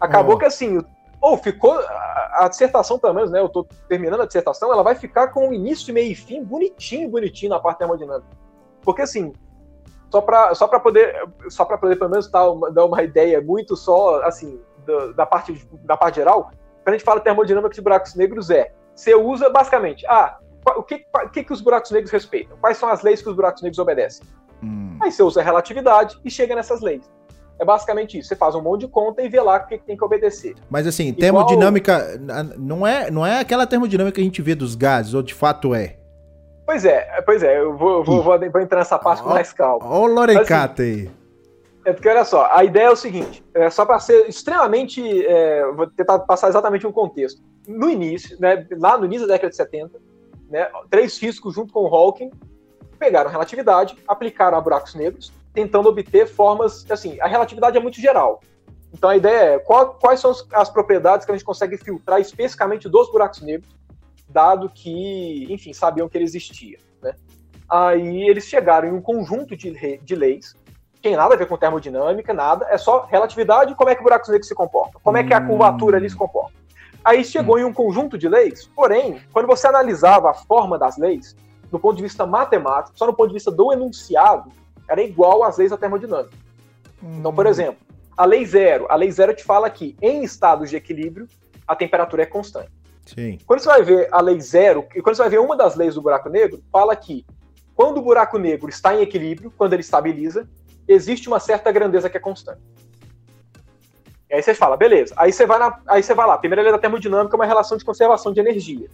Acabou que assim, ou ficou a, a dissertação pelo menos, né, eu tô terminando a dissertação, ela vai ficar com início, meio e fim bonitinho, bonitinho na parte termodinâmica. Porque assim, só para só para poder só para poder pelo menos dar uma, dar uma ideia muito só assim da, da parte da parte geral, quando a gente fala termodinâmica de buracos negros é, você usa basicamente, ah, o que, que que os buracos negros respeitam? Quais são as leis que os buracos negros obedecem? Hum. Aí você usa a relatividade e chega nessas leis. É basicamente isso. Você faz um monte de conta e vê lá o que, tem que obedecer. Mas assim, Igual- termodinâmica n- não é, não é aquela termodinâmica que a gente vê dos gases, ou de fato é. Pois é, pois é, eu vou, vou, vou, vou entrar nessa parte com Ó. mais calma. Ó o Lorecata aí. É porque, olha só, a ideia é o seguinte, é só para ser extremamente, é, vou tentar passar exatamente um contexto. No início, né, lá no início da década de 70, né, três físicos junto com o Hawking pegaram a relatividade, aplicaram a buracos negros, tentando obter formas, assim, a relatividade é muito geral. Então a ideia é qual- quais são as propriedades que a gente consegue filtrar especificamente dos buracos negros, dado que, enfim, sabiam que ele existia. Né? Aí eles chegaram em um conjunto de, de leis tem nada a ver com termodinâmica, nada, é só relatividade e como é que buracos negros se comportam, como é que a Hum. curvatura ali se comporta. Aí chegou em um conjunto de leis, porém, quando você analisava a forma das leis, do ponto de vista matemático, só no ponto de vista do enunciado, era igual às leis da termodinâmica. Então, por exemplo, a lei zero, a lei zero te fala que em estados de equilíbrio, a temperatura é constante. Sim. Quando você vai ver a lei zero, e quando você vai ver uma das leis do buraco negro, fala que quando o buraco negro está em equilíbrio, quando ele estabiliza, existe uma certa grandeza que é constante. E aí você fala, beleza. Aí você vai, na, aí você vai lá. Primeira lei da termodinâmica é uma relação de conservação de energia.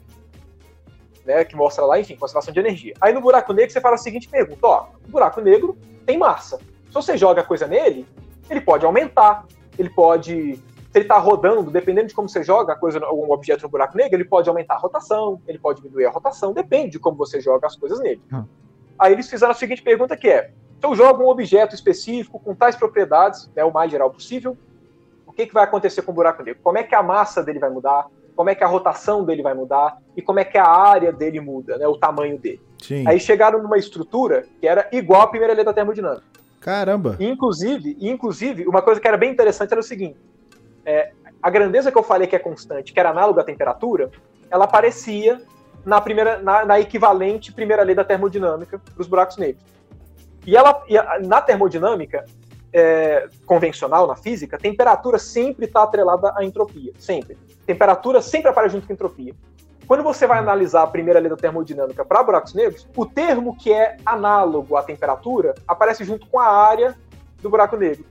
Né, que mostra lá, enfim, conservação de energia. Aí no buraco negro você fala a seguinte pergunta: ó, o buraco negro tem massa. Se você joga coisa nele, ele pode aumentar, ele pode se ele está rodando, dependendo de como você joga a coisa, um objeto no buraco negro, ele pode aumentar a rotação, ele pode diminuir a rotação, depende de como você joga as coisas nele. Hum. Aí eles fizeram a seguinte pergunta que é, se eu jogo um objeto específico com tais propriedades, né, o mais geral possível, o que, que vai acontecer com o buraco negro? Como é que a massa dele vai mudar? Como é que a rotação dele vai mudar? E como é que a área dele muda, né, o tamanho dele? Sim. Aí chegaram numa estrutura que era igual à primeira lei da termodinâmica. Caramba. Inclusive, inclusive, uma coisa que era bem interessante era o seguinte: é, a grandeza que eu falei que é constante, que era análoga à temperatura, ela aparecia na primeira, na, na equivalente primeira lei da termodinâmica para os buracos negros. E ela, e a- na termodinâmica é, convencional, na física, temperatura sempre está atrelada à entropia, sempre. Temperatura sempre aparece junto com entropia. Quando você vai analisar a primeira lei da termodinâmica para buracos negros, o termo que é análogo à temperatura aparece junto com a área do buraco negro.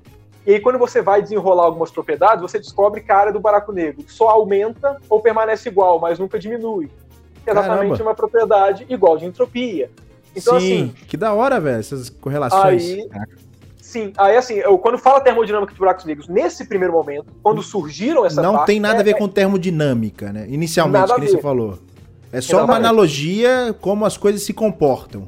E aí, quando você vai desenrolar algumas propriedades, você descobre que a área do buraco negro só aumenta ou permanece igual, mas nunca diminui. É exatamente Caramba. uma propriedade igual de entropia. Então, sim, assim, que da hora, velho, essas correlações. Aí, sim, aí assim, eu, quando fala termodinâmica de buracos negros, nesse primeiro momento, quando surgiram essas Não tem nada é, a ver com termodinâmica, né? Inicialmente, que você falou. É só Exatamente. uma analogia como as coisas se comportam.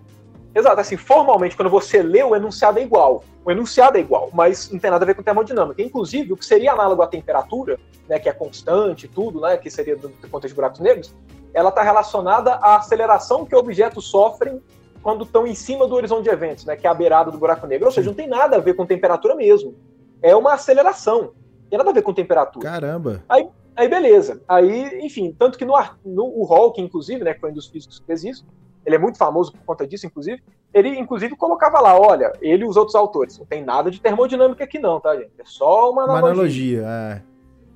Exato, assim, formalmente, quando você lê, o enunciado é igual. O enunciado é igual, mas não tem nada a ver com termodinâmica. Inclusive, o que seria análogo à temperatura, né, que é constante tudo, né, que seria do, do contexto de buracos negros, ela está relacionada à aceleração que objetos sofrem quando estão em cima do horizonte de eventos, né, que é a beirada do buraco negro. Ou seja, não tem nada a ver com temperatura mesmo. É uma aceleração. Não tem nada a ver com temperatura. Caramba. Aí, aí beleza. Aí, enfim, tanto que no, no o Hawking, inclusive, né, que foi um dos físicos que fez isso, ele é muito famoso por conta disso, inclusive, ele, inclusive, colocava lá, olha, ele e os outros autores, não tem nada de termodinâmica aqui não, tá, gente? É só uma analogia. Uma analogia, é.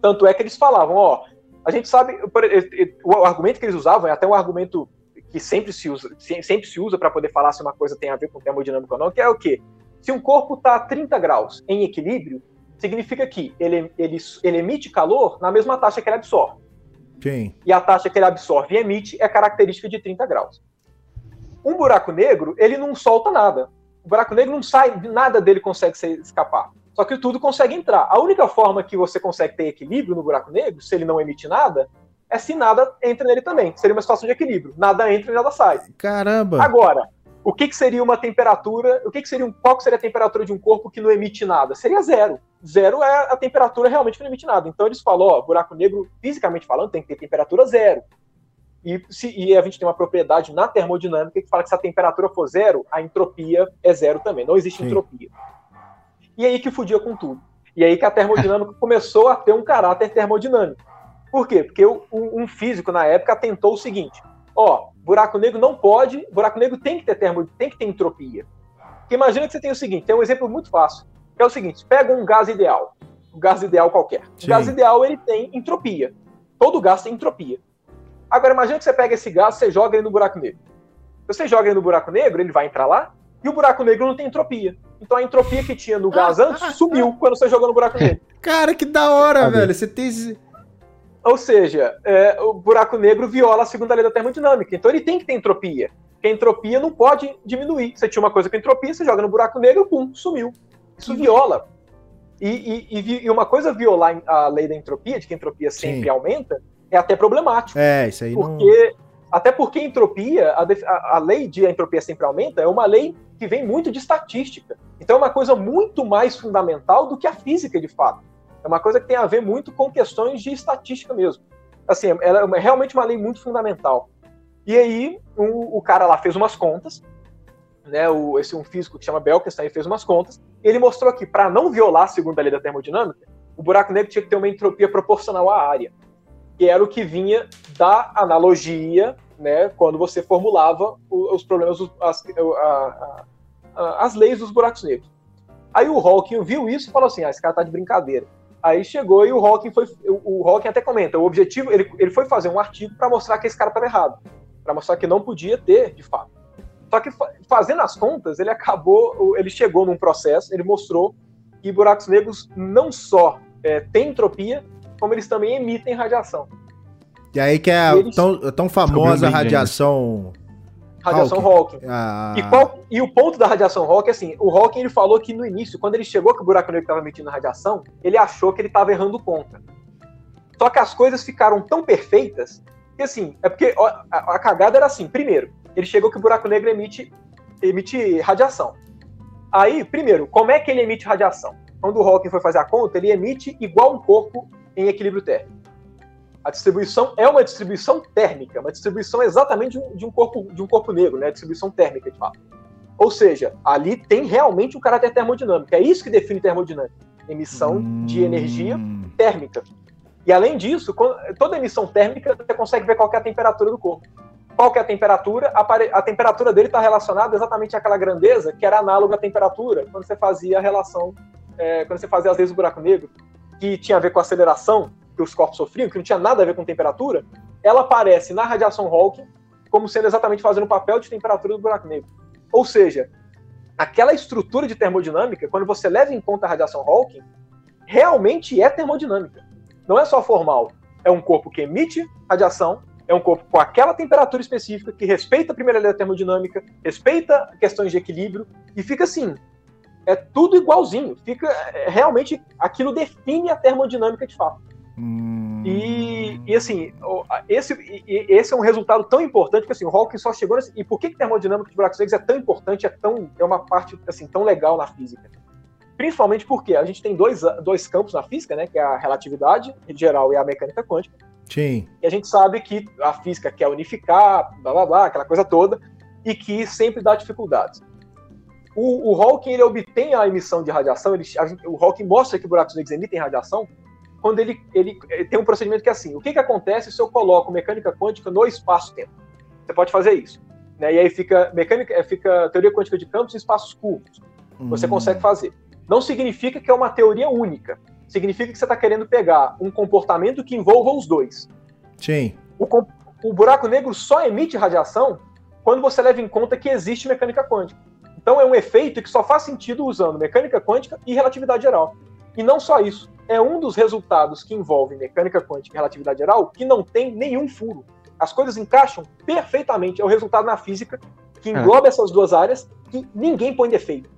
Tanto é que eles falavam, ó, a gente sabe, o argumento que eles usavam é até um argumento que sempre se usa, sempre se usa para poder falar se uma coisa tem a ver com termodinâmica ou não, que é o quê? Se um corpo está a 30 graus em equilíbrio, significa que ele, ele, ele emite calor na mesma taxa que ele absorve. Sim. E a taxa que ele absorve e emite é característica de 30 graus. Um buraco negro, ele não solta nada. O buraco negro não sai, nada dele consegue escapar. Só que tudo consegue entrar. A única forma que você consegue ter equilíbrio no buraco negro, se ele não emite nada, é se nada entra nele também. Seria uma situação de equilíbrio. Nada entra e nada sai. Caramba! Agora, o que, que seria uma temperatura? O que, que seria um, qual que seria a temperatura de um corpo que não emite nada? Seria zero. Zero é a temperatura realmente que não emite nada. Então eles falam, ó, buraco negro, fisicamente falando, tem que ter temperatura zero. E, se, e a gente tem uma propriedade na termodinâmica que fala que se a temperatura for zero, a entropia é zero também. Não existe Sim. entropia. E aí que fudia com tudo. E aí que a termodinâmica (laughs) começou a ter um caráter termodinâmico. Por quê? Porque um físico na época tentou o seguinte: ó, buraco negro não pode, buraco negro tem que ter termo, tem que ter entropia. Porque imagina que você tem o seguinte, tem um exemplo muito fácil, que é o seguinte: pega um gás ideal, um gás ideal qualquer. Sim. O gás ideal ele tem entropia. Todo gás tem entropia. Agora imagina que você pega esse gás, você joga ele no buraco negro. Você joga ele no buraco negro, ele vai entrar lá, e o buraco negro não tem entropia. Então a entropia que tinha no gás antes sumiu quando você jogou no buraco negro. (laughs) Cara, que da hora, velho. Você tem. Ou seja, é, o buraco negro viola a segunda lei da termodinâmica. Então ele tem que ter entropia. Porque a entropia não pode diminuir. Você tinha uma coisa com entropia, você joga no buraco negro, pum, sumiu. Isso viola. E, e, e uma coisa violar a lei da entropia, de que a entropia sempre Sim. aumenta, é até problemático. É, isso aí porque, não... Até porque a entropia, a, a, a lei de a entropia sempre aumenta, é uma lei que vem muito de estatística. Então é uma coisa muito mais fundamental do que a física, de fato. É uma coisa que tem a ver muito com questões de estatística mesmo. Assim, ela é realmente uma lei muito fundamental. E aí, o, o cara lá fez umas contas, né, o, esse um físico que chama Belkenstein fez umas contas, e ele mostrou que para não violar a segunda lei da termodinâmica, o buraco negro tinha que ter uma entropia proporcional à área, que era o que vinha da analogia né, quando você formulava os problemas, as, a, a, as leis dos buracos negros. Aí o Hawking viu isso e falou assim: ah, esse cara tá de brincadeira. Aí chegou e o Hawking foi. O Hawking até comenta: o objetivo, ele, ele foi fazer um artigo para mostrar que esse cara estava errado, para mostrar que não podia ter, de fato. Só que fazendo as contas, ele acabou, ele chegou num processo, ele mostrou que buracos negros não só é, têm entropia, como eles também emitem radiação. E aí que é a eles... tão, tão famosa radiação. Radiação Hawking. Ah. E, qual, e o ponto da radiação Hawking, assim, o Hawking ele falou que no início, quando ele chegou que o buraco negro estava emitindo radiação, ele achou que ele estava errando conta. Só que as coisas ficaram tão perfeitas que, assim, é porque a, a, cagada era assim: primeiro, ele chegou que o buraco negro emite, emite radiação. Aí, primeiro, como é que ele emite radiação? Quando o Hawking foi fazer a conta, ele emite igual um corpo em equilíbrio térmico. A distribuição é uma distribuição térmica, uma distribuição exatamente de um corpo, de um corpo negro, né? Distribuição térmica, de fato. Ou seja, ali tem realmente um caráter termodinâmico. É isso que define termodinâmica. Emissão hum... de energia térmica. E além disso, toda emissão térmica você consegue ver qual é a temperatura do corpo. Qual é a temperatura? A, temperatura dele está relacionada exatamente àquela grandeza que era análoga à temperatura quando você fazia a relação, é, quando você fazia as leis do buraco negro, que tinha a ver com a aceleração que os corpos sofriam, que não tinha nada a ver com temperatura, ela aparece na radiação Hawking como sendo exatamente fazendo o papel de temperatura do buraco negro. Ou seja, aquela estrutura de termodinâmica, quando você leva em conta a radiação Hawking, realmente é termodinâmica. Não é só formal. É um corpo que emite radiação é um corpo com aquela temperatura específica, que respeita a primeira lei da termodinâmica, respeita questões de equilíbrio, e fica assim, é tudo igualzinho. Fica é, realmente aquilo define a termodinâmica de fato. Hum. E, e, assim, esse, esse é um resultado tão importante que assim, o Hawking só chegou nesse, E por que, que termodinâmica de buracos negros é tão importante, é, tão, é uma parte assim, tão legal na física? Principalmente porque a gente tem dois, dois campos na física, né? Que é a relatividade geral e a mecânica quântica. Sim. E a gente sabe que a física quer unificar, blá blá blá, aquela coisa toda, e que sempre dá dificuldades. O, o Hawking ele obtém a emissão de radiação, ele, o Hawking mostra que buracos negros emitem radiação, quando ele, ele, ele, tem um procedimento que é assim: o que, que acontece se eu coloco mecânica quântica no espaço-tempo? Você pode fazer isso. Né? E aí fica mecânica, é, fica teoria quântica de campos em espaços curtos. Você hum. consegue fazer. Não significa que é uma teoria única. Significa que você está querendo pegar um comportamento que envolva os dois. Sim. O, o buraco negro só emite radiação quando você leva em conta que existe mecânica quântica. Então é um efeito que só faz sentido usando mecânica quântica e relatividade geral. E não só isso, é um dos resultados que envolve mecânica quântica e relatividade geral que não tem nenhum furo. As coisas encaixam perfeitamente. É o resultado na física que engloba é. essas duas áreas que ninguém põe defeito.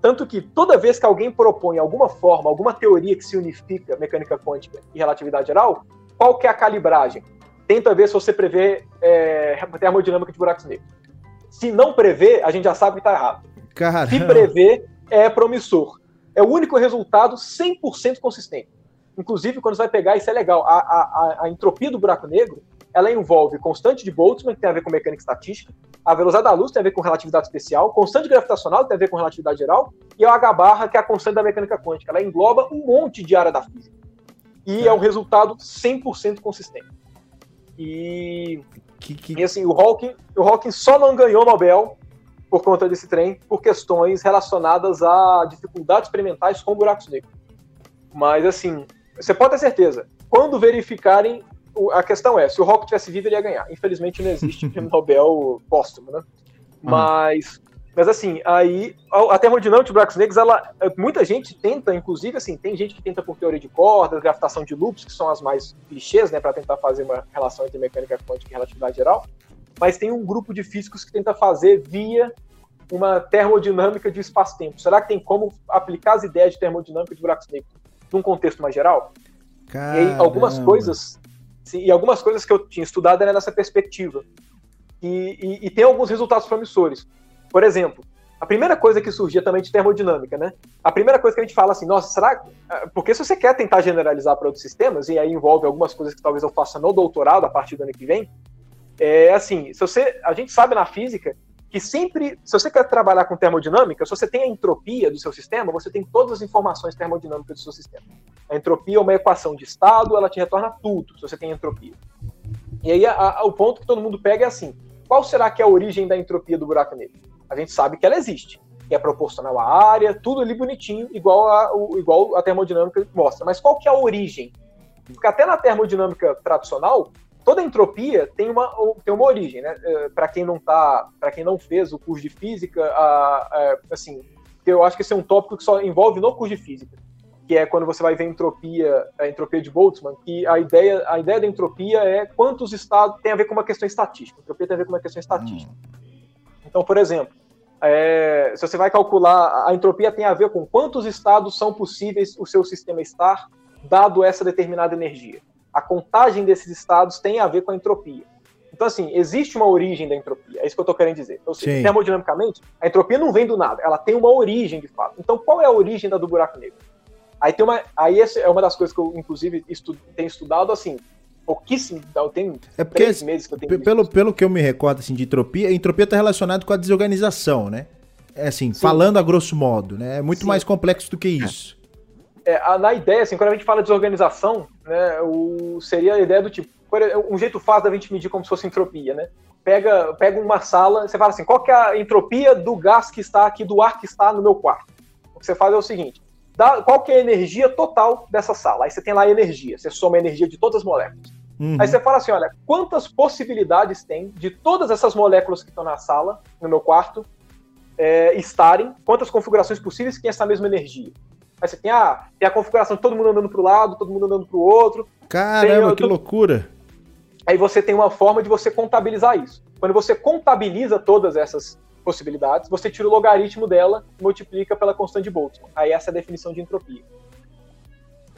Tanto que toda vez que alguém propõe alguma forma, alguma teoria que se unifica mecânica quântica e relatividade geral, qual que é a calibragem? Tenta ver se você prevê é, (laughs) termodinâmica de buracos negros. Se não prevê, a gente já sabe que está errado. Caramba. Se prevê, é promissor é o único resultado 100% consistente. Inclusive, quando você vai pegar, isso é legal, a, a, a, entropia do buraco negro, ela envolve constante de Boltzmann, que tem a ver com mecânica estatística, a velocidade da luz tem a ver com relatividade especial, constante gravitacional tem a ver com relatividade geral, e a H barra, que é a constante da mecânica quântica. Ela engloba um monte de área da física. E é, é um resultado 100% consistente. E, que, que... e assim, o Hawking, o Hawking só não ganhou Nobel por conta desse trem, por questões relacionadas a dificuldades experimentais com buracos negros. Mas, assim, você pode ter certeza, quando verificarem, a questão é, se o Rock tivesse vivo, ele ia ganhar. Infelizmente não existe prêmio (laughs) Nobel póstumo, né? Uhum. Mas, mas assim, aí, a termodinâmica de buracos negros, ela, muita gente tenta, inclusive, assim, tem gente que tenta por teoria de cordas, gravitação de loops, que são as mais clichês, né, para tentar fazer uma relação entre mecânica quântica e relatividade geral, mas tem um grupo de físicos que tenta fazer via uma termodinâmica de espaço-tempo. Será que tem como aplicar as ideias de termodinâmica de buracos negros num contexto mais geral? Caramba. E aí, algumas coisas, sim, e algumas coisas que eu tinha estudado era nessa perspectiva. E, e, e, tem alguns resultados promissores. Por exemplo, a primeira coisa que surgia também de termodinâmica, né? A primeira coisa que a gente fala assim, nossa, será ah, porque se você quer tentar generalizar para outros sistemas e aí envolve algumas coisas que talvez eu faça no doutorado a partir do ano que vem, é assim, se você, a gente sabe na física que sempre, se você quer trabalhar com termodinâmica, se você tem a entropia do seu sistema, você tem todas as informações termodinâmicas do seu sistema. A entropia é uma equação de estado, ela te retorna tudo, se você tem entropia. E aí a, a, o ponto que todo mundo pega é assim: qual será que é a origem da entropia do buraco negro? A gente sabe que ela existe, que é proporcional à área, tudo ali bonitinho, igual a, o, igual a termodinâmica mostra. Mas qual que é a origem? Porque até na termodinâmica tradicional, toda entropia tem uma, tem uma origem, né? É, para quem não tá, para quem não fez o curso de física, a, a, assim, eu acho que esse é um tópico que só envolve no curso de física, que é quando você vai ver entropia, a entropia de Boltzmann, que a ideia, a ideia da entropia é quantos estados tem a ver com uma questão estatística. A entropia tem a ver com uma questão estatística. Hum. Então, por exemplo, é, se você vai calcular, a entropia tem a ver com quantos estados são possíveis o seu sistema estar, dado essa determinada energia a contagem desses estados tem a ver com a entropia. Então, assim, existe uma origem da entropia, é isso que eu estou querendo dizer. Ou seja, Sim. termodinamicamente, a entropia não vem do nada, ela tem uma origem de fato. Então, qual é a origem da do buraco negro? Aí tem uma. Aí essa é uma das coisas que eu, inclusive, estu, tenho estudado assim. Pouquíssimo, tenho é porque, três meses que eu tenho pelo, pelo que eu me recordo assim, de entropia, a entropia está relacionada com a desorganização, né? É assim, Sim. falando a grosso modo, né? É muito Sim. mais complexo do que isso é, na ideia, assim, quando a gente fala de desorganização, né, o, seria a ideia do tipo, um jeito fácil da gente medir como se fosse entropia, né? Pega, pega uma sala, você fala assim, qual que é a entropia do gás que está aqui, do ar que está no meu quarto? O que você faz é o seguinte, dá, qual que é a energia total dessa sala? Aí você tem lá a energia, você soma a energia de todas as moléculas. Uhum. Aí você fala assim, olha, quantas possibilidades tem de todas essas moléculas que estão na sala, no meu quarto, é, estarem, quantas configurações possíveis que tem essa mesma energia? Aí você tem, ah, tem a configuração de todo mundo andando para o lado, todo mundo andando para o outro. Caramba, tem, que loucura! Aí você tem uma forma de você contabilizar isso. Quando você contabiliza todas essas possibilidades, você tira o logaritmo dela e multiplica pela constante de Boltzmann. Aí essa é a definição de entropia.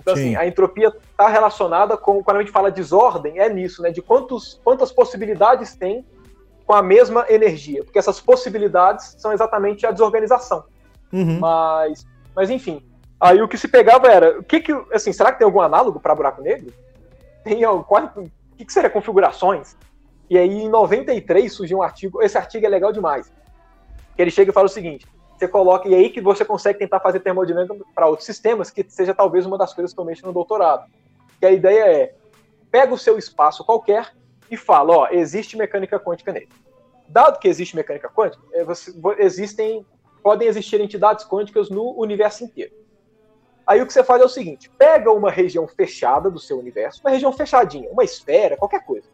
Então, assim, Sim. assim, a entropia está relacionada com, quando a gente fala desordem, é nisso, né? De quantos, quantas possibilidades tem com a mesma energia. Porque essas possibilidades são exatamente a desorganização. Uhum. Mas, mas, enfim. Aí o que se pegava era, o que que, assim, será que tem algum análogo para buraco negro? Tem, qual, o que, que seria configurações? E aí, em 93, surgiu um artigo, esse artigo é legal demais, que ele chega e fala o seguinte, você coloca, e aí que você consegue tentar fazer termodinâmica para outros sistemas, que seja talvez uma das coisas que eu mexo no doutorado. Que a ideia é, pega o seu espaço qualquer e fala, ó, existe mecânica quântica nele. Dado que existe mecânica quântica, é, existem, podem existir entidades quânticas no universo inteiro. Aí o que você faz é o seguinte, pega uma região fechada do seu universo, uma região fechadinha, uma esfera, qualquer coisa.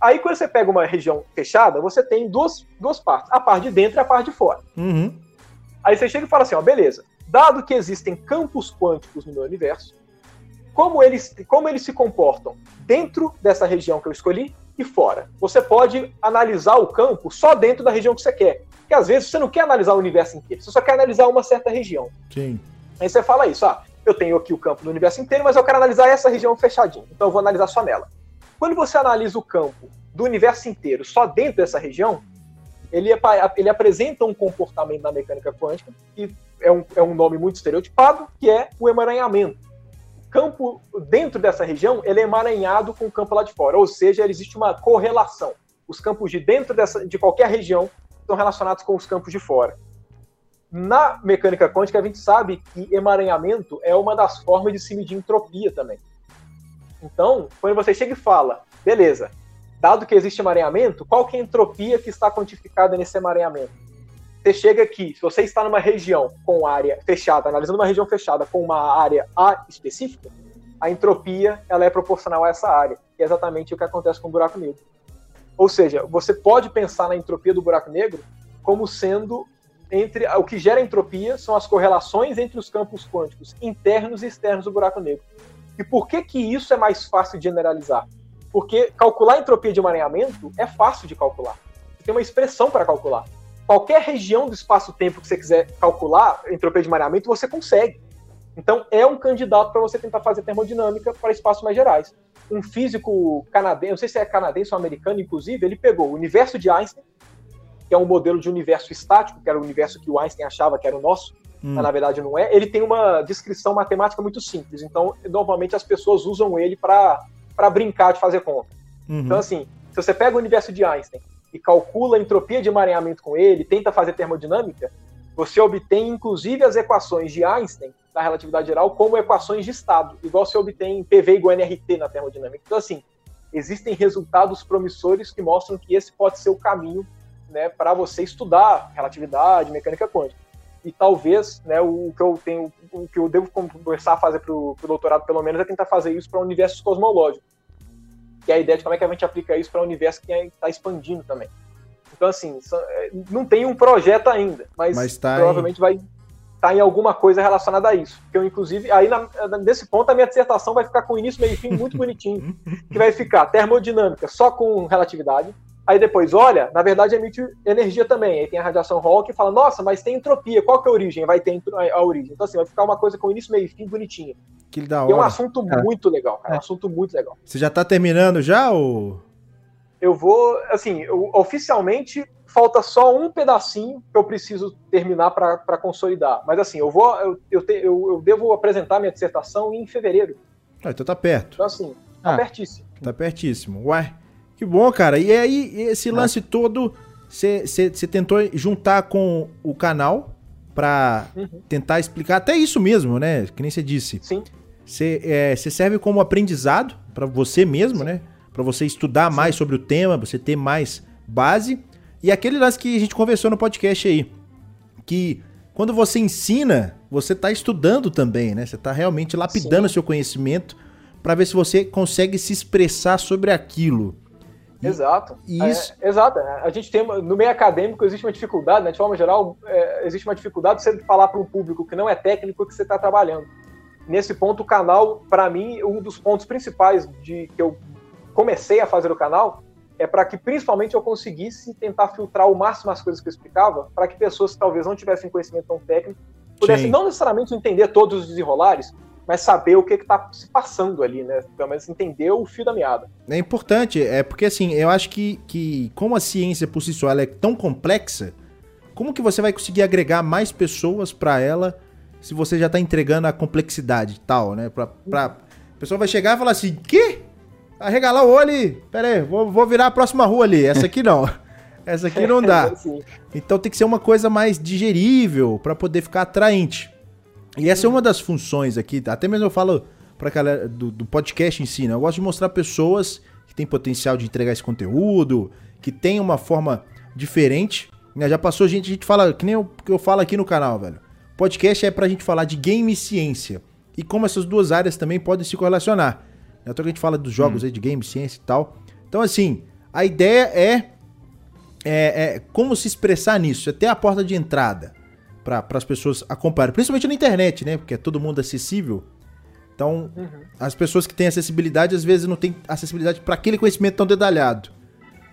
Aí quando você pega uma região fechada, você tem duas, duas partes, a parte de dentro e a parte de fora. Uhum. Aí você chega e fala assim, ó, beleza, dado que existem campos quânticos no meu universo, como eles, como eles se comportam dentro dessa região que eu escolhi e fora. Você pode analisar o campo só dentro da região que você quer. Porque às vezes você não quer analisar o universo inteiro, você só quer analisar uma certa região. Sim. Aí você fala isso, eu tenho aqui o campo do universo inteiro, mas eu quero analisar essa região fechadinha, então eu vou analisar só nela. Quando você analisa o campo do universo inteiro só dentro dessa região, ele, ele apresenta um comportamento na mecânica quântica, que é um, é um nome muito estereotipado, que é o emaranhamento. O campo dentro dessa região ele é emaranhado com o campo lá de fora, ou seja, existe uma correlação. Os campos de dentro dessa, de qualquer região estão relacionados com os campos de fora. Na mecânica quântica, a gente sabe que emaranhamento é uma das formas de se medir entropia também. Então, quando você chega e fala, beleza, dado que existe emaranhamento, qual que é a entropia que está quantificada nesse emaranhamento? Você chega aqui, se você está numa região com área fechada, analisando uma região fechada com uma área A específica, a entropia ela é proporcional a essa área, que é exatamente o que acontece com o buraco negro. Ou seja, você pode pensar na entropia do buraco negro como sendo entre o que gera entropia são as correlações entre os campos quânticos internos e externos do buraco negro. E por que que isso é mais fácil de generalizar? Porque calcular a entropia de emaranhamento é fácil de calcular. Você tem uma expressão para calcular. Qualquer região do espaço-tempo que você quiser calcular entropia de emaranhamento, você consegue. Então, é um candidato para você tentar fazer termodinâmica para espaços mais gerais. Um físico canadense, não sei se é canadense ou americano, inclusive, ele pegou o universo de Einstein, que é um modelo de universo estático, que era o universo que o Einstein achava que era o nosso, hum. mas na verdade não é. Ele tem uma descrição matemática muito simples, então normalmente as pessoas usam ele para brincar de fazer conta. Uhum. Então, assim, se você pega o universo de Einstein e calcula a entropia de emaranhamento com ele, tenta fazer termodinâmica, você obtém inclusive as equações de Einstein da relatividade geral como equações de estado, igual você obtém PV igual NRT na termodinâmica. Então, assim, existem resultados promissores que mostram que esse pode ser o caminho né, para você estudar relatividade, mecânica quântica. E talvez né, o que eu tenho, o que eu devo começar a fazer para o doutorado, pelo menos, é tentar fazer isso para universos cosmológicos. Que é a ideia de como é que a gente aplica isso para um universo que está expandindo também. Então, assim, é, não tem um projeto ainda, mas, mas tá provavelmente em... vai estar tá em alguma coisa relacionada a isso. Que eu, inclusive, aí na, nesse ponto a minha dissertação vai ficar com início, meio e fim muito bonitinho. (laughs) que vai ficar termodinâmica só com relatividade, Aí depois, olha, na verdade emite energia também. Aí tem a radiação Hall que fala, nossa, mas tem entropia. Qual que é a origem? Vai ter a origem. Então, assim, vai ficar uma coisa com início, meio e fim bonitinha. Que da hora. E é um assunto é. muito legal, cara. É um assunto muito legal. Você já tá terminando já, ou... Eu vou, assim, eu, oficialmente falta só um pedacinho que eu preciso terminar para consolidar. Mas assim, eu vou, eu, eu, te, eu, eu, devo apresentar minha dissertação em fevereiro. Ah, então tá perto. Então assim, tá ah, pertíssimo. Tá pertíssimo. Ué, que bom, cara. E aí, esse é. lance todo, você tentou juntar com o canal para uhum. tentar explicar até isso mesmo, né? Que nem você disse. Sim. Você é, serve como aprendizado para você mesmo, Sim. né? Para você estudar Sim. mais sobre o tema, você ter mais base. E aquele lance que a gente conversou no podcast aí, que quando você ensina, você está estudando também, né? Você está realmente lapidando Sim. seu conhecimento para ver se você consegue se expressar sobre aquilo. Exato. Isso. É, exato. A gente tem no meio acadêmico existe uma dificuldade, né? de forma geral, é, existe uma dificuldade de você falar para um público que não é técnico que você está trabalhando. Nesse ponto, o canal, para mim, um dos pontos principais de que eu comecei a fazer o canal é para que principalmente eu conseguisse tentar filtrar o máximo as coisas que eu explicava, para que pessoas que talvez não tivessem conhecimento tão técnico pudessem Sim. não necessariamente entender todos os desenrolares, mas saber o que está se passando ali, né? Pelo menos entender o fio da meada. É importante, é porque assim, eu acho que, que como a ciência por si só ela é tão complexa, como que você vai conseguir agregar mais pessoas para ela se você já está entregando a complexidade e tal, né? Pra, pra... A pessoa vai chegar e falar assim, que? Arregalar o olho e... Pera aí, vou, vou virar a próxima rua ali, essa aqui não. Essa aqui não dá. (laughs) Então tem que ser uma coisa mais digerível para poder ficar atraente. E essa é uma das funções aqui, até mesmo eu falo para galera do, do, podcast em si, né? Eu gosto de mostrar pessoas que têm potencial de entregar esse conteúdo, que tem uma forma diferente. Né? Já passou gente, a gente fala, que nem o que eu falo aqui no canal, velho. Podcast é pra gente falar de game e ciência. E como essas duas áreas também podem se correlacionar. Então a gente fala dos jogos hum. aí de game, ciência e tal. Então, assim, a ideia é, é, é como se expressar nisso, até a porta de entrada para as pessoas acompanharem, principalmente na internet, né? Porque é todo mundo acessível. Então, uhum. as pessoas que têm acessibilidade às vezes não têm acessibilidade para aquele conhecimento tão detalhado.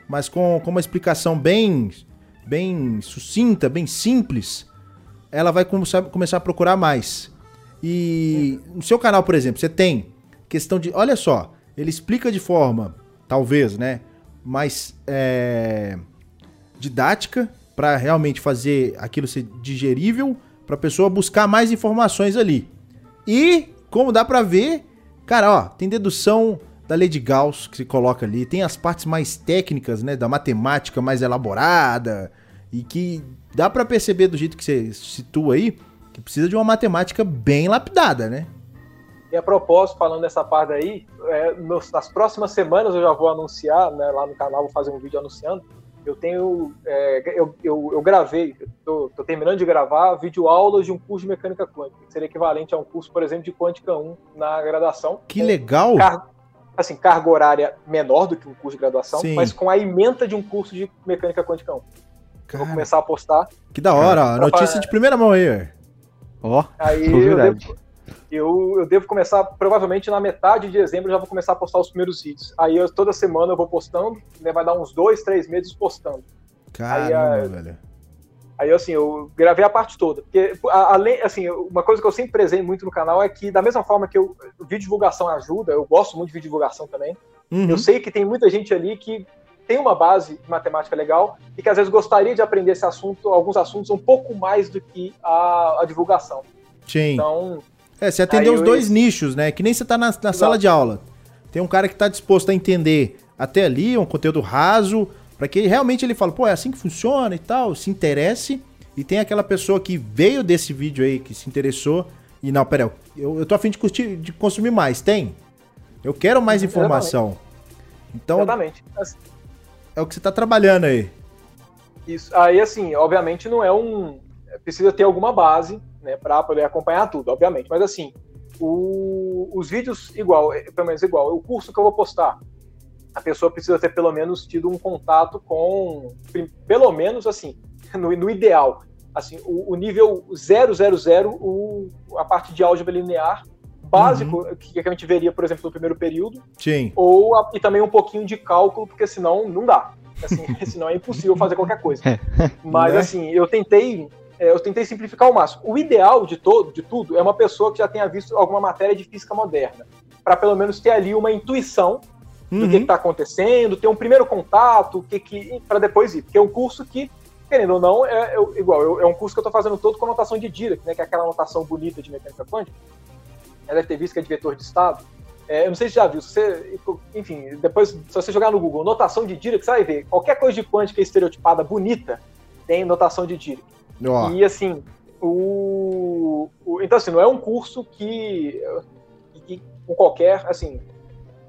Mas com, com uma explicação bem bem sucinta, bem simples, ela vai começar, começar a procurar mais. E uhum. no seu canal, por exemplo, você tem questão de. Olha só, ele explica de forma, talvez, né? Mais é, didática, para realmente fazer aquilo ser digerível, para a pessoa buscar mais informações ali. E, como dá para ver, cara, ó, tem dedução da lei de Gauss que se coloca ali, tem as partes mais técnicas, né, da matemática mais elaborada e que dá para perceber do jeito que você situa aí, que precisa de uma matemática bem lapidada, né? E a propósito, falando dessa parte aí, é, nos, nas próximas semanas eu já vou anunciar, né, lá no canal, vou fazer um vídeo anunciando eu tenho. É, eu, eu, eu, gravei, estou terminando de gravar videoaulas de um curso de mecânica quântica, que seria equivalente a um curso, por exemplo, de quântica 1 na graduação. Que legal! Car assim, carga horária menor do que um curso de graduação, Sim. mas com a ementa de um curso de mecânica quântica 1. Cara, vou começar a postar. Que da hora, notícia de primeira mão aí. Ó, oh, aí eu eu, eu devo começar, provavelmente na metade de dezembro, eu já vou começar a postar os primeiros vídeos. Aí eu, toda semana eu vou postando, né, vai dar uns dois, três meses postando. Caramba, aí, velho. Aí, assim, eu gravei a parte toda. Porque, além, assim, uma coisa que eu sempre prezei muito no canal é que, da mesma forma que eu, o vídeo divulgação ajuda, eu gosto muito de vídeo divulgação também. Uhum. Eu sei que tem muita gente ali que tem uma base de matemática legal e que às vezes gostaria de aprender esse assunto, alguns assuntos um pouco mais do que a, a divulgação. Sim. Então, é, você atendeu os dois nichos, né? Que nem você tá na, na sala de aula. Tem um cara que tá disposto a entender até ali, um conteúdo raso, para que realmente ele fale, pô, é assim que funciona e tal, se interesse. E tem aquela pessoa que veio desse vídeo aí, que se interessou, e não, pera, eu, eu tô afim de, curtir, de consumir mais, tem? Eu quero mais informação. Então, Exatamente. é o que você tá trabalhando aí. Isso. Aí, assim, obviamente não é um. Precisa ter alguma base, né, para poder acompanhar tudo, obviamente. Mas assim, o, os vídeos igual, é, pelo menos igual, o curso que eu vou postar, a pessoa precisa ter pelo menos tido um contato com, pelo menos assim, (laughs) no, no ideal, assim, o, o, nível 000, o, a parte de álgebra linear básico uhum. que a gente veria, por exemplo, no primeiro período. Sim. Ou a, e também um pouquinho de cálculo, porque senão não dá. Assim, (laughs) senão é impossível fazer qualquer coisa. (laughs) É. Mas né? assim, eu tentei é, eu tentei simplificar ao máximo. O ideal de todo, de tudo, é uma pessoa que já tenha visto alguma matéria de física moderna, para pelo menos ter ali uma intuição uhum. do que está acontecendo, ter um primeiro contato, que, que para depois ir, porque é um curso que querendo ou não, é, é igual, é um curso que eu estou fazendo todo com notação de Dirac, né, que é aquela notação bonita de mecânica quântica. Ela deve ter visto que é de vetor de estado. É, eu não sei se já viu, se você, enfim, depois, se você jogar no Google notação de Dirac, você vai ver, qualquer coisa de quântica estereotipada bonita tem notação de Dirac. Oh. E assim, o, o, Então, assim, não é um curso que, que com qualquer, assim,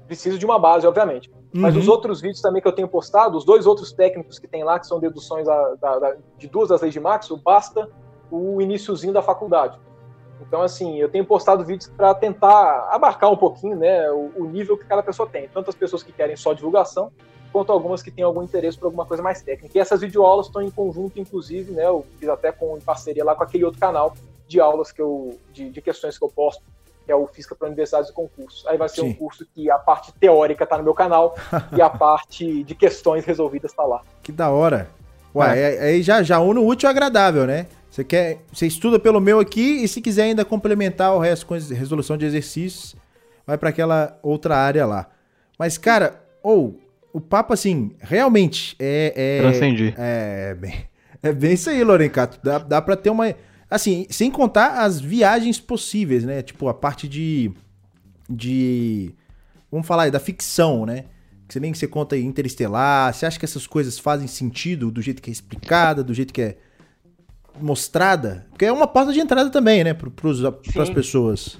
precisa de uma base, obviamente. Uhum. Mas os uhum. outros vídeos também que eu tenho postado, os dois outros técnicos que tem lá, que são deduções da, da, da, de duas das leis de Maxwell, basta o iníciozinho da faculdade. Então, assim, eu tenho postado vídeos para tentar abarcar um pouquinho né, o, o, nível que cada pessoa tem. Tanto as pessoas que querem só divulgação, quanto algumas que têm algum interesse por alguma coisa mais técnica. E essas videoaulas estão em conjunto, inclusive, né? Eu fiz até com, em parceria lá com aquele outro canal de aulas que eu. de, de questões que eu posto, que é o Física para Universidades e Concursos. Aí vai ser Sim. um curso que a parte teórica tá no meu canal (laughs) e a parte de questões resolvidas tá lá. Que da hora. Ué, aí- aí já, já une o útil ao agradável, né? Você quer, você estuda pelo meu aqui e se quiser ainda complementar o resto com resolução de exercícios, vai pra aquela outra área lá. Mas cara, ou o papo assim, realmente é é Transcendi. é bem, é bem isso aí, Lorencato. Dá, dá pra ter uma assim, sem contar as viagens possíveis, né? Tipo a parte de de vamos falar aí da ficção, né? Que você nem que você conta aí Interestelar, você acha que essas coisas fazem sentido do jeito que é explicada, do jeito que é mostrada? Porque é uma porta de entrada também, né, para as pessoas.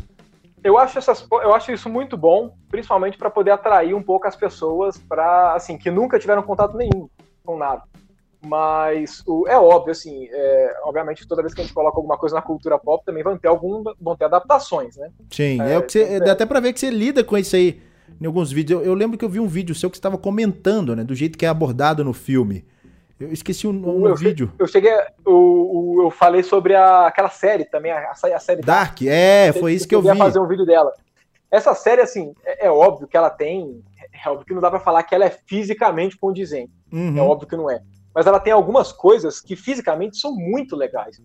Eu acho, essas, eu acho isso muito bom, principalmente para poder atrair um pouco as pessoas para assim que nunca tiveram contato nenhum com nada. Mas o- é óbvio, assim, é, obviamente toda vez que a gente coloca alguma coisa na cultura pop também vão ter algum, vão ter adaptações, né? Sim, é, É, o que você, é. dá até pra ver que você lida com isso aí em alguns vídeos. Eu, eu lembro que eu vi um vídeo seu que você estava comentando, né, do jeito que é abordado no filme. Eu esqueci o nome do eu, vídeo. eu cheguei, eu, eu, eu falei sobre a, aquela série também, a, a série Dark, é, foi isso que eu vi. a fazer um vídeo dela. Essa série, assim, é, é óbvio que ela tem, é óbvio que não dá para falar que ela é fisicamente condizente. Uhum. É óbvio que não é. Mas ela tem algumas coisas que fisicamente são muito legais.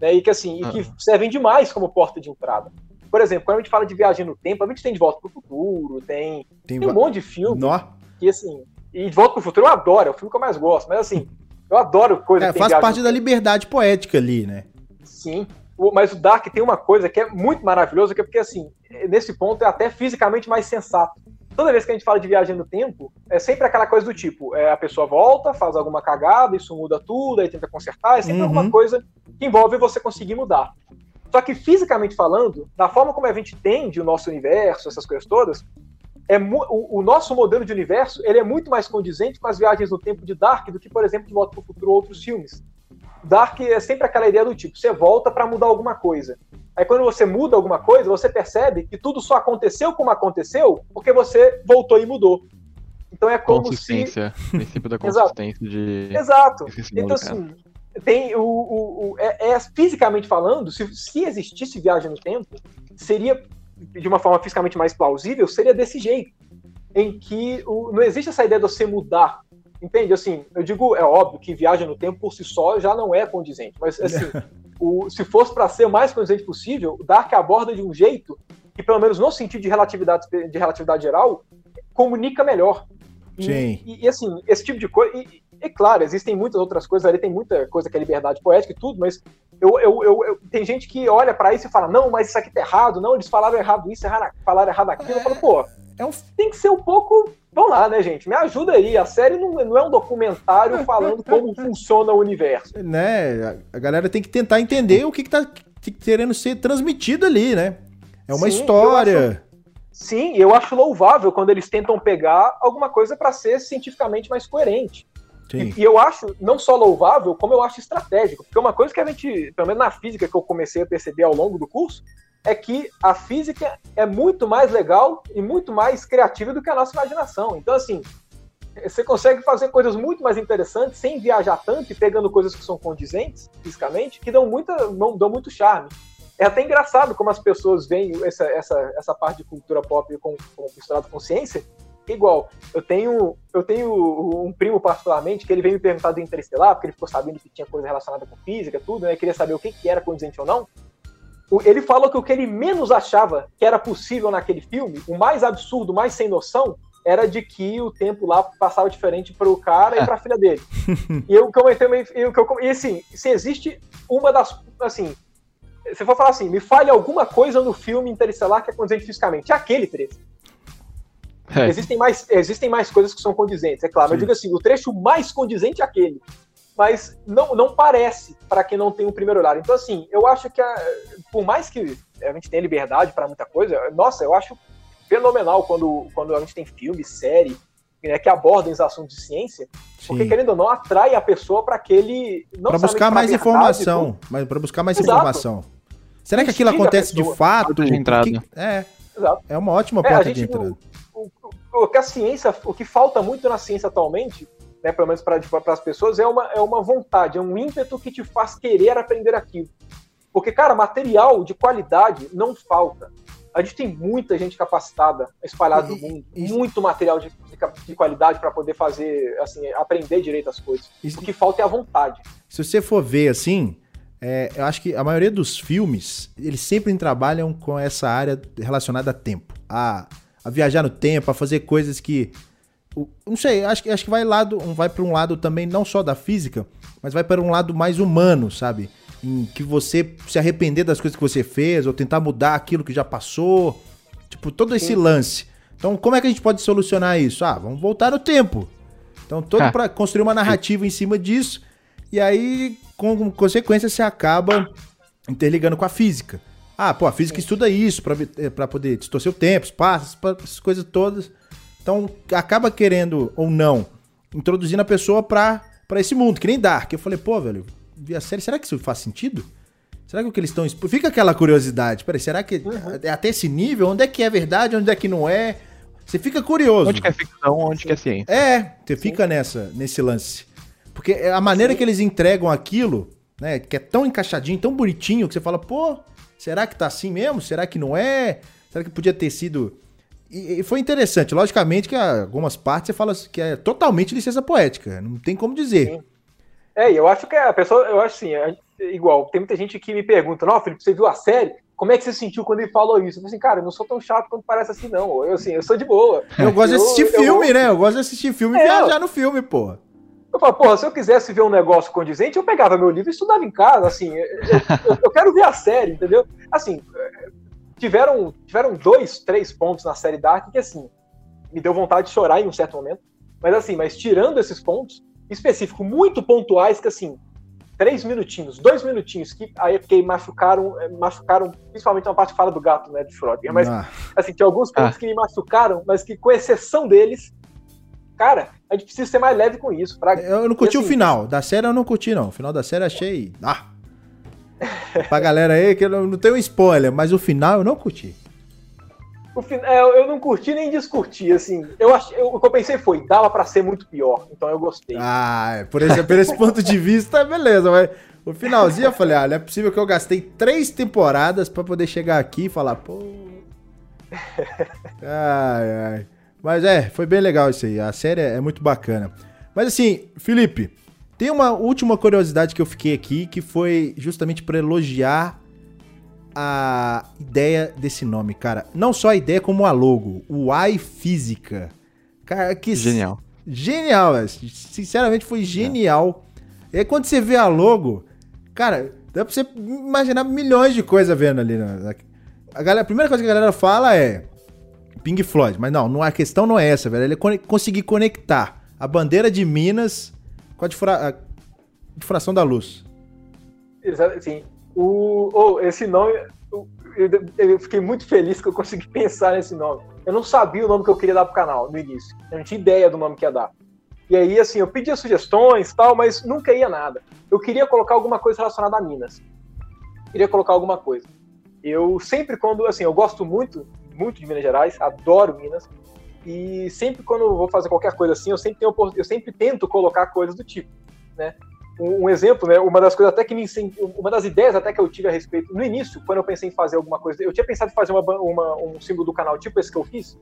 Né? E que assim, e que servem demais como porta de entrada. Por exemplo, quando a gente fala de viagem no tempo, a gente tem De Volta para o Futuro, tem, Tem tem um monte de filme Nó. que assim. E De Volta para o Futuro eu adoro, é o filme que eu mais gosto. Mas assim, eu adoro coisa É, que faz parte da liberdade poética ali, né? Sim. Mas o Dark tem uma coisa que é muito maravilhosa, que é porque, assim, nesse ponto é até fisicamente mais sensato. Toda vez que a gente fala de viagem no tempo, é sempre aquela coisa do tipo, é, a pessoa volta, faz alguma cagada, isso muda tudo, aí tenta consertar, é sempre Uhum. alguma coisa que envolve você conseguir mudar. Só que fisicamente falando, da forma como a gente entende o nosso universo, essas coisas todas, é o, o nosso modelo de universo ele é muito mais condizente com as viagens no tempo de Dark do que, por exemplo, de Volta para o Futuro ou outros filmes. Dark é sempre aquela ideia do tipo, você volta para mudar alguma coisa. Aí quando você muda alguma coisa, você percebe que tudo só aconteceu como aconteceu porque você voltou e mudou. Então é como se... Consistência. Princípio da (laughs) Exato. consistência de. Exato. Esqueci o Então, assim, tem o, o, o- é, é fisicamente falando, se, se existisse viagem no tempo, seria de uma forma fisicamente mais plausível, seria desse jeito, em que o- não existe essa ideia de você mudar. Entende? Assim, eu digo, é óbvio que viagem no tempo por si só já não é condizente, mas assim, (laughs) o- se fosse para ser o mais condizente possível, o Dark aborda de um jeito que, pelo menos no sentido de relatividade, de relatividade geral, comunica melhor. E, Sim. E, e, assim, esse tipo de coisa. E, e, claro, existem muitas outras coisas ali, tem muita coisa que é liberdade poética e tudo, mas eu, eu, eu, eu- tem gente que olha pra isso e fala: não, mas isso aqui tá errado, não, eles falaram errado isso, erraram- falaram errado aquilo. Eu falo, pô, É um tem que ser um pouco. Vamos lá, né, gente? Me ajuda aí. A série não, não é um documentário (laughs) falando como funciona o universo. né? A galera tem que tentar entender o que, que tá que- querendo ser transmitido ali, né? É uma Sim, história. Sim, eu acho louvável quando eles tentam pegar alguma coisa pra ser cientificamente mais coerente. E, e eu acho não só louvável, como eu acho estratégico. Porque uma coisa que a gente, pelo menos na física que eu comecei a perceber ao longo do curso, é que a física é muito mais legal e muito mais criativa do que a nossa imaginação. Então, assim, você consegue fazer coisas muito mais interessantes sem viajar tanto e pegando coisas que são condizentes fisicamente, que dão, muita, dão muito charme. É até engraçado como as pessoas veem essa, essa, essa parte de cultura pop com, com misturado com ciência. Igual, eu tenho, eu tenho um primo particularmente que ele veio me perguntar do Interestelar, porque ele ficou sabendo que tinha coisa relacionada com física, tudo, né? Queria saber o que, que era condizente ou não. Ele falou que o que ele menos achava que era possível naquele filme, o mais absurdo, o mais sem noção, era de que o tempo lá passava diferente para o cara e para a filha dele. e eu comentei, e, eu, e assim, se existe uma das, assim, se for falar assim, me fale alguma coisa no filme Interestelar que é condizente fisicamente, é aquele trecho. É, Existem mais, existem mais coisas que são condizentes, é claro. Mas Sim. eu digo assim, o trecho mais condizente é aquele. Mas não, não parece para quem não tem um primeiro olhar. Então, assim, eu acho que, a- por mais que a gente tenha liberdade para muita coisa, nossa, eu acho fenomenal quando, quando a gente tem filme, série, né, que abordam os assuntos de ciência, porque, Sim. querendo ou não, atrai a pessoa para aquele. não Pra somente buscar mais verdade, informação. Mas para buscar mais Exato. informação. Será que aquilo Instiga acontece de fato? De entrada. Porque- É. Exato. é uma ótima É, porta de gente, entrada. o, o- o que a ciência, o que falta muito na ciência atualmente, né, pelo menos para as pessoas, é uma, é uma vontade, é um ímpeto que te faz querer aprender aquilo. Porque, cara, material de qualidade não falta. A gente tem muita gente capacitada espalhada no mundo, muito material de, de, de qualidade para poder fazer, assim, aprender direito as coisas. o que falta é a vontade. Se você for ver assim, é, eu acho que a maioria dos filmes, eles sempre trabalham com essa área relacionada a tempo. A, a viajar no tempo, a fazer coisas que. Não sei, acho que, acho que vai, lado, vai para um lado também, não só da física, mas vai para um lado mais humano, sabe? Em que você se arrepender das coisas que você fez, ou tentar mudar aquilo que já passou. Tipo, todo esse lance. Então, como é que a gente pode solucionar isso? Ah, vamos voltar no tempo. Então, todo ah. para construir uma narrativa em cima disso. E aí, com consequência, você acaba interligando com a física. Ah, pô, a física estuda isso para eh, poder distorcer o tempo, espaço, essas coisas todas. Então, acaba querendo ou não introduzindo a pessoa para esse mundo, que nem Dark. Eu falei, pô, velho, vi a série, será que isso faz sentido? Será que o que eles estão. Fica aquela curiosidade. Peraí, será que uhum. é até esse nível? Onde é que é verdade? Onde é que não é? Você fica curioso. Onde que é ficção, onde que é ciência. É, você fica nessa, nesse lance. Porque é a maneira Sim. que eles entregam aquilo, né, que é tão encaixadinho, tão bonitinho, que você fala, pô, será que tá assim mesmo? Será que não é? Será que podia ter sido. E, e foi interessante. Logicamente que algumas partes você fala que é totalmente licença poética. Não tem como dizer. Sim. É, eu acho que a pessoa, eu acho assim, é igual, tem muita gente que me pergunta, não, Felipe, você viu a série? Como é que você sentiu quando ele falou isso? Eu falei assim, cara, eu não sou tão chato quanto parece assim, não. Eu, assim, eu sou de boa. Eu gosto de assistir eu, filme, eu... né? Eu gosto de assistir filme e é, viajar no filme, pô. Eu falo, porra, se eu quisesse ver um negócio condizente, eu pegava meu livro e estudava em casa, assim, eu, eu, quero ver a série, entendeu? Assim, tiveram, tiveram dois, três pontos na série Dark que, assim, me deu vontade de chorar em um certo momento, mas assim, mas tirando esses pontos específicos, muito pontuais, que assim, três minutinhos, dois minutinhos, que aí fiquei machucaram, machucaram, principalmente na parte que fala do gato, né, de Schrödinger, mas, ah. assim, tinha alguns pontos ah. que me machucaram, mas que, com exceção deles, cara, a gente precisa ser mais leve com isso. Pra... Eu não curti assim, o final. Da série eu não curti, não. O final da série achei. Ah! (laughs) pra galera aí, que eu não tenho spoiler, mas o final eu não curti. O fin... É, eu não curti nem descurti, assim. Eu ach... eu, o que eu pensei foi, dava para ser muito pior, então eu gostei. Ah, é, por esse, por esse (laughs) ponto de vista, beleza, mas o finalzinho eu falei, ah, não é possível que eu gastei três temporadas para poder chegar aqui e falar, pô. (laughs) Ai, ai. Mas é, foi bem legal isso aí. A série é muito bacana. Mas assim, Felipe, tem uma última curiosidade que eu fiquei aqui, que foi justamente para elogiar a ideia desse nome, cara. Não só a ideia, como a logo. O iFísica. Cara, que. Genial. Genial, velho. Sinceramente, foi genial. É. E aí, quando você vê a logo, cara, dá pra você imaginar milhões de coisas vendo ali. Né? A, galera, a primeira coisa que a galera fala é Pink Floyd. Mas não, não, a questão não é essa, velho. Ele é conseguir conectar a bandeira de Minas com a, difra a da luz. Exato, sim. O, oh, esse nome, eu, eu, fiquei muito feliz que eu consegui (laughs) pensar nesse nome. Eu não sabia o nome que eu queria dar pro canal no início. Eu não tinha ideia do nome que ia dar. E aí, assim, eu pedia sugestões tal, mas nunca ia nada. Eu queria colocar alguma coisa relacionada a Minas. Queria colocar alguma coisa. Eu sempre, quando, assim, eu gosto muito muito de Minas Gerais, adoro Minas. E sempre quando eu vou fazer qualquer coisa assim, eu sempre, tenho, eu sempre tento colocar coisas do tipo, né? Um, um exemplo, né? Uma das coisas até que me uma das ideias até que eu tive a respeito no início, quando eu pensei em fazer alguma coisa, eu tinha pensado em fazer uma, uma, um símbolo do canal tipo esse que eu fiz,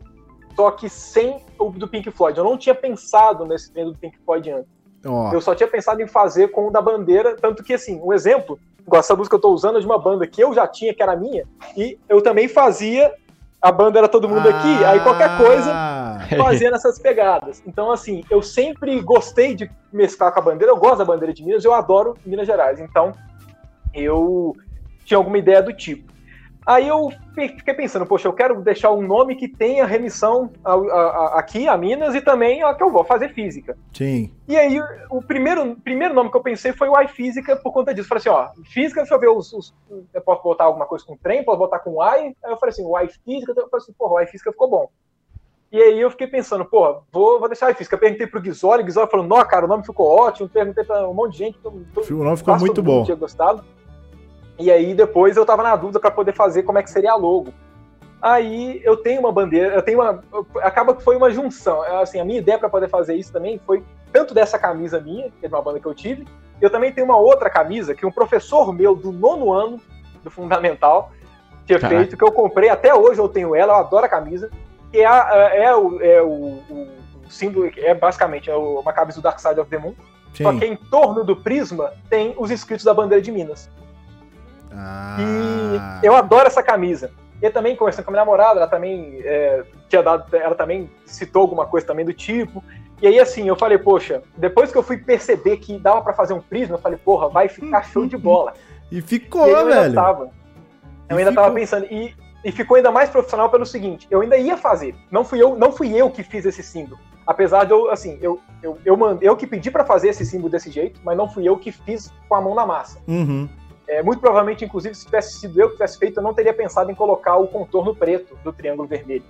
só que sem o do Pink Floyd. Eu não tinha pensado nesse treino do Pink Floyd antes. Oh. Eu só tinha pensado em fazer com o da bandeira, tanto que assim, um exemplo, essa música que eu tô usando é de uma banda que eu já tinha, que era minha, e eu também fazia a banda era todo mundo ah. aqui, aí qualquer coisa fazendo essas pegadas. Então, assim, eu sempre gostei de mesclar com a bandeira, eu gosto da bandeira de Minas, eu adoro Minas Gerais. Então, eu tinha alguma ideia do tipo. Aí eu fiquei pensando, poxa, eu quero deixar um nome que tenha remissão a, a, a, aqui a Minas e também a que eu vou fazer física. Sim. E aí o primeiro, primeiro nome que eu pensei foi o iFísica por conta disso. Falei assim, ó, física, deixa eu ver os, os eu posso botar alguma coisa com trem, posso botar com I. Aí eu falei assim, o iFísica, eu falei assim, porra, o iFísica ficou bom. E aí eu fiquei pensando, pô, vou, vou deixar a física. Perguntei pro Guizoli, o Guizoli falou, não, cara, o nome ficou ótimo. Perguntei pra um monte de gente. Todo, o nome ficou muito bom. Tinha gostado. E aí depois eu tava na dúvida para poder fazer como é que seria a logo. Aí eu tenho uma bandeira, eu tenho uma. Acaba que foi uma junção. É, assim, a minha ideia para poder fazer isso também foi tanto dessa camisa minha, que é de uma banda que eu tive, eu também tenho uma outra camisa que um professor meu do nono ano do Fundamental tinha Caraca. feito, que eu comprei, até hoje eu tenho ela, eu adoro a camisa, que é, a- é, o, é o, o- o símbolo, é basicamente é uma camisa do Dark Side of the Moon, só que em torno do prisma tem os escritos da bandeira de Minas. Ah. E eu adoro essa camisa. E também, conversando com a minha namorada, ela também é, tinha dado, ela também citou alguma coisa também do tipo. E aí, assim, eu falei, poxa, depois que eu fui perceber que dava pra fazer um prisma, eu falei, porra, vai ficar show de bola. E E ficou, aí eu ainda velho. tava. Eu E ainda tava ficou. pensando. E, e ficou ainda mais profissional pelo seguinte: eu ainda ia fazer. Não fui eu, não fui eu que fiz esse símbolo. Apesar de eu, assim, eu, eu, eu, mandei, eu que pedi pra fazer esse símbolo desse jeito, mas não fui eu que fiz com a mão na massa. Uhum. É, muito provavelmente, inclusive, se tivesse sido eu que tivesse feito, eu não teria pensado em colocar o contorno preto do triângulo vermelho.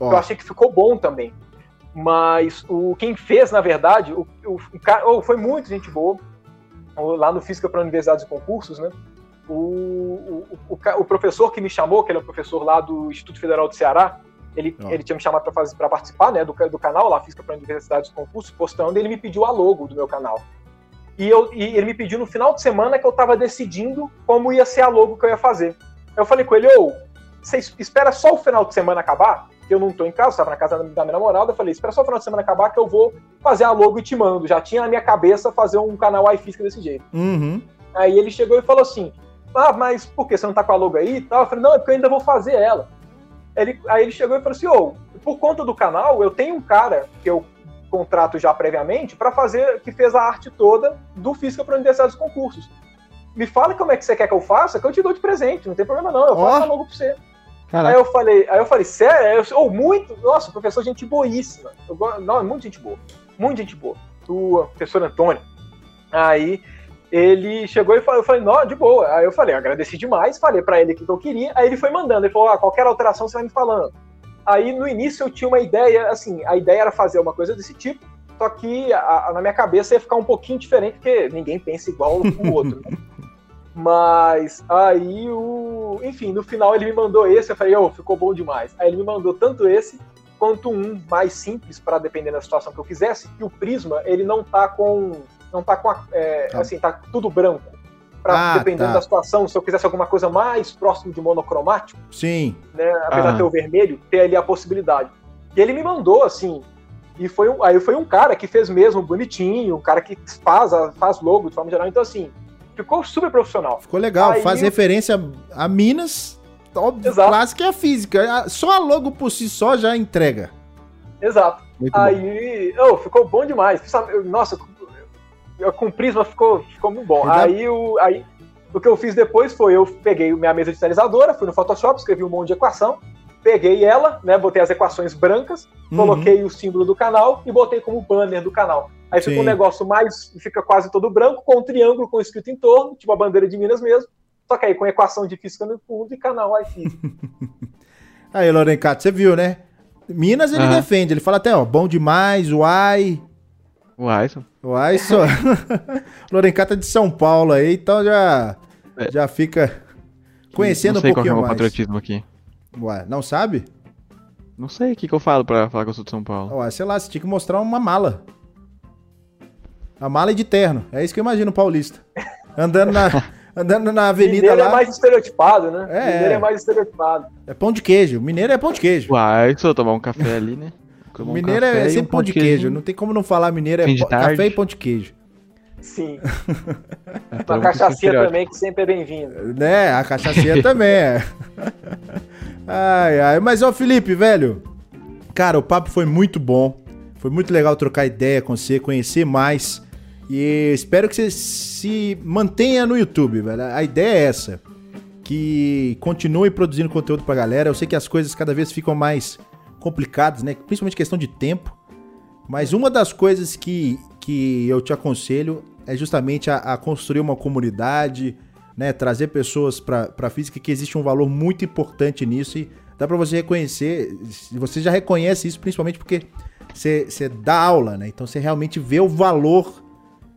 Ó, Eu achei que ficou bom também. Mas o quem fez, na verdade, o, o, o cara oh, foi muito gente boa. O- Lá no Física para Universidades e Concursos, né? O, o, o, o professor que me chamou, que ele é um professor lá do Instituto Federal do Ceará, ele, ele tinha me chamado para participar né, do, do canal lá, Física para Universidades e Concursos, postando, e ele me pediu a logo do meu canal. E, eu, e ele me pediu no final de semana que eu estava decidindo como ia ser a logo que eu ia fazer. Eu falei com ele, ô, você es- espera só o final de semana acabar, que eu não tô em casa, estava na casa da minha namorada, eu falei, espera só o final de semana acabar que eu vou fazer a logo e te mando. Já tinha na minha cabeça fazer um canal iFísica desse jeito. Uhum. Aí ele chegou e falou assim, ah, mas por que você não tá com a logo aí e tal? Eu falei, não, é porque eu ainda vou fazer ela. Ele, aí ele chegou e falou assim, ô, por conta do canal, eu tenho um cara que eu contrato já previamente para fazer, que fez a arte toda do Física para Universidades e Concursos. Me fala como é que você quer que eu faça, que eu te dou de presente, não tem problema não, eu faço a logo pra você. Aí Caraca, eu falei, aí eu falei, sério? Eu, oh, muito, nossa, professor, gente boíssima. Eu, não, é muito gente boa. Muito gente boa. O professor Antônio. Aí ele chegou e falou, eu falei, não, de boa. Aí eu falei, agradeci demais, falei pra ele o que eu queria. Aí ele foi mandando, ele falou, ah, qualquer alteração você vai me falando. Aí no início eu tinha uma ideia, assim, a ideia era fazer uma coisa desse tipo, só que a- a- na minha cabeça ia ficar um pouquinho diferente, porque ninguém pensa igual o outro. né? (laughs) Mas aí o. Enfim, no final ele me mandou esse, eu falei, ô, ficou bom demais. Aí ele me mandou tanto esse quanto um mais simples para depender da situação que eu quisesse, que o Prisma, ele não tá com. Não tá com a, é, Tá. assim, tá tudo branco. Pra, Ah, dependendo tá. da situação, se eu quisesse alguma coisa mais próximo de monocromático, Sim. né? Apesar Ah. de ter o vermelho, ter ali a possibilidade. E ele me mandou, assim. E foi um, aí foi um cara que fez mesmo bonitinho, um cara que faz, faz logo de forma geral. Então, assim, ficou super profissional. Ficou legal. Aí Faz referência a Minas. Óbvio, Exato. clássica é a física. A- Só a logo por si só já entrega. Exato. muito bom. Aí, oh, ficou bom demais. Nossa, com o Prisma ficou, ficou muito bom. Aí, o, aí o que eu fiz depois foi, eu peguei minha mesa digitalizadora, fui no Photoshop, escrevi um monte de equação, peguei ela, né, botei as equações brancas, Uhum. coloquei o símbolo do canal e botei como banner do canal. Aí fica Sim. um negócio mais, fica quase todo branco, com um triângulo com escrito em torno, tipo a bandeira de Minas mesmo, só que aí com equação de física no fundo e canal iFísica. (laughs) Aí, Lorencato, você viu, né? Minas ele defende. Ele fala até, ó, bom demais, uai. Uai, isso- Uai, só. (laughs) Lorencato é de São Paulo aí, então já, É. já fica conhecendo não um sei qual é pouquinho o meu mais. patriotismo aqui. Uai, não sabe? Não sei o que, que eu falo pra falar que eu sou de São Paulo. Uai, sei lá, você tinha que mostrar uma mala. A mala é de terno. É isso que eu imagino o paulista. Andando na, (laughs) andando na avenida Mineiro lá. é mais estereotipado, né? É. Mineiro é mais estereotipado. É pão de queijo. Mineiro é pão de queijo. Uai, se eu tomar um café ali, né? (laughs) Tomar um Mineiro café é e sempre um pão de queijo. Não tem como não falar mineiro. É café e pão de queijo. Sim. Então, (laughs) Uma cachaçinha também, que sempre é bem-vinda. Né? A cachaceira (laughs) também é. Ai, ai. Mas, ó, Felipe, velho. Cara, o papo foi muito bom. Foi muito legal trocar ideia com você, conhecer mais. E espero que você se mantenha no YouTube, velho. A ideia é essa. Que continue produzindo conteúdo pra galera. Eu sei que as coisas cada vez ficam mais complicadas, né? Principalmente questão de tempo. Mas uma das coisas que, que eu te aconselho é justamente a, a construir uma comunidade, né? Trazer pessoas pra física, que existe um valor muito importante nisso e dá pra você reconhecer. Você já reconhece isso, principalmente porque você, você dá aula, né? Então você realmente vê o valor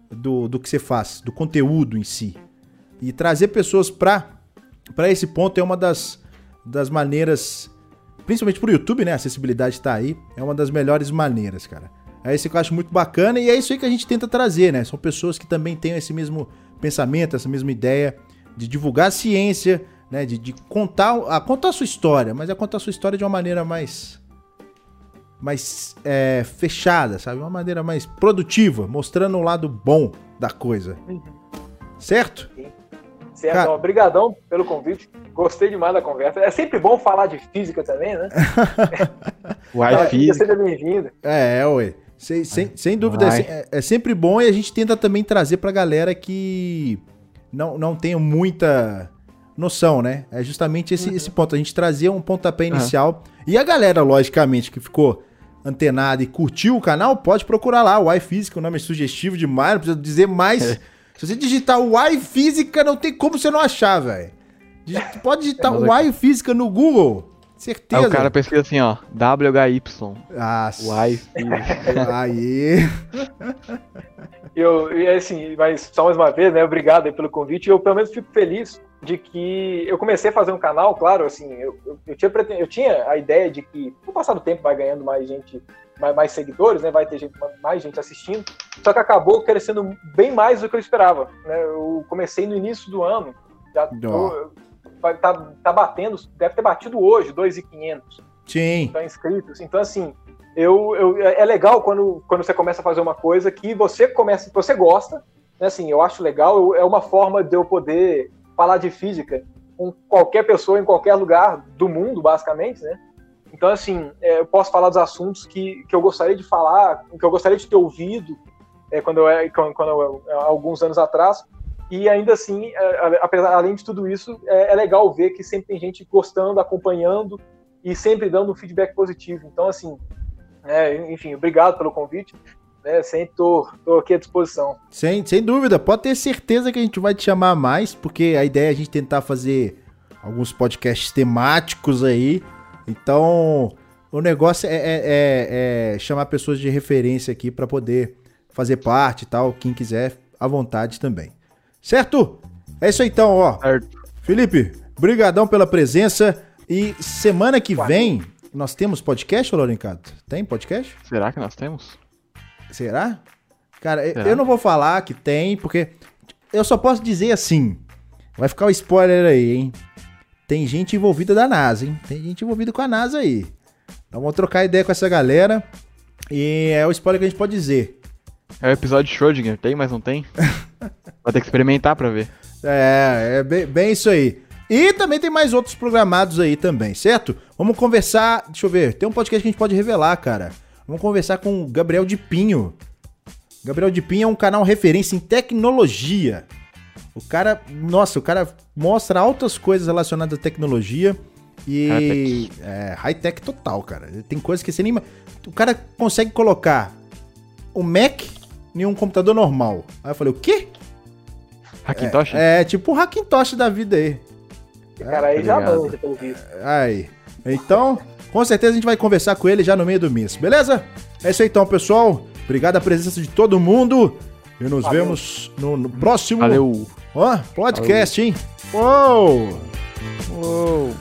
do, do que você faz, do conteúdo em si. E trazer pessoas pra esse ponto é uma das, das maneiras, principalmente pro YouTube, né? A acessibilidade tá aí, é uma das melhores maneiras, cara. É isso que eu acho muito bacana e é isso aí que a gente tenta trazer, né? São pessoas que também têm esse mesmo pensamento, essa mesma ideia de divulgar a ciência, né? De, de contar, a contar a sua história, mas é contar a sua história de uma maneira mais mais é, fechada, sabe? Uma maneira mais produtiva, mostrando o lado bom da coisa. Certo? Certo, Cara- obrigadão pelo convite. Gostei demais da conversa. É sempre bom falar de física também, né? (laughs) O Wi-Fi. Física, seja bem-vindo. É, é, ué. Sem, sem, sem dúvida, Vai. é, é- é sempre bom e a gente tenta também trazer pra galera que não, não tenha muita noção, né? É justamente esse, esse ponto. A gente trazia um pontapé inicial. E a galera, logicamente, que ficou antenada e curtiu o canal, pode procurar lá. O iFísica, o nome é sugestivo demais, não precisa dizer mais. Se você digitar o iFísica, não tem como você não achar, velho. Digi- Pode digitar Mas o aqui- iFísica no Google. Certeza. Aí o cara pesquisa assim, ó. WHY. Ah, Wi-Fi. Aí. Eu, e assim, mas só mais uma vez, né? Obrigado aí pelo convite. Eu pelo menos fico feliz de que eu comecei a fazer um canal, claro, assim, eu, eu, eu tinha, eu tinha a ideia de que com o passar do tempo vai ganhando mais gente, mais, mais seguidores, né? Vai ter gente, mais gente assistindo. Só que acabou crescendo bem mais do que eu esperava. Né? Eu comecei no início do ano, já tô, tá, tá batendo, deve ter batido hoje, 2,500 Sim. tá inscritos. Então, assim, eu, eu, é legal quando, quando você começa a fazer uma coisa que você começa, que você gosta, né? Assim, eu acho legal, eu- é uma forma de eu poder falar de física com qualquer pessoa em qualquer lugar do mundo, basicamente, né? Então, assim, é, eu posso falar dos assuntos que, que eu gostaria de falar, que eu gostaria de ter ouvido é, quando eu, é, quando, quando eu, há alguns anos atrás. E ainda assim, é, apesar, além de tudo isso, é, é legal ver que sempre tem gente gostando, acompanhando e sempre dando um feedback positivo. Então, assim, é, enfim, obrigado pelo convite. Né, sempre tô, tô aqui à disposição. Sem, sem dúvida, pode ter certeza que a gente vai te chamar mais, porque a ideia é a gente tentar fazer alguns podcasts temáticos aí. Então, o negócio é, é- é- é chamar pessoas de referência aqui para poder fazer parte e tal. Quem quiser, à vontade também. Certo? É isso aí então, ó. Certo. Felipe, brigadão pela presença. E semana que vem, nós temos podcast, Lorencato? Tem podcast? Será que nós temos? Será? Cara, eu- Será? eu não vou falar que tem, porque eu só posso dizer assim. Vai ficar o spoiler aí, hein? Tem gente envolvida da NASA, hein? Tem gente envolvida com a NASA aí. Então vamos trocar ideia com essa galera. E é o spoiler que a gente pode dizer. É o episódio de Schrödinger. Tem, mas não tem? (laughs) Vai ter que experimentar pra ver. É, é bem, bem isso aí. E também tem mais outros programados aí também, certo? Vamos conversar. Deixa eu ver. Tem um podcast que a gente pode revelar, cara. Vamos conversar com o Gabriel de Pinho. Gabriel de Pinho é um canal referência em tecnologia. O cara, nossa, o cara mostra altas coisas relacionadas à tecnologia e High-tech. é high-tech total, cara. Tem coisas que você nem. O cara consegue colocar o Mac em um computador normal. Aí eu falei, o quê? Hackintosh? É, tipo o Hackintosh da vida aí. Esse cara aí já obrigado. manja, pelo visto. Aí. Então, com certeza a gente vai conversar com ele já no meio do mês, beleza? É isso aí então, pessoal. Obrigado a presença de todo mundo. E nos Valeu. vemos no, no próximo Valeu. ó, podcast, hein? Uou! Uou!